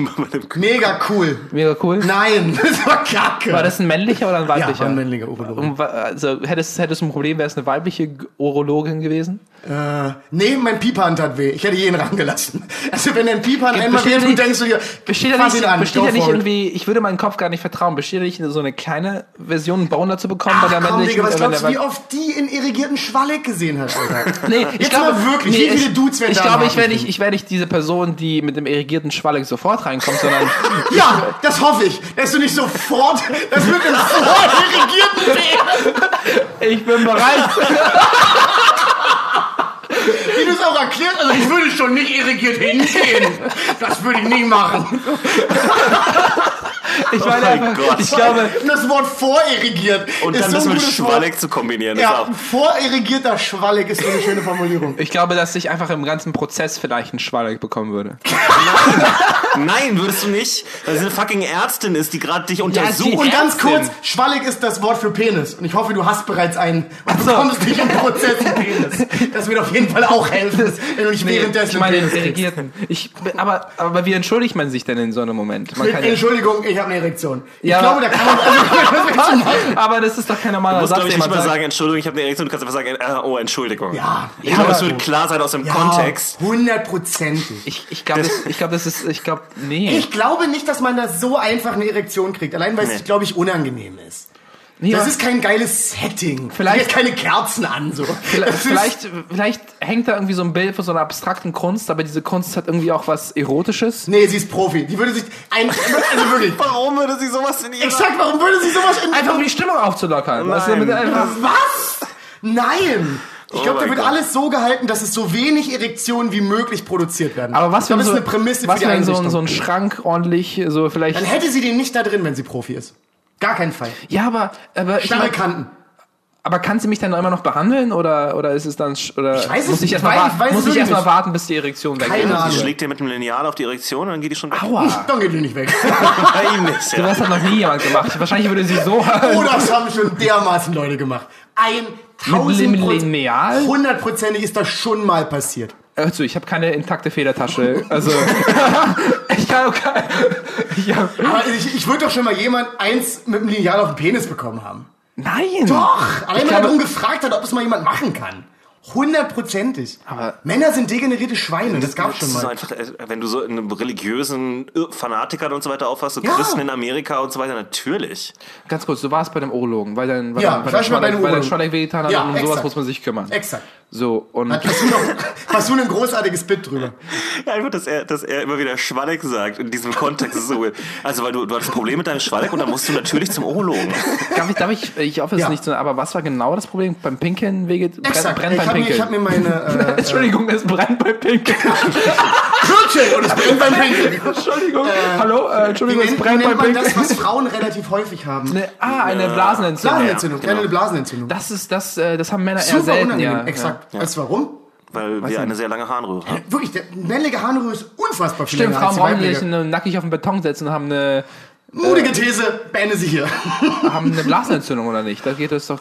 Mega cool. Mega cool. Nein, das war kacke. War das ein männlicher oder ein ja, weiblicher? war ein männlicher Urologe. Also, hättest, hättest du ein Problem, wäre es eine weibliche Urologin gewesen? Äh, nee, mein Piephahn tat weh. Ich hätte jeden rangelassen. Also wenn dein Piephahn einmal besteht wehtut, nicht- denkst du dir, Besteht ja fass nicht, ihn an, besteht ja nicht irgendwie, ich würde meinem Kopf gar nicht vertrauen, besteht ja nicht so eine kleine Version, einen Boner zu bekommen bei der Ach komm, Digga, was glaubst du, wie oft die in irrigierten Schwalleck gesehen hat, Alter? Nee, ich Jetzt glaube mal wirklich, wie ich- viele Dudes werden Ich glaube, ich wäre nicht, ich wäre nicht diese Person, die mit dem irrigierten Schwalleck sofort reinkommt, sondern Ja, das hoffe ich, dass du nicht sofort, das mit dem vordirigierten Weh, ich bin bereit. Du es auch erklärt, also ich würde schon nicht irrigiert hingehen. Das würde ich nie machen. Ich meine mein einfach, Gott. ich glaube, Das Wort vorirrigiert Und ist dann so das mit gutes Wort. Schwalleck zu kombinieren. ist Ja, auch- vorirrigierter Schwalleck ist so eine schöne Formulierung. ich glaube, dass ich einfach im ganzen Prozess vielleicht einen Schwalleck bekommen würde. Nein, würdest du nicht, weil sie eine fucking Ärztin ist, die gerade dich untersucht. die- Und ganz Ärztin. kurz, schwallig ist das Wort für Penis. Und ich hoffe, du hast bereits einen und bekommst nicht im Prozess einen Penis. Das wird auf jeden Fall auch helfen, wenn du nicht währenddessen ich meine den irrigierten. Ich, aber, aber wie entschuldigt man sich denn in so einem Moment? Man kann ja, Entschuldigung, ich habe eine Erektion. Ich Ja, glaube, aber- da kann man... Also, machen? aber das ist doch kein normaler Du musst, Satz, glaube ich, nicht mal sagen, Entschuldigung, ich habe eine Erektion, du kannst einfach sagen, äh, oh, Entschuldigung. Ja, Ich glaube, es aber- würde klar sein aus dem Kontext. Hundertprozentig. Ich, ich glaube, das, ich glaube, das ist, ich glaube, nee. Ich glaube nicht, dass man da so einfach eine Erektion kriegt. Allein, weil es, glaube ich, unangenehm ist. Nee, Das ist kein geiles Setting. Vielleicht- Jetzt keine Kerzen an, so. vielleicht, vielleicht, vielleicht hängt da irgendwie so ein Bild von so einer abstrakten Kunst, aber diese Kunst hat irgendwie auch was Erotisches. Nee, sie ist Profi. Die würde sich ein, also wirklich. Warum würde sie sowas in ihrer... Exakt, warum würde sie sowas in Einfach um die Stimmung aufzulockern. Einfach, Was? Nein! Ich glaube, da mein wird Gott. alles so gehalten, dass es so wenig Erektionen wie möglich produziert werden. Aber was wenn das so, ist eine Prämisse was für die wenn so, so ein Schrank ordentlich, so vielleicht. Dann hätte sie den nicht da drin, wenn sie Profi ist. Gar keinen Fall. Ja, aber, aber ich Starre mein, Kanten. aber kann sie mich dann immer noch behandeln oder oder ist es dann oder Ich weiß es muss ich nicht. erstmal Ich weiß- warten, ich weiß muss es ich erstmal nicht. warten, bis die Erektion weg Keine ist? Ahnung. Sie schlägt dir mit dem Lineal auf die Erektion und dann geht die schon weg. Aua. Dann geht die nicht weg. Bei ihm nicht. Ja. Das hat noch nie jemand gemacht. Wahrscheinlich würde sie so. Oh, das haben schon dermaßen Leute gemacht. Ein tausend Lineal? Hundertprozentig ist das schon mal passiert. Also, ich habe keine intakte Federtasche. Also, ich kann auch kein, ich hab, Aber ich, ich würde doch schon mal jemand eins mit dem Lineal auf den Penis bekommen haben. Nein! Doch! Allein weil er darum gefragt hat, ob es mal jemand machen kann. Hundertprozentig. Aber- Männer sind degenerierte Schweine, das gab's schon Das ist mal. einfach, äh, wenn du so in einem religiösen Irr- Fanatikern und so weiter aufhast, so Ja. Christen in Amerika und so weiter, natürlich. Ganz kurz, du warst bei dem Urologen, weil dein, weil Ja, dein, weil dein einem weil dein. Schwalleck wehgetan hat Ja, und um sowas muss man sich kümmern. Exakt. So, und Hast du, noch, hast du ein großartiges Bit drüber? Ja, einfach, dass er, dass er immer wieder Schwalleck sagt in diesem Kontext. ist so. Also, weil du, du hast ein Problem mit deinem Schwalleck und dann musst du natürlich zum Urologen. darf ich, darf ich, ich hoffe es Ja. ist nicht so, aber was war genau das Problem beim Pinkeln? Wege, brennt, Exakt. brennt ich beim habe mir, ich Pinkeln. hab mir meine äh, Entschuldigung, es brennt beim Pinkeln. Und es brennt beim Pinkeln. Entschuldigung, hallo, äh, Entschuldigung, es brennt beim Pinkeln. das, was Frauen relativ häufig haben? Ne, ah, eine Blasenentzündung. Blasenentzündung, Ja, genau. kleine Blasenentzündung. Das ist das, äh, das haben Männer eher Super selten, unangenehm. ja. Exakt. Weißt du warum? Weil wir eine sehr lange Harnröhre haben. Wirklich, der männliche Harnröhre ist unfassbar viel Stimmt, Frauen brauchen sich nackig auf den Beton setzen und haben eine, Mutige These, beende sie hier. haben eine Blasenentzündung oder nicht? Da geht es doch.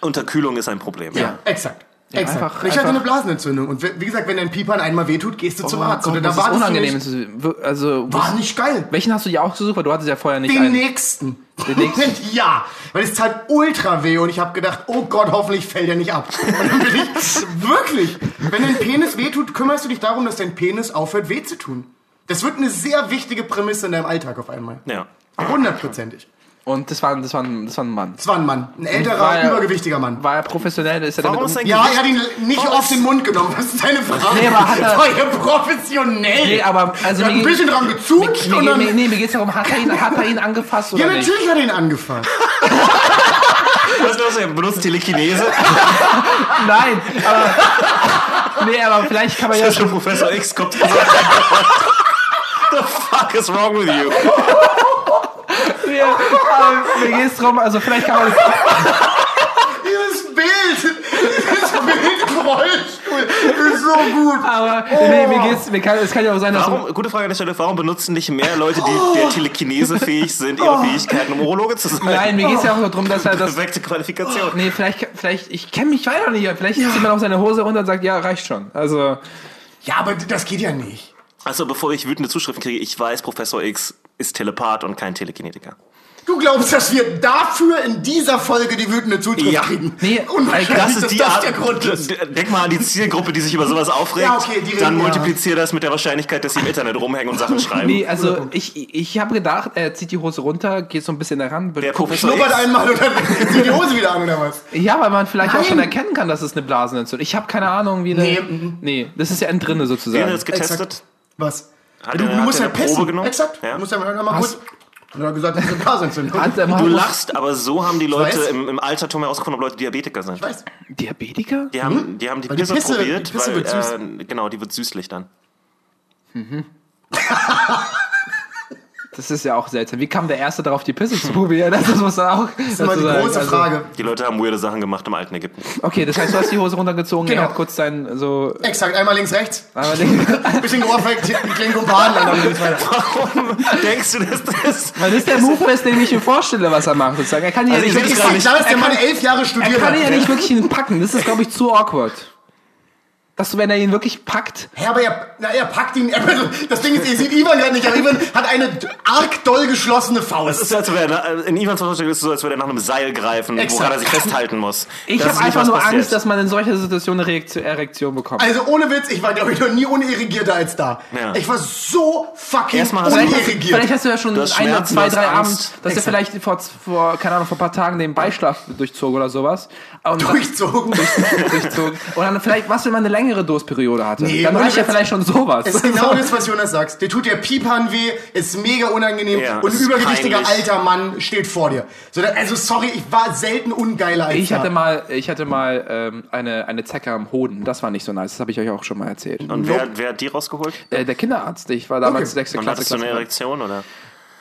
Unterkühlung ist ein Problem. Ja, exakt. Exakt. einfach- ich hatte einfach- eine Blasenentzündung. Und wie gesagt, wenn dein Piepern einmal wehtut, gehst du zum Arzt. Oh Oder Gott, da das ist unangenehm. du nicht. Also, War nicht geil. welchen hast du dir ausgesucht? Weil du hattest ja vorher nicht Den einen. nächsten. Den nächsten? ja, weil es tat ultra weh und ich habe gedacht, oh Gott, hoffentlich fällt er nicht ab. Und dann bin ich, wirklich, wenn dein Penis wehtut, kümmerst du dich darum, dass dein Penis aufhört weh zu tun. Das wird eine sehr wichtige Prämisse in deinem Alltag auf einmal. Ja. Hundertprozentig. Und das war, das war, ein- das war ein Mann. Es war ein Mann, ein älterer, War er- übergewichtiger Mann. War er professionell? Ist er Warum damit ist um- dein Ja, er hat ihn nicht auf den Mund genommen. Was ist deine Frage? Nee, aber hat er- War ja professionell. Nee, aber also er hat ein mir, bisschen dran gezutscht mir, und mir, dann... mir, nee, mir geht's darum, hat er ihn, hat er ihn angefasst oder ja, nicht? natürlich hat er ihn angefasst. Was ist los? Er benutzt Telekinese. Nein, aber nee, aber vielleicht kann man ja Ja, schon Professor X kommt und sagt, The fuck is wrong with you? Mir, aber mir geht's darum, also vielleicht kann man Dieses Bild, dieses Bild im Rollstuhl ist so gut. aber nee, mir geht's, mir kann, es kann ja auch sein, dass Warum, gute Frage an der Stelle, warum benutzen nicht mehr Leute, die der Telekinese fähig sind, ihre Fähigkeiten, um Urologe zu sein? Nein, mir geht's ja auch nur darum, dass er das Perfekte Qualifikation. Nee, vielleicht, vielleicht, ich kenne mich weiter nicht. Vielleicht zieht man auf seine Hose runter und sagt, ja, reicht schon. Also, Ja, aber das geht ja nicht. Also bevor ich wütende Zuschriften kriege, ich weiß, Professor X ist Telepath und kein Telekinetiker. Du glaubst, dass wir dafür in dieser Folge die wütende Zuschrift Ja. kriegen? Nee, Unwahrscheinlich, Das dass ist die das Art, der Grund ist. Denk mal an die Zielgruppe, die sich über sowas aufregt. Ja, okay, die dann ja. multiplizier das mit der Wahrscheinlichkeit, dass sie im Internet rumhängen und Sachen schreiben. nee, also ich, ich habe gedacht, er zieht die Hose runter, geht so ein bisschen heran. Der Professor Schnuppert X, einmal und dann zieht die Hose wieder an, oder was? Ja, weil man vielleicht auch Nein. schon erkennen kann, dass es eine Blasenentzündung ist. Ich habe keine Ahnung, wie eine. Nee, nee, das ist ja entrinnen wer hat sozusagen. das getestet? Was? Hat du, er- du musst ja pissen. genommen? Exakt. Ja. Du musst ja mal, kurz... Und er hat gesagt, das ist eine Blasenentzündung. Du lachst, aber so haben die Leute im, im Altertum herausgefunden, ob Leute Diabetiker sind. Ich weiß. Diabetiker? Die haben, die haben die Weil die Pisse, Pisse- probiert, die Pisse weil, wird süß. äh, genau, die wird süßlich dann. Das ist ja auch seltsam. Wie kam der Erste darauf, die Pisse zu probieren? Das muss man auch. Das ist immer die große Frage. Die Leute haben weirde Sachen gemacht im alten Ägypten. Okay, das heißt, du hast die Hose runtergezogen, Genau. er hat kurz sein so. Exakt, einmal links, rechts. Aber den, Bisschen dann geht's weiter. Warum denkst du, dass das... weil das ist der Move ist, den ich mir vorstelle, was er macht. Sozusagen. Er kann ja Also nicht ich Exakt, nicht. da ist der Er Mann kann- elf Jahre er studiert. kann ihn ja hat. nicht wirklich ihn packen. Das ist, glaube ich, zu awkward. Dass du, wenn er ihn wirklich packt, Ja, aber er, na, er packt ihn. Er, das Ding ist, ihr seht Ivan gerade nicht, aber Ivan hat eine arg doll geschlossene Es Faust. ist so, als wäre er, in Ivans Vorstellung ist es so, als würde er nach einem Seil greifen, Exakt. woran er sich festhalten muss. ich Das habe ist einfach nur passiert. Angst, dass man in solcher Situation eine Reaktion, Erektion bekommt. Also ohne Witz, ich war glaube ich noch nie unerregierter als da. Ja. Ich war so fucking Erstmal hast du- Vielleicht hast, unerregiert. vielleicht hast du ja schon Du ein, Schmerzen, zwei, drei. Abend, dass er vielleicht vor, vor, keine Ahnung, vor ein paar Tagen den Beischlaf durchzog oder sowas. Und Durchzogen. durchzogen. Und dann vielleicht, was, wenn man eine längere längere Durstperiode hatte, Nee, dann reicht ja vielleicht schon sowas. Es ist genau das, was Jonas sagt. Der tut der Piephahn weh, ist mega unangenehm Ja, und ein übergewichtiger peinlich. alter Mann steht vor dir. So, also sorry, ich war selten ungeiler als Ich da. hatte mal, ich hatte mal ähm, eine, eine Zecke am Hoden. Das war nicht so nice. Das habe ich euch auch schon mal erzählt. Und wer, wer hat die rausgeholt? Äh, der Kinderarzt. Ich war damals Okay. sechste Und Klasse. hattest du eine. Erektion oder?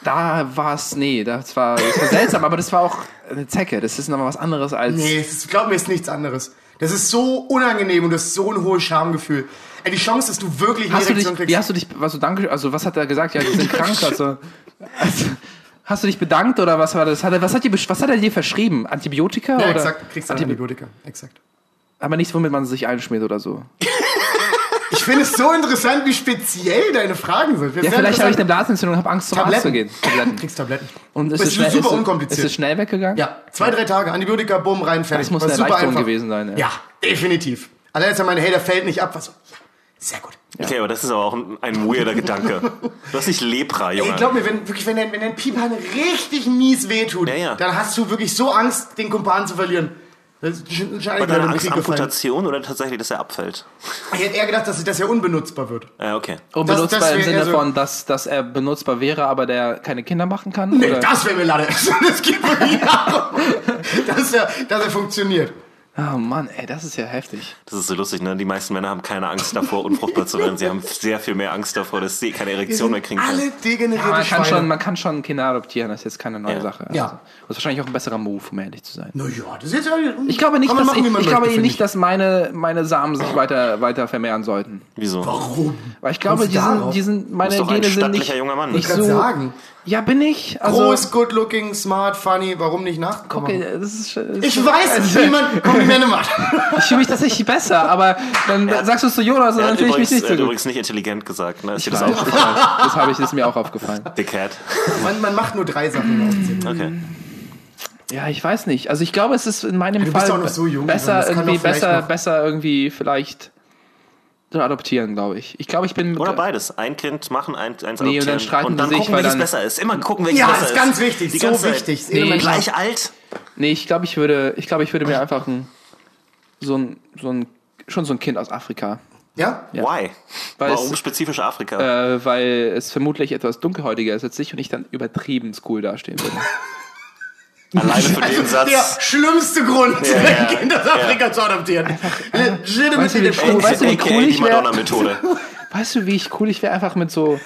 Da war es, nee, das war, das war seltsam, aber das war auch eine Zecke. Das ist nochmal was anderes als. Nee, ist, glaub mir, ist nichts anderes. Das ist so unangenehm und das ist so ein hohes Schamgefühl. Ey, die Chance, dass du wirklich eine Hast du dich, wie hast du dich, was du danke, also was hat er gesagt? Ja, die sind krank, also, also. Hast du dich bedankt oder was war das? Hat er, was, hat die, was hat er dir verschrieben? Antibiotika? Ja, oder? exakt. Kriegst du Antibi- Antibiotika. Exakt. Aber nichts, womit man sich einschmiert oder so. Ich finde es so interessant, wie speziell deine Fragen sind. Ja, vielleicht habe ich eine Blasenentzündung und habe Angst, zum Arzt zu gehen. Tabletten. Kriegst Tabletten. Und ist Das es ist schnell, super ist, unkompliziert. Ist es schnell weggegangen? Ja, zwei, drei Tage, Antibiotika, bumm, rein, fertig. Das muss eine super einfach. gewesen sein, ja. Ja, definitiv. Allein als er meinte, hey, der fällt nicht ab, war so, ja, sehr gut. Okay, aber das ist aber auch ein, ein weirder Gedanke. Du hast nicht Lepra, Junge. Ey, glaub mir, wenn, wirklich, wenn dein, wenn dein Piephahn richtig mies wehtut, Ja, ja. dann hast du wirklich so Angst, den Kumpan zu verlieren. Das ist schon, schon War eigentlich deine im Angst Krieg gefallen. Amputation oder tatsächlich, dass er abfällt? Ich hätte eher gedacht, dass das ja unbenutzbar wird. Ja, okay. Und Das- benutzbar das im Sinne so- von, dass, dass er benutzbar wäre, aber der keine Kinder machen kann? Nee, oder? das wäre mir leider. Das geht mir nicht darum, dass er, dass er funktioniert. Oh Mann, ey, das ist ja heftig. Das ist so lustig, ne? Die meisten Männer haben keine Angst davor, unfruchtbar zu werden. Sie haben sehr viel mehr Angst davor, dass sie keine Erektion mehr kriegen alle können. degenerierte man, kann schon, man kann schon Kinder adoptieren, das ist jetzt keine neue Ja. Sache. Ja. Also, das ist wahrscheinlich auch ein besserer Move, um ehrlich zu sein. Na ja, das ist jetzt ja, Ich glaube nicht, dass, machen, ich, ich glaube möchte, nicht, finde dass meine, meine Samen sich weiter, weiter vermehren sollten. Wieso? Warum? Weil ich glaube, die sind, die sind, meine Gene sind nicht, junger Mann. nicht Ich kann so. sagen. Ja, bin ich. Also, Groß, good looking, smart, funny, warum nicht nachkommen? guck, ey, das ist, das ist Ich weiß, wie man Komplimente macht. Ich fühle mich tatsächlich besser, aber dann sagst du es zu Jonas und dann fühle ich mich nicht so hat gut. übrigens nicht intelligent gesagt. Ne? Ist dir Ich das weiß, weiß. Das habe ich, das ist mir auch aufgefallen. Dickhead. Man, man macht nur drei Sachen. Okay. Ja, ich weiß nicht. Also ich glaube, es ist in meinem Du bist Fall auch noch so jung, besser irgendwie besser besser irgendwie vielleicht adoptieren, glaube ich. Ich glaube, ich bin Oder beides. Ein Kind machen, ein, eins Nee, und adoptieren. dann streiten und dann sich, gucken, weil welches dann- besser ist. Immer gucken, welches Ja, besser ist ist. ganz wichtig, Die so ganze wichtig, ist Nee. Gleich alt? Nee, ich glaube, ich würde ich glaube, ich würde mir einfach ein so ein so ein schon so ein Kind aus Afrika, Ja? Why? Weil Warum es- spezifisch Afrika? äh, weil es vermutlich etwas dunkelhäutiger ist als ich und ich dann übertrieben cool dastehen würde. Alleine für den Also, Satz. der schlimmste Grund, Ja, ein ja, Kind aus ja. Afrika zu adoptieren. Legitimately Weißt du, wie cool- weißt du, wie cool ich die wär? Madonna-Methode. Weißt du, wie ich cool ich wäre einfach mit so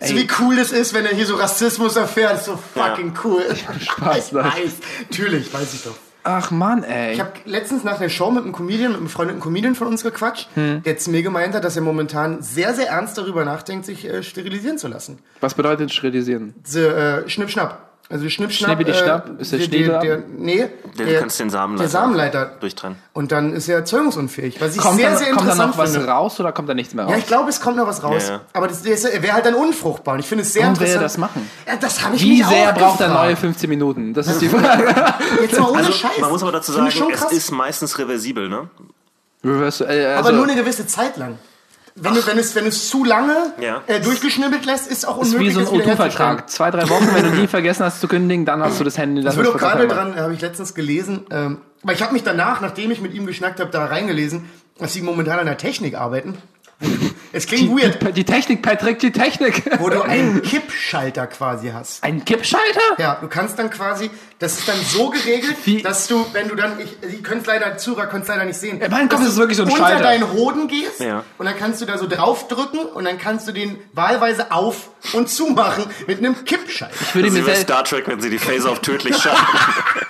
Weißt du, wie cool das ist, wenn er hier so Rassismus erfährt? Ist so fucking cool. Spaß, ich weiß. Natürlich, weiß ich doch. Ach Mann, ey. Ich habe letztens nach der Show mit einem Comedian, mit einem befreundeten Comedian von uns gequatscht, Hm. der zu mir gemeint hat, dass er momentan sehr, sehr ernst darüber nachdenkt, sich äh, sterilisieren zu lassen. Was bedeutet sterilisieren? So, äh, Schnipp-Schnapp. Also Schnipp-Schnapp. Schnippidi-Schnapp? Ist der Schnee der, der, Nee. Der, du kannst den Samenleiter, Der Samenleiter. durchtrennen. Und dann ist er erzeugungsunfähig, was ich Kommt, sehr, da, sehr kommt da interessant noch was raus oder kommt da nichts mehr raus? Ja, ich glaube, es kommt noch was raus. Ja, ja. Aber das, das, er wäre halt dann unfruchtbar. Und ich finde es sehr Warum will er interessant. das machen? Ja, das habe ich Wie mich sehr auch braucht er gefragt. neue 15 Minuten? Das ist die Frage. Jetzt mal ohne Also, Scheiß. man muss aber dazu sagen, es ist meistens reversibel, ne? Reverse, äh, also, aber nur eine gewisse Zeit lang. Wenn du, wenn, es, wenn es zu lange Ja. äh, durchgeschnibbelt lässt, ist auch ist wie unmöglich, so ein das wiederherzustellen. O2-Vertrag. Zwei, drei Wochen, wenn du nie vergessen hast zu kündigen, dann hast du das Handy. Ich bin auch gerade dran, habe ich letztens gelesen, ähm, weil ich habe mich danach, nachdem ich mit ihm geschnackt habe, da reingelesen, dass sie momentan an der Technik arbeiten. Es klingt weird, Die, die Technik, Patrick, die Technik. wo du einen Kippschalter quasi hast. Ein Kippschalter? Ja, du kannst dann quasi, das ist dann so geregelt, Wie- dass du, wenn du dann, ich, Sie können es leider, Zuhörer können es leider nicht sehen. Ja, mein Kopf ist du wirklich so ein unter Schalter. deinen Hoden gehst Ja. und dann kannst du da so draufdrücken und dann kannst du den wahlweise auf und zumachen mit einem Kippschalter. Ich würde Sie mir Star Trek, wenn sie die Phaser auf tödlich schalten.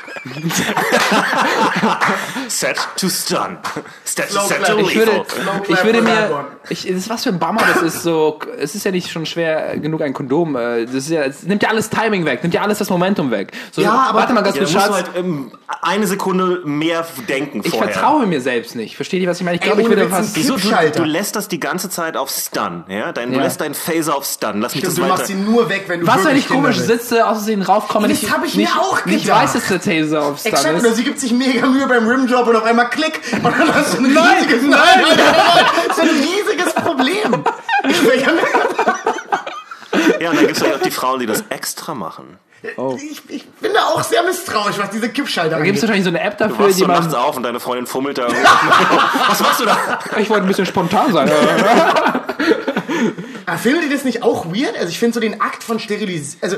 set to stun. Set, Slow set to Ich ich würde, ich würde mir, ich, das ist was für ein Bummer das ist so, es ist ja nicht schon schwer genug ein Kondom, äh, das ist ja, es nimmt ja alles Timing weg, nimmt ja alles das Momentum weg. So, Ja, aber- warte mal ganz Ja, kurz, musst du Schatz, halt ähm, eine Sekunde mehr denken ich vorher. vertraue mir selbst nicht, versteht ihr, was ich meine? Ich glaube, ich würde fast, Wieso? Du, du lässt das die ganze Zeit auf Stun, ja? Dein, Du Ja. lässt deinen Phaser auf Stun. Lass mich Stimmt, das du machst ihn nur weg, wenn du was, wenn ich komisch sitze, aus Versehen raufkomme, Das nicht, hab ich mir nicht, auch nicht gedacht. weiß, dass der Taser auf Stun Exakt, ist. oder sie gibt sich mega Mühe beim Rimjob und auf einmal klick und dann hast du ein riesiges, nein, nein, nein, so ein riesiges Problem. Ja, und dann gibt's ja auch die Frauen, die das extra machen. Ich, ich bin da auch sehr misstrauisch, was diese Kippschalter Da gibt es wahrscheinlich so eine App Du dafür, wachst die so nachts man. auf und deine Freundin fummelt da. Was machst du da? Ich wollte ein bisschen spontan sein. Aber finden die das nicht auch weird? Also ich finde so den Akt von Sterilisierung, also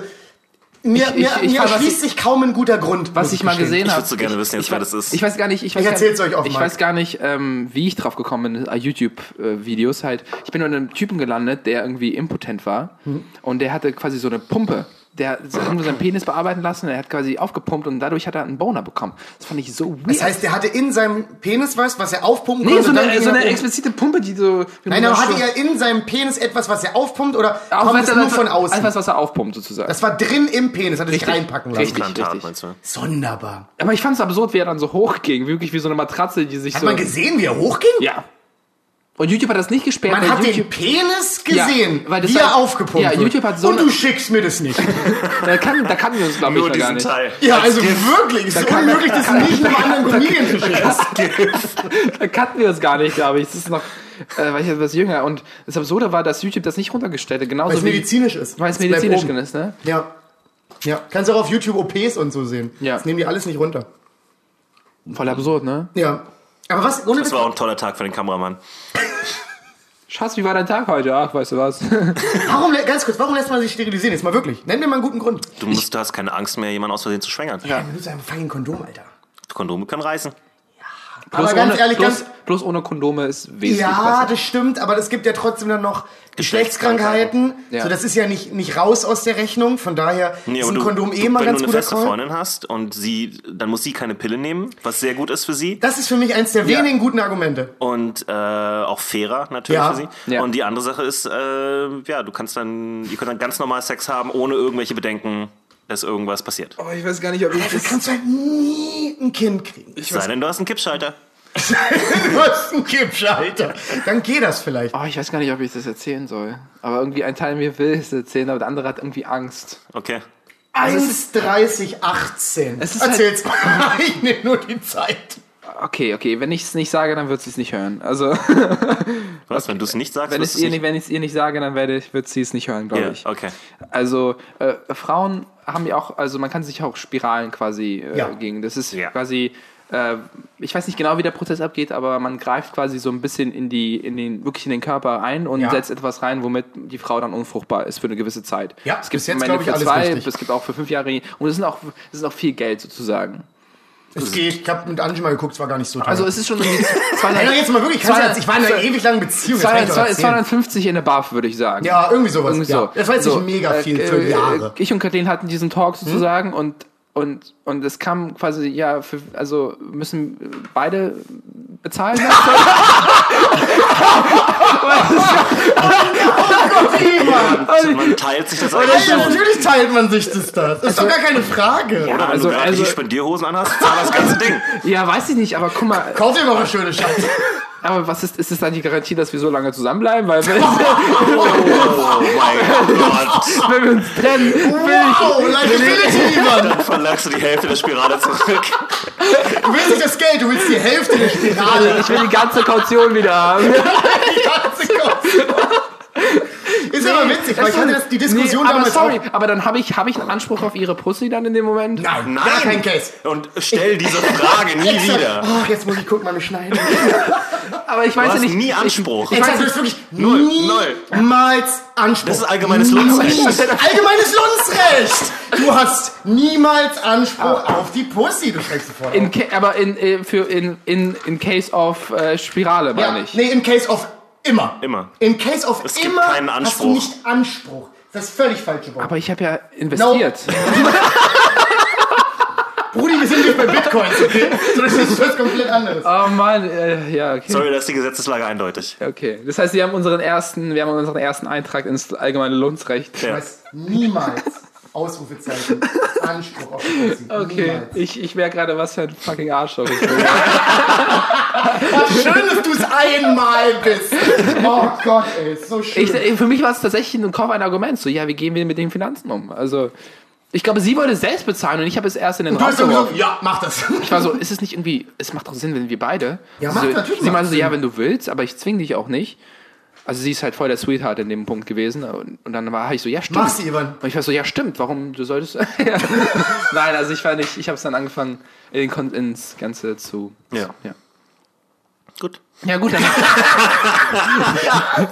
mir, Ich- mir, ich- ich mir erschließt ich- sich kaum ein guter Grund. Was ich mal gestehen. gesehen Ich habe. würd so gerne wissen jetzt, ich, wer weiß- das ist. Ich weiß gar nicht, ich weiß Ich gar, erzähl's euch auf, Ich weiß gar nicht, ähm, wie ich drauf gekommen bin, äh, YouTube-Videos halt. Ich bin nur in einem Typen gelandet, der irgendwie impotent war Mhm. und der hatte quasi so eine Pumpe. Der hat irgendwo seinen Penis bearbeiten lassen, er hat quasi aufgepumpt und dadurch hat er einen Boner bekommen. Das fand ich so weird. Das heißt, der hatte in seinem Penis was, was er aufpumpen nee, konnte. so und dann eine, so er eine um. explizite Pumpe, die so... Nein, aber hatte so- er in seinem Penis etwas, was er aufpumpt oder Auch kommt es er nur von außen? Etwas, was er aufpumpt sozusagen. das war drin im Penis, hat er sich Richtig. reinpacken lassen. Richtig. Implantat, meinst du? Sonderbar. Aber ich fand es absurd, wie er dann so hochging. Wirklich wie so eine Matratze, die sich Hat so... man gesehen, wie er hochging? Ja. Und YouTube hat das nicht gesperrt. Man weil hat den YouTube, Penis Ja, gesehen, weil das wie er aufgepumpt ja. YouTube hat so Und du schickst mir das nicht. da, kann, da kannten wir uns, glaube ich, Nur noch gar diesen nicht. Teil. Ja, Als also Gift. wirklich, es ist unmöglich, das nicht einem anderen Comedian zu schicken. Da kannten wir uns gar nicht, glaube ich. Das ist noch, äh, war ich etwas jünger. Und das Absurde war, dass YouTube das nicht runtergestellt hat. Genauso Weil es wie, medizinisch ist. weil es medizinisch ist, ne? Ja. Ja, kannst du auch auf YouTube OPs und so sehen. Ja. Das nehmen die alles nicht runter. Voll absurd, ne? Ja. Aber was, ohne Das war auch ein toller Tag für den Kameramann. Schatz, wie war dein Tag heute? Ach, weißt du was? warum, ganz kurz, warum lässt man sich sterilisieren? Jetzt mal wirklich. Nenn mir mal einen guten Grund. Du, musst, du hast keine Angst mehr, jemanden aus Versehen zu schwängern. Ja. Du bist ein fucking Kondom, Alter. Kondome können reißen. Aber ganz ohne, ehrlich, bloß, ganz, bloß ohne Kondome ist wesentlich Ja, besser. das stimmt, aber es gibt ja trotzdem dann noch Geschlechtskrankheiten. Ja. So, das ist ja nicht, nicht raus aus der Rechnung. Von daher Nee, ist ein du, Kondom eh mal wenn ganz du eine guter feste Call. Freundin hast und sie, dann muss sie keine Pille nehmen, was sehr gut ist für sie. Das ist für mich eins der Ja. wenigen guten Argumente. Und äh, auch fairer natürlich Ja. für sie. Ja. Und die andere Sache ist, äh, ja, du kannst dann, ihr könnt dann ganz normal Sex haben, ohne irgendwelche Bedenken, dass irgendwas passiert. Oh, ich weiß gar nicht, ob ich Dafür kannst du halt nie ein Kind kriegen. Sei denn, du hast einen Kippschalter. du hast einen Kippschalter. Dann geht das vielleicht. Oh, ich weiß gar nicht, ob ich das erzählen soll. Aber irgendwie ein Teil mir will es erzählen, aber der andere hat irgendwie Angst. Okay. 1,30, 18. Es ist halt- Erzähl's mal. Ich nehme nur die Zeit. Okay, okay, wenn ich es nicht sage, dann wird sie es nicht hören. Also, Was, wenn du es nicht sagst, wenn ich es ihr, nicht- wenn ich's ihr nicht sage, dann werde ich, wird sie es nicht hören, glaube Ja, ich. okay. Also, äh, Frauen haben ja auch, also man kann sich auch Spiralen quasi äh, Ja. gegen. Das ist Ja. quasi, äh, ich weiß nicht genau, wie der Prozess abgeht, aber man greift quasi so ein bisschen in die, in den, wirklich in den Körper ein und Ja. setzt etwas rein, womit die Frau dann unfruchtbar ist für eine gewisse Zeit. Ja, es gibt bis jetzt, glaub ich, für alles zwei, richtig. es gibt auch für fünf Jahre und es sind auch, es ist auch viel Geld sozusagen. Es geht. Ich habe mit Angie mal geguckt, es war gar nicht so teuer. Also es ist schon irgendwie Hey, 200, jetzt mal wirklich, kannst du 200 jetzt, ich war in einer ewig langen Beziehung. jetzt kann ich doch 200, erzählen. 250 in der Buff, würde ich sagen. Ja, irgendwie sowas. Irgendwie ja. so. Das war jetzt So, nicht mega äh, viel für äh, Jahre. Ich und Kathleen hatten diesen Talk sozusagen und und und es kam quasi ja für, also müssen beide bezahlen. Also man teilt sich das eigentlich ja, natürlich teilt man sich das da. Das ist doch gar keine Frage. Oder wenn also- du gerade also- die Spendierhosen anhast, zahl das ganze Ding. ja, weiß ich nicht, aber guck mal, Kauf dir mal was schönes, Schatz. aber was ist ist es dann die Garantie, dass wir so lange zusammenbleiben, weil wenn, Oh mein Gott. wenn wir uns trennen, Wow, like Infinity, Mann. Dann verlangst du die Hälfte der Spirale zurück. Du willst nicht das Geld, du willst die Hälfte der Spirale. ich will die ganze Kaution wieder haben. Die ganze Kaution. Ist aber witzig, weil ich hatte das, die Diskussion nee, aber damals sorry, auch. aber dann habe ich habe ich einen Anspruch auf ihre Pussy dann in dem Moment? Nein, Nein. gar kein Case. Und stell diese Frage nie wieder. Oh, jetzt muss ich gucken, mal mich schneiden. Aber ich weiß Du ja hast nicht. nie Anspruch. Ich, ich weiß, du hast wirklich Null, niemals Anspruch. Das ist allgemeines Lundsrecht. Allgemeines Lundsrecht. Du hast niemals Anspruch auf die Pussy, du schreckst sofort. in, aber in, äh, für in, in, in case of äh, Spirale ja, meine ich. nee, in case of immer. Immer. In case of Es gibt immer keinen hast Anspruch. du nicht Anspruch. Das ist völlig falsche Wort. Aber ich habe ja investiert. Brudi, wir sind nicht bei Bitcoins, okay? So, Das ist was komplett anderes. Oh Mann, äh, ja, okay. Sorry, da ist die Gesetzeslage eindeutig. Okay. Das heißt, wir haben unseren ersten, wir haben unseren ersten Eintrag ins allgemeine Lohnsrecht. Du Ja. hast niemals Ausrufezeichen Anspruch auf die Pussy. Okay, Niemals. ich, ich merke gerade, was für ein fucking Arschloch ich bin. Schön, dass du es einmal bist. Oh Gott, ey, ist so schön. ich, für mich war es tatsächlich ein Kauf ein Argument. So, ja, wie gehen wir mit den Finanzen um? Also, ich glaube, sie wollte es selbst bezahlen und ich habe es erst in den du Raum hast dann gesagt, ja, mach das. Ich war so, ist es nicht irgendwie, es macht doch Sinn, wenn wir beide. Ja, so, macht natürlich Sie meinte so, ja, wenn du willst, aber ich zwing dich auch nicht. Also sie ist halt voll der Sweetheart in dem Punkt gewesen. Und, und dann war ich so, ja stimmt. Mach sie, Ivan. Und ich war so, ja stimmt, warum du solltest... ja. Nein, also ich war nicht, ich habe es dann angefangen, in ins Ganze zu... Ja. ja. Gut. Ja gut, dann...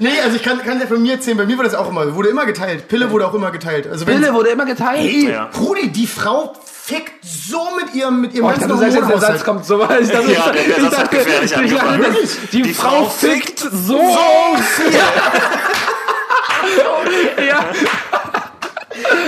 Nee, also ich kann, kann ja von mir erzählen, bei mir wurde das auch immer, wurde immer geteilt. Pille wurde auch immer geteilt. Also Pille wurde immer geteilt. Ey, Ja. Rudi, die Frau fickt so mit ihrem, mit ihrem Oh, ich dachte, jetzt, der Satz Hormonhaushalt. kommt so weit. Ich dachte, Ja, der- der Satz hat gefährlich ich dachte, Die, Die Frau Frau fickt so. ja.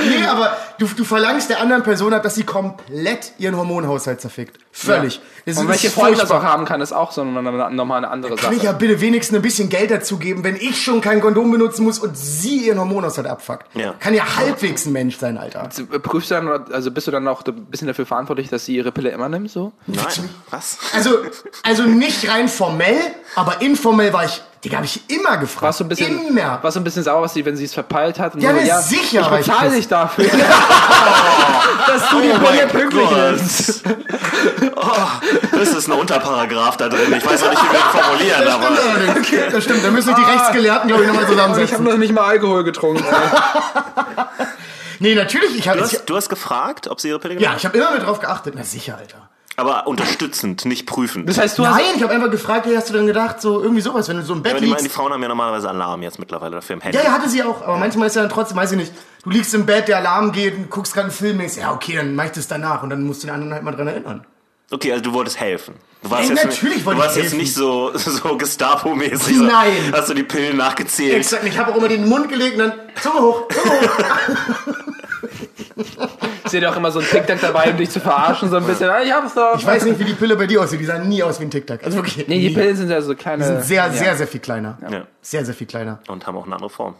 Nee, aber du, du verlangst der anderen Person ab, dass sie komplett ihren Hormonhaushalt zerfickt. Völlig. Das Und welche Folgen das auch haben kann, ist auch so nochmal eine andere Kann ich Sache. ja bitte wenigstens ein bisschen Geld dazu geben, wenn ich schon kein Kondom benutzen muss und sie ihren Hormonhaushalt abfuckt. Ja. Kann ja halbwegs ein Mensch sein, Alter. Prüfst du dann, oder- also bist du dann auch ein bisschen dafür verantwortlich, dass sie ihre Pille immer nimmt, so? Nein. Was? Also, also nicht rein formell, aber informell war ich, Digga, hab ich immer gefragt. Warst du ein bisschen, Immer. warst du ein bisschen sauer, was sie, wenn sie es verpeilt hat? Und Ja, so, ne, sicher Ich ich bezahle dich dafür. dass du die Oh Pille mein pünktlich Gott. nimmst. Das ist ein Unterparagraph da drin. Ich weiß noch nicht, wie wir ihn formulieren, Das stimmt aber. allerdings. Das stimmt. Da müssen sich die Rechtsgelehrten, glaube ich, nochmal Ich habe zusammensetzen. noch nicht mal Alkohol getrunken. Nee, natürlich. Ich habe Du hast, du hast gefragt, ob sie ihre Pille ja, ich habe immer mit drauf geachtet. Na sicher, Alter. Aber unterstützend, nicht prüfend. Das heißt, du hast, Nein, ich habe einfach gefragt, wie hast du denn gedacht, so irgendwie sowas, wenn du so im Bett aber die, meinen, die liegst. Frauen haben ja normalerweise Alarm jetzt mittlerweile dafür im Handy. Ja, ja, hatte sie auch. Aber manchmal ist ja dann trotzdem, weiß ich nicht, du liegst im Bett, der Alarm geht und guckst gerade einen Film, denkst, ja, okay, dann mach ich das danach und dann musst du den anderen halt mal dran erinnern. Okay, also du wolltest helfen. Du warst Ey, jetzt, natürlich du wollte warst ich jetzt nicht so, so Gestapo-mäßig. so, Nein. Hast du die Pillen nachgezählt? Exakt, ich habe auch immer den Mund gelegt und dann Zunge hoch, Zunge hoch. seht ihr auch immer so ein TikTok dabei, um dich zu verarschen, so ein bisschen. Ah, Ich hab's doch. Ich weiß nicht, wie die Pille bei dir aussieht. Die sah nie aus wie ein Tic-Tac. Also wirklich. Nee, die nie. Pillen sind ja so kleine. Die sind sehr, ja. sehr, sehr viel kleiner. Ja. Sehr, sehr viel kleiner. Und haben auch eine andere Form.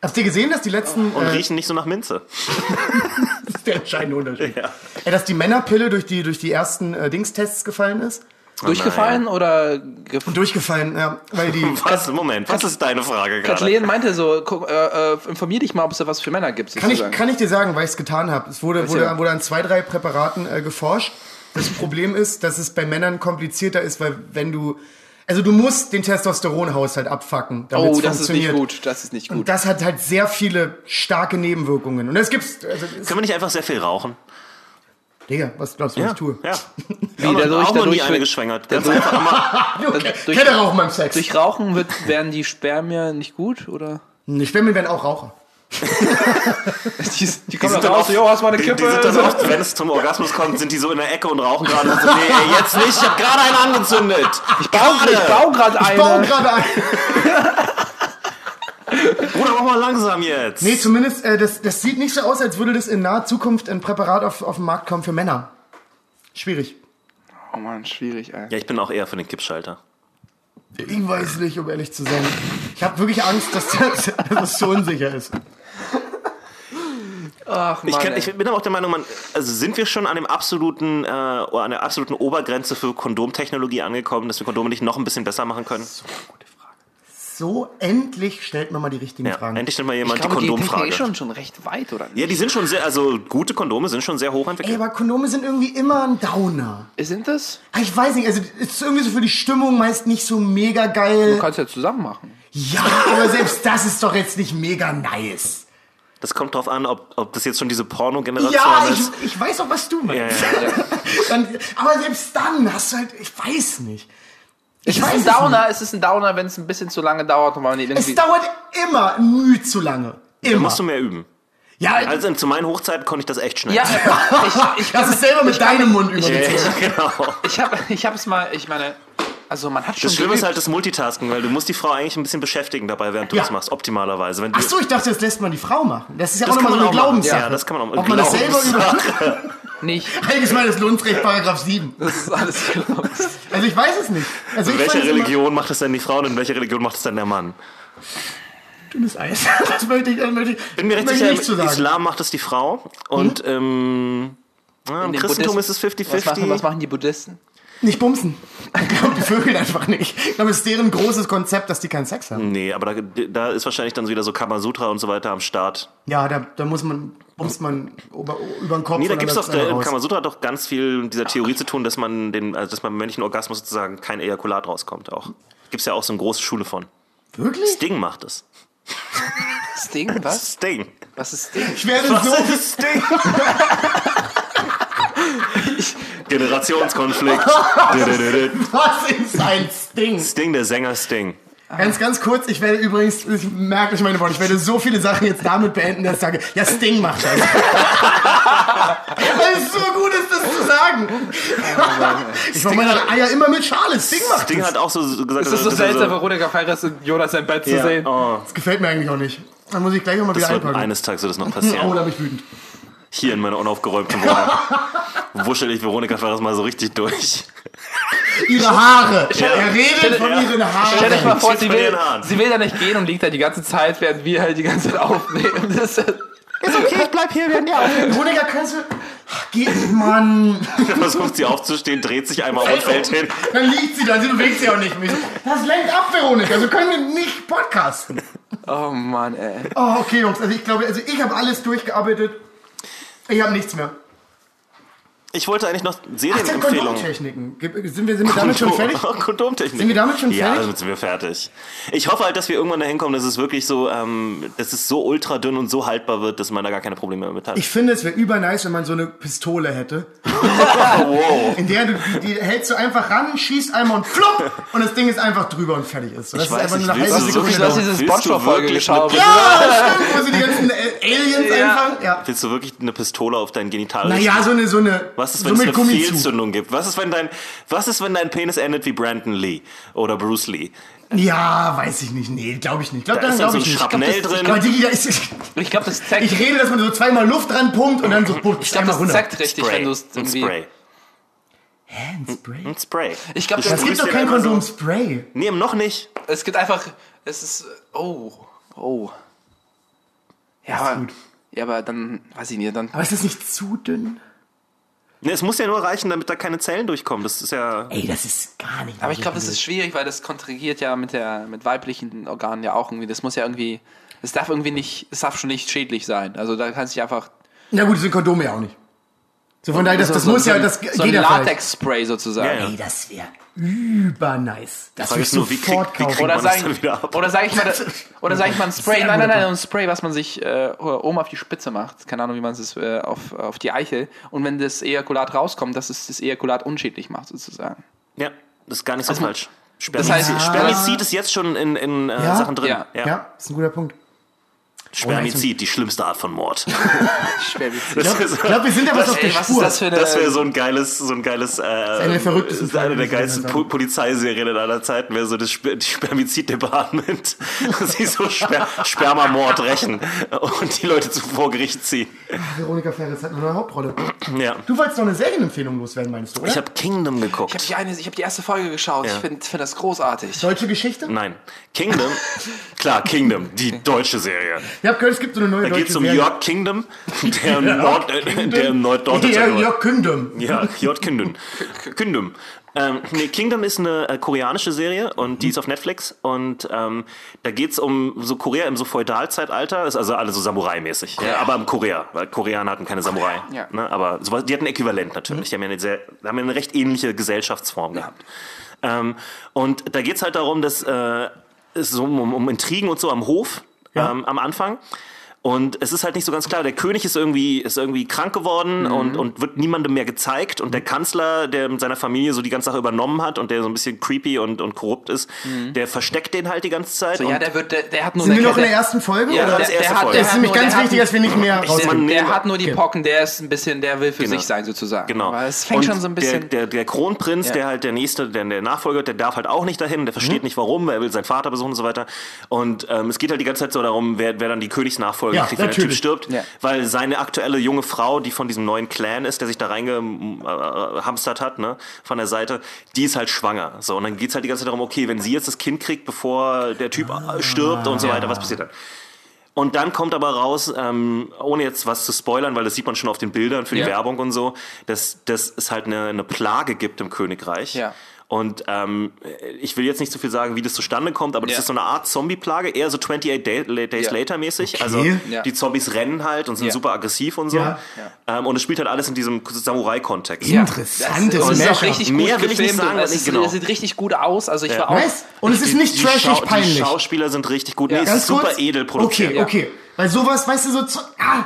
Habt ihr gesehen, dass die letzten, Und äh, riechen nicht so nach Minze. das ist der entscheidende Unterschied. Ja. Äh, dass die Männerpille durch die, durch die ersten äh, Dingstests gefallen ist? Durchgefallen oder gef Durchgefallen, ja. Weil die, Was? Moment, was ist deine Frage gerade? Kathleen meinte so, guck, äh, äh, informier dich mal, ob es da was für Männer gibt. Kann ich, kann ich dir sagen, weil ich es getan habe. Es wurde, wurde, wurde an zwei, drei Präparaten äh, geforscht. Das Problem ist, dass es bei Männern komplizierter ist, weil wenn du, also du musst den Testosteronhaushalt abfacken, damit oh, es das ist funktioniert. nicht gut. Das ist nicht Und gut. das hat halt sehr viele starke Nebenwirkungen. Und das gibt's, also, es, Können wir nicht einfach sehr viel rauchen? Digga, was glaubst du, was ich tue? Ja. Wie, auch noch, dadurch- auch noch nie dadurch eine wird- geschwängert. Ganz einfach immer. Okay. durch- Kenne Rauchen beim Sex. Durch Rauchen wird, werden die Spermien nicht gut, oder? Die Spermien werden auch Raucher. Die, die kommen dann raus, jo, hast mal eine die, Kippe. die sind dann oft, wenn es zum Orgasmus kommt, sind die so in der Ecke und rauchen gerade. und So, nee, ey, jetzt nicht, ich hab gerade einen angezündet. ich baue ich gerade Ich baue eine. gerade ein. Bruder, mach mal langsam jetzt. Nee, zumindest, äh, das, das sieht nicht so aus, als würde das in naher Zukunft ein Präparat auf, auf den Markt kommen für Männer. Schwierig. Oh man, schwierig, ey. Ja, ich bin auch eher für den Kippschalter. Ich weiß nicht, um ehrlich zu sein. Ich habe wirklich Angst, dass das, dass es so unsicher ist. Ach, Mann, Ich, kenn, ey. ich bin aber auch der Meinung, man, also sind wir schon an dem absoluten, äh, oder an der absoluten Obergrenze für Kondomtechnologie angekommen, dass wir Kondome nicht noch ein bisschen besser machen können? So, endlich stellt man mal die richtigen Ja, Fragen. endlich stellt mal ich jemand die glaube, die Kondomfrage. ist schon, schon recht weit, oder nicht? Ja, die sind schon sehr, also gute Kondome sind schon sehr hoch Ey, entwickelt. aber Kondome sind irgendwie immer ein Downer. Sind das? Ah, Ich weiß nicht, also es ist irgendwie so für die Stimmung meist nicht so mega Du geil. kannst ja zusammen machen. Ja, aber selbst das ist doch jetzt nicht mega nice. Das kommt drauf an, ob, ob das jetzt schon diese Porno-Generation Ja, ich, ist. ich weiß auch, was du Ja, meinst. ja, ja. Dann, aber selbst dann hast du halt, ich weiß nicht. Es ist weiß ein es Downer, es ist ein Downer, wenn es ein bisschen zu lange dauert und man die Es irgendwie. dauert immer müh zu lange. Immer. musst du mehr üben. ja, Also zu meinen Hochzeiten konnte ich das echt schnell. Ja, ich, ich, das ist selber mit deinem Mund die Zähne. ja, genau. ich habe ich es mal, ich meine, also man hat schon Das Schlimme ist halt das Multitasking, weil du musst die Frau eigentlich ein bisschen beschäftigen dabei, während du Ja. das machst, optimalerweise. Wenn du, Ach so, ich dachte, das lässt man die Frau machen. Das ist ja Das auch nochmal kann so man eine. Glaubenssache. Ja, das kann man auch- Ob man das selber über... Nicht. Allgemeines Lohnsrecht, Paragraph 7. Das ist alles klar. Also ich weiß es nicht. Also In welcher Religion macht es denn die Frau und in welcher Religion macht es denn der Mann? Dünnes Eis. Das möchte ich, das möchte ich, Bin mir recht sicher, ich nicht zu im sagen. Islam macht es die Frau und ähm, ja, im Christentum Buddhisten- ist es Was machen, was 50-50. machen die Buddhisten? Nicht bumsen. Ich glaube, die Vögel einfach nicht. Ich glaube, es ist deren großes Konzept, dass die keinen Sex haben. Nee, aber da, da ist wahrscheinlich dann so wieder so Kamasutra und so weiter am Start. Ja, da, da muss man ums man über, über den Kopf. Nee, da gibt's dann doch, der raus. Kamasutra hat doch ganz viel mit dieser Theorie zu tun, dass man den, also dass beim männlichen Orgasmus sozusagen kein Ejakulat rauskommt auch. Gibt's ja auch so eine große Schule von. Wirklich? Sting macht es. Sting? Was? Sting. Was ist Sting? Ich werde so. ist Sting? Generationskonflikt. Was ist ein Sting? Sting, der Sänger Sting. Ganz, ganz kurz, ich werde übrigens, ich merke euch meine Worte, ich werde so viele Sachen jetzt damit beenden, dass ich sage, ja, Sting macht das. Weil es so gut ist, das zu sagen. ich mache meine Eier immer mit Schale. Sting macht Sting das. hat auch so so gesagt, Es ist so dass seltsam, Veronika Ferres in Jonas sein Bett zu Ja. sehen. Oh, Das gefällt mir eigentlich auch nicht. Dann muss ich gleich nochmal wieder einpacken. eines Tages wird das noch Oh, passieren. da bin ich wütend. Hier in meiner unaufgeräumten Wohnung. Wuschel ich Veronika Ferres mal so richtig durch. Ihre Haare. Stell- er redet stell- von ja. ihren Haaren. Stell dich mal vor, sie will, sie will da nicht gehen und liegt da die ganze Zeit, während wir halt die ganze Zeit aufnehmen. Das ist, okay, ich bleib hier, während ihr aufnehmt. Monika, kannst du... Ach, Geht, Mann. Versucht sie aufzustehen, dreht sich einmal um und fällt hin. Dann liegt sie da, sie bewegt sich auch nicht mehr. Das lenkt ab, Veronika. So können wir nicht podcasten. oh Mann, ey. Oh, okay, Jungs. Also ich glaube, also ich habe alles durchgearbeitet. Ich habe nichts mehr. Ich wollte eigentlich noch Serienempfehlungen. Kondomtechniken. Sind wir, sind wir damit schon fertig? Kondomtechnik. Sind wir damit schon Ja, fertig? damit sind wir fertig. Ich hoffe halt, dass wir irgendwann dahin kommen, dass es wirklich so, ähm, dass es so ultra dünn und so haltbar wird, dass man da gar keine Probleme mehr mit hat. Ich finde, es wäre übernice, wenn man so eine Pistole hätte. In der du, die, hältst du einfach ran, schießt einmal und flupp und das Ding ist einfach drüber und fertig ist. So, Das Ich ist weiß einfach nicht, nur eine halbe Sekunde. wirklich- Du hast dauern. diese Willst du Spongebob-Folge wirklich geschaut. Ja, stimmt, wo sie die ganzen Aliens einfangen. Ja. Willst du wirklich eine Pistole auf dein Genital Naja, so eine, so eine, Was ist, so wenn es mit eine Gummizug. Fehlzündung gibt? Was ist, wenn dein, was ist, wenn dein Penis endet wie Brandon Lee oder Bruce Lee? Ja, weiß ich nicht. Nee, glaube ich nicht. Glaub, Da ist dann dann glaube so ein ich nicht. Schrapnell drin. Aber Digi, ist, Ich glaube, das zeigt, ich rede, dass man so zweimal Luft dran pumpt und dann so pumpt, ich glaub, einmal das zeigt richtig, wenn du es Ein irgendwie. Spray. Hä, ein Spray? Ein Spray. Ich glaube, Du Es gibt doch kein so- Kondom-Spray. Nee, noch nicht. Es gibt einfach. Es ist. Oh. Oh. Ja, aber. gut. Ja, aber dann. Weiß ich nicht. Dann. Aber ist das nicht zu dünn? Nee, es muss ja nur reichen, damit da keine Zellen durchkommen. Das ist ja. Ey, das ist gar nicht. Aber ich glaube, das ist schwierig, weil das kontrahiert ja mit der mit weiblichen Organen ja auch irgendwie. Das muss ja irgendwie. Es darf irgendwie nicht. Es darf schon nicht schädlich sein. Also da kannst du dich einfach. Na gut, das sind Kondome ja auch nicht. So von daher, das, so, das so, muss so, ja, ein- das so ein geht ja. Latex-Spray sozusagen. Ja, ja. Ey, das wäre übernice. Das Frage würde ist ich nur, wie sofort krieg- wie kriegt Oder man das sag, wieder ab? oder sag ich mal, oder sag ich mal ein Spray, nein, nein, nein, ein Spray, was man sich äh, oben auf die Spitze macht, keine Ahnung, wie man es äh, auf, auf die Eichel, und wenn das Ejakulat rauskommt, dass es das Ejakulat unschädlich macht, sozusagen. Ja, das ist gar nicht so falsch. das heißt- Spermizid, Spermizid ist jetzt schon in, in äh, Ja? Sachen drin. Ja. Ja, ist ein guter Punkt. Spermizid, die schlimmste Art von Mord. Ist- Ich glaube, wir sind ja was auf der Ey, was Spur. ist das eine. Das wäre so ein geiles, so ein geiles, äh, eine der eine der geilsten po Polizeiserien in aller Zeiten, wäre so das Sper die Spermizid-Department, sie so Sper Spermamord rächen und die Leute zu vor Gericht ziehen. Veronika Ferris hat eine Hauptrolle. Ja. Du wolltest noch eine Serienempfehlung loswerden, meinst du, oder? Ich habe Kingdom ich geguckt. habe die, eine- ich hab die erste Folge geschaut, ich finde find das großartig. Deutsche Geschichte? Nein. Kingdom, klar, Kingdom, die deutsche Serie. Ich habe gehört, es gibt so eine neue Da deutsche geht es um Serie. York Kingdom, der im Nord, äh, der im Norddeutsche Ja, Jörg Kündem. Ja, J. Kingdom. Kingdom. Ähm, nee, Kingdom ist eine äh, koreanische Serie und die ist auf Netflix und ähm, da geht's um so Korea im so Feudalzeitalter, ist also alle so Samurai-mäßig, ja, aber im Korea, weil Koreaner hatten keine Samurai, Ja. ne, aber sowas, die hatten ein Äquivalent natürlich, die haben ja eine, sehr, haben ja eine recht ähnliche Gesellschaftsform gehabt. Ähm, und da geht's halt darum, dass äh, es so um, um Intrigen und so am Hof ähm, am Anfang. Und es ist halt nicht so ganz klar. Der König ist irgendwie, ist irgendwie krank geworden Mhm. und, und wird niemandem mehr gezeigt. Und der Kanzler, der mit seiner Familie so die ganze Sache übernommen hat und der so ein bisschen creepy und, und korrupt ist, der versteckt den halt die ganze Zeit. Mhm. So, ja, der, wird, der, der hat nur Sind wir noch in der ersten Folge? Ja, oder? der, erste der hat, Folge. der Das ist nämlich nur- ganz der wichtig, dass wir nicht mehr rausgehen. Der hat nur die Okay. Pocken, der ist ein bisschen, der will für Genau. sich sein sozusagen. Genau. Aber es fängt und schon so ein bisschen. Der, der, der Kronprinz, Ja. der halt der nächste, der, der Nachfolger, der darf halt auch nicht dahin, der Mhm. versteht nicht warum, weil er will seinen Vater besuchen und so weiter. Und ähm, es geht halt die ganze Zeit so darum, wer, wer dann die Königsnachfolge Ja, kriegt, wenn der Typ stirbt. Ja. Weil seine aktuelle junge Frau, die von diesem neuen Clan ist, der sich da reingehamstert hat, ne, von der Seite, die ist halt schwanger. So, und dann geht's halt die ganze Zeit darum, okay, wenn sie jetzt das Kind kriegt, bevor der Typ Ah. stirbt und so weiter, was passiert dann? Und dann kommt aber raus, ähm, ohne jetzt was zu spoilern, weil das sieht man schon auf den Bildern für die Ja. Werbung und so, dass, dass es halt eine, eine Plage gibt im Königreich. Ja. Und ähm, ich will jetzt nicht so viel sagen, wie das zustande kommt, aber das Ja. ist so eine Art Zombie-Plage, eher so 28 Day, Days Ja. Later mäßig. Okay. Also Ja. die Zombies rennen halt und sind Ja. super aggressiv und so. Ja. Ähm, und es spielt halt alles in diesem Samurai-Kontext. Ja. Interessantes Das, und es ist auch richtig gut Mehr will ich nicht sagen, es, ich- ist, genau. es sieht richtig gut aus. Also ich war auch. Nice. Und es ist nicht die trashig Die peinlich. Schauspieler sind richtig gut. Ja. Nee, es Ganz ist super kurz? edel produziert. Okay, okay. Weil sowas, weißt du, so. Ah,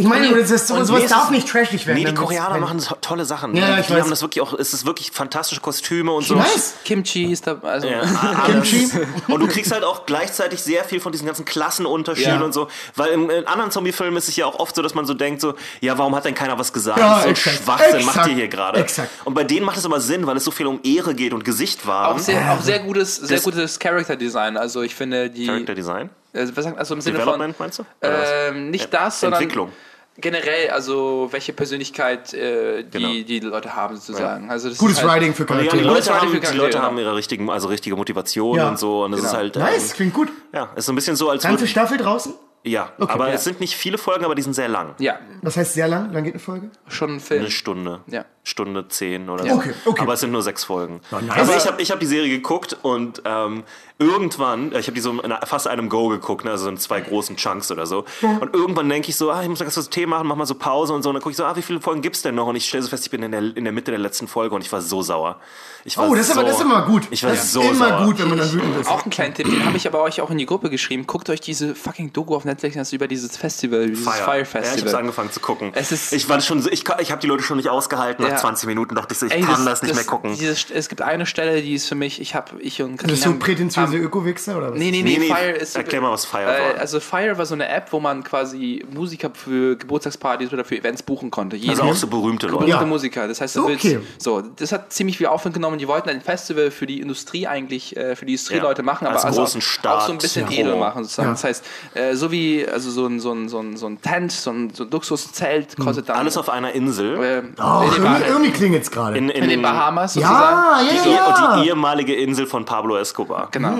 ich meine, das ist, sowas nee, darf nicht trashig werden. Nee, die Koreaner peinlich. machen tolle Sachen. Ja, ja, die ich weiß. haben das wirklich auch, es ist wirklich fantastische Kostüme und so. Nice. Kimchi ist da. Also, Ja, alles. Kimchi. Und du kriegst halt auch gleichzeitig sehr viel von diesen ganzen Klassenunterschieden Ja. und so. Weil im, in anderen Zombie-Filmen ist es ja auch oft so, dass man so denkt, so, ja, warum hat denn keiner was gesagt? Ja, so exakt. Schwachsinn macht Exakt. ihr hier gerade. Exakt. Und bei denen macht es aber Sinn, weil es so viel um Ehre geht und Gesicht war. auch sehr, auch sehr gutes, sehr Das- gutes Character Design. Also ich finde die. Character Design? was sagt, also im Sinne Development von. meinst du? Ähm, nicht Ent- das, sondern Entwicklung. Generell, also welche Persönlichkeit äh, die, Genau. die Leute haben sozusagen. Also das Gutes ist halt, Writing für Ja, die Charaktere. Gutes Leute, Writing haben, für die Charaktere, Leute haben ihre richtigen, also richtige Motivation Ja. und so. Und es Genau. ist halt. Nice, Ähm, klingt gut. ja, ist so ein bisschen so, als Ganze. Staffel draußen? Ja, Okay. aber Ja. es sind nicht viele Folgen, aber die sind sehr lang. Ja, Das heißt sehr lang? Lang geht eine Folge? schon ein Film. Eine Stunde. Ja. Stunde zehn oder Ja. so. Okay, okay. Aber es sind nur sechs Folgen. nice. Also Aber- ich habe ich hab die Serie geguckt und ähm, irgendwann, ich habe die so in fast einem Go geguckt, ne, also in zwei großen Chunks oder so. Und irgendwann denke ich so, ah, ich muss noch was Tee machen, mach mal so Pause und so. Und dann gucke ich so, ah, wie viele Folgen gibt's denn noch? Und ich stelle so fest, ich bin in der, in der Mitte der letzten Folge und ich war so sauer. Ich war Oh, das ist, so, aber, das ist immer gut. Ich war das ist so immer sauer. gut, wenn man dann wütend ist. Auch einen kleinen Tipp, den habe ich aber euch auch in die Gruppe geschrieben. Guckt euch diese fucking Doku auf Netflix an, über dieses Festival, dieses Fire, Ja, ich Festival. habe angefangen zu gucken. Es ist- ich war schon so, ich, ich habe die Leute schon nicht ausgehalten. Nach Ja. 20 Minuten dachte ich ich Ey, kann das, nicht mehr gucken. Dieses, es gibt eine Stelle, die ist für mich, ich habe, ich und das ist so prätentiöse Öko-Wichser oder was? Nee, nee, nee, Nee, nee, Fire ist. erklär mal, was Fire äh, war. Also Fire war so eine App, wo man quasi Musiker für Geburtstagspartys oder für Events buchen konnte. Jeden Also auch so berühmte Leute. berühmte Ja. Musiker. Das heißt, du Okay. willst, so, das hat ziemlich viel Aufwand genommen. Die wollten ein Festival für die Industrie eigentlich, äh, für die Industrieleute Ja. machen, aber Als also großen auch, auch so ein bisschen ja. edel machen sozusagen. Ja. Das heißt, äh, so wie, also so ein, so ein, so ein, so ein Tent, so ein, so ein Luxuszelt kostet dann. Alles auf einer Insel. äh, Oh, in, irgendwie, irgendwie klingt jetzt gerade. in, in den Bahamas sozusagen. Ja, ja, Die, ja, die ehemalige Insel von Pablo Escobar. Genau.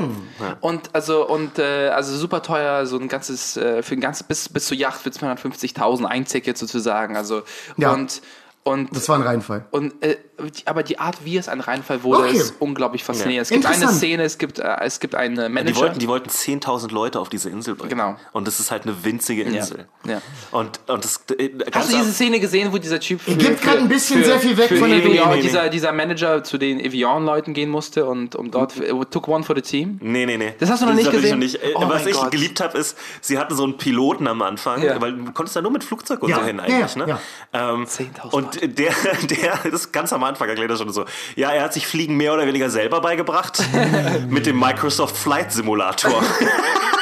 Und also und äh, also super teuer, so ein ganzes äh, für ein ganzes bis bis zur Yacht für 250.000 ein Ticket sozusagen. Also Ja. und und Das war ein Reinfall. und äh, die- aber die Art, wie es ein Reinfall wurde, Okay. ist unglaublich faszinierend. Ja. Es gibt eine. Szene, es gibt äh, es gibt einen Die Manager. wollten, die wollten 10.000 Leute auf diese Insel bringen. Genau. Und das ist halt eine winzige Insel. ja. Und, und das äh, Hast du diese Szene gesehen, wo dieser Typ für, gibt grad ein bisschen für- sehr viel weg für von der Evian, Nee, nee, nee. dieser dieser Manager zu den Evian-Leuten gehen musste und und dort took one for the team. Nee, nee, nee. Das hast du noch nicht hab ich gesehen? Nicht. Äh, Oh Was ich Gott. geliebt habe, ist, sie hatten so einen Piloten am Anfang, Ja. weil du konntest da nur mit Flugzeug und Ja, so hin ja, eigentlich. ja, ne? Ähm, 10.000 und der, der, das ist ganz am Anfang erklärt er schon so, ja, er hat sich Fliegen mehr oder weniger selber beigebracht mit dem Microsoft Flight Simulator.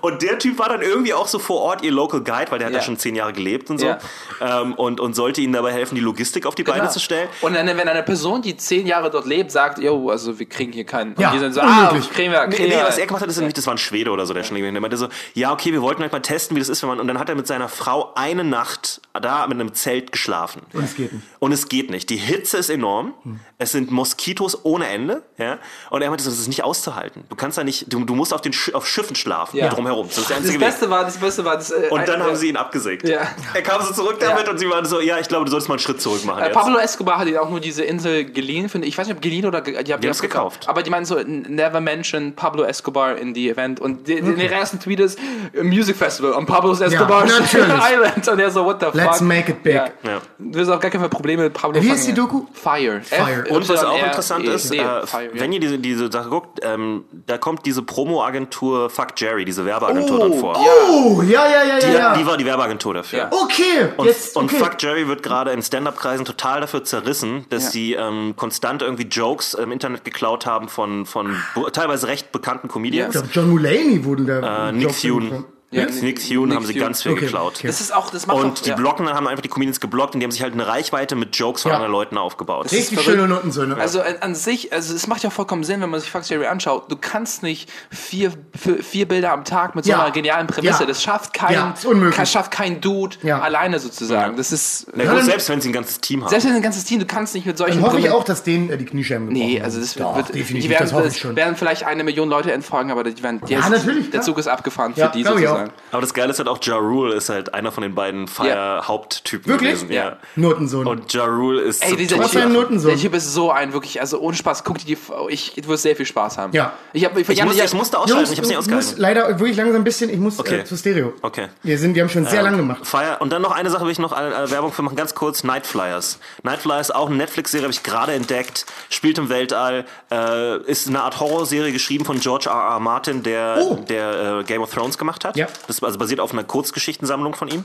Und der Typ war dann irgendwie auch so vor Ort ihr Local Guide, weil der hat ja, Ja. schon zehn Jahre gelebt und so. Ja. Ähm, und, und sollte ihnen dabei helfen, die Logistik auf die Beine Genau. zu stellen. Und eine, wenn eine Person, die zehn Jahre dort lebt, sagt, yo, also wir kriegen hier keinen. Ja, und die sind so, ah, kriegen wir, Nee, kriegen nee, wir. was er gemacht hat, ist nämlich, das war ein Schwede oder so, der schon der meinte so, ja, okay, wir wollten halt mal testen, wie das ist, wenn man, und dann hat er mit seiner Frau eine Nacht da mit einem Zelt geschlafen. Und es geht nicht. Und es geht nicht. Die Hitze ist enorm. Es sind Moskitos ohne Ende, ja. Und er meinte so, das ist nicht auszuhalten. Du kannst da nicht, du, du musst auf den Sch auf Schiffen schlafen, Ja. drumherum. Das ist der das Weg. Beste war, das Beste war, das, äh, Und dann äh, haben sie ihn abgesägt. Ja. Er kam so zurück damit Ja. und sie waren so, ja, ich glaube, du solltest mal einen Schritt zurück machen Äh, jetzt. Pablo Escobar hat ihn auch nur diese Insel geliehen, finde ich. Ich weiß nicht, ob geliehen oder ge- die haben Die haben's gekauft. Aber die meinen so, never mention Pablo Escobar in the event. Und die, die, der ersten Tweet ist Music Festival on Pablo Escobar natürlich. Island. Und er so, what the fuck? Let's make it big. Ja. Ja. Du wirst auch gar keine Probleme mit Pablo Wie fangen. die Doku? Fire. Fire. Und was auch F-Y-R-E-D, interessant ist, äh, wenn ihr diese, diese Sache guckt, ähm, da kommt diese Promo-Agentur Jerry, diese Werbeagentur Oh, dann vor. Oh, ja, ja, ja, ja. Die, ja. die war die Werbeagentur dafür. Ja. okay, Und, jetzt, und okay. Fuck Jerry wird gerade in Stand-Up-Kreisen total dafür zerrissen, dass Ja. sie ähm, konstant irgendwie Jokes im Internet geklaut haben von, von teilweise recht bekannten ich Comedians. glaube, John Mulaney wurden da. Äh, Nick Thune. Ja, Nick, Nick- Nick Thune Nick haben sie Thune. ganz viel Okay, geklaut. okay. Das ist auch, das macht Und auch, die ja. blocken haben einfach die Comedians geblockt und die haben sich halt eine Reichweite mit Jokes von Ja. anderen Leuten aufgebaut. Richtig schöne Notensöhne. Also an, an sich, also es macht ja vollkommen Sinn, wenn man sich Fuck Jerry anschaut. Du kannst nicht vier, vier, vier Bilder am Tag mit so einer genialen Prämisse. Ja. Das schafft kein, Ja, ist unmöglich. Kann, schafft kein Dude Ja. alleine sozusagen. Das ist Na gut, selbst wenn sie ein ganzes Team haben. selbst wenn ein ganzes Team, du kannst nicht mit solchen Dann hoffe ich auch, dass denen äh, die Kniescheiben gebrochen Nee, also das Doch, wird, definitiv, die werden, das hoffe ich schon. werden vielleicht eine Million Leute entfolgen, aber die werden, die Ja, natürlich, der. Zug ist abgefahren für die sozusagen. Sagen. Aber das Geile ist halt auch, Ja Rule ist halt einer von den beiden Fire-Haupttypen Wirklich? gewesen. Ja. Notensohn. Und Ja Rule ist Ey, dieser für ein Notensohn? Der Typ ist so ein wirklich, also ohne Spaß, guck dir die, ich, du wirst sehr viel Spaß haben. Ja. Ich, hab, ich, Ich, muss, ich musste ausschalten, ich hab's nicht ich muss ausgehalten. leider wirklich langsam ein bisschen, ich muss Okay. äh, zu Stereo. Okay. Wir sind, wir haben schon sehr lange gemacht. Fire. Und dann noch eine Sache will ich noch äh, äh, Werbung für machen, ganz kurz. Night Flyers. Night Flyers, auch eine Netflix-Serie, habe ich gerade entdeckt. Spielt im Weltall. Äh, ist eine Art Horrorserie geschrieben von George R. R. Martin, der, Oh. der äh, Game of Thrones gemacht hat. Ja. Das ist also basiert auf einer Kurzgeschichtensammlung von ihm.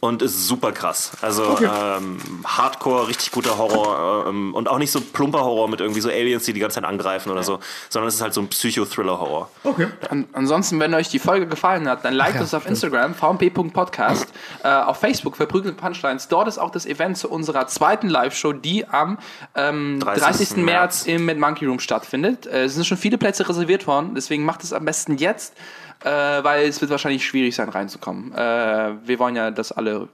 Und ist super krass. Also ähm, Hardcore, richtig guter Horror. ähm, und auch nicht so plumper Horror mit irgendwie so Aliens, die die ganze Zeit angreifen oder so. Sondern es ist halt so ein Psycho-Thriller-Horror. Okay. An, ansonsten, wenn euch die Folge gefallen hat, dann liked ja, uns auf stimmt. Instagram, vmp.podcast, äh, auf Facebook, verprügelte Punchlines. Dort ist auch das Event zu unserer zweiten Live-Show, die am ähm, 30. 30. März März. im Mad Monkey Room stattfindet. Äh, es sind schon viele Plätze reserviert worden, deswegen macht es am besten jetzt, äh, weil es wird wahrscheinlich schwierig sein, reinzukommen. Äh, wir wollen ja, dass alle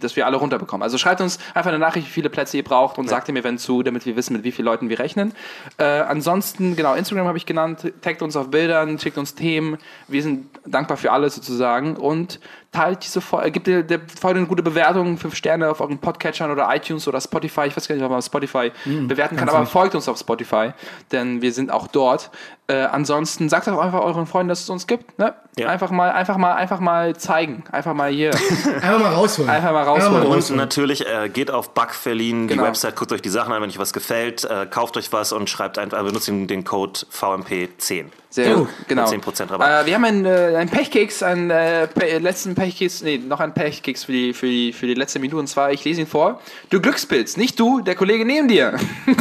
dass wir alle runterbekommen. Also schreibt uns einfach eine Nachricht, wie viele Plätze ihr braucht und sagt dem Event zu, damit wir wissen, mit wie vielen Leuten wir rechnen. Äh, ansonsten, genau, Instagram habe ich genannt, taggt uns auf Bildern, schickt uns Themen. Wir sind dankbar für alles sozusagen und teilt diese Folge, gibt der, der Folge eine gute Bewertung, fünf Sterne auf euren Podcatchern oder iTunes oder Spotify. Ich weiß gar nicht, ob man Spotify bewerten kann, aber folgt uns auf Spotify, denn wir sind auch dort. Äh, ansonsten sagt auch einfach euren Freunden, dass es uns gibt. Ne? Ja. Einfach mal, einfach mal, einfach mal zeigen. Einfach mal hier. Einfach mal rausholen. Einfach mal rausholen. Und natürlich äh, geht auf Bugverliehen, die Genau. Website, guckt euch die Sachen an, wenn euch was gefällt, äh, kauft euch was und schreibt einfach, äh, benutzt den, den Code VMP10. Sehr gut, genau. 10% Rabatt. Äh, wir haben einen, äh, einen Pechkeks, einen äh, letzten Pechkeks, nee, noch einen Pechkeks für die, für, die, für die letzte Minute. Und zwar, ich lese ihn vor. Du Glückspilz, nicht du, der Kollege neben dir.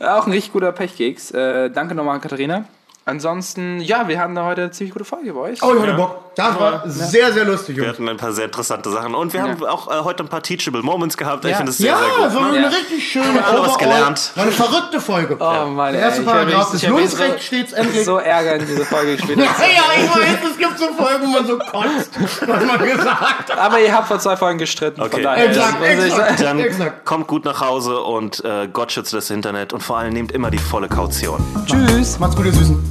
Ah. Auch ein richtig guter Pechkeks. Äh, danke nochmal an Katharina. Ansonsten, ja, wir hatten heute eine ziemlich gute Folge bei euch. Oh, ich hatte Bock. Das war sehr, sehr lustig, Wir hatten ein paar sehr interessante Sachen. Und wir Ja. haben auch äh, heute ein paar Teachable Moments gehabt. Ich Ja. finde es sehr, Ja, sehr gut. so eine Ja. richtig schöne alle was gelernt. War eine verrückte Folge. Oh Mann, Der erste Paragraph des so- steht's endlich. So Ärger in diese Folge gespielt. Ja, ja, ich weiß, es gibt so Folgen, wo man so kotzt, was man gesagt hat. Aber ihr habt vor zwei Folgen gestritten. Okay. Von daher, Exakt, sagen? exakt. Dann Exakt. kommt gut nach Hause und äh, Gott schütze das Internet und vor allem nehmt immer die volle Kaution. Tschüss. Macht's gut, ihr Süßen.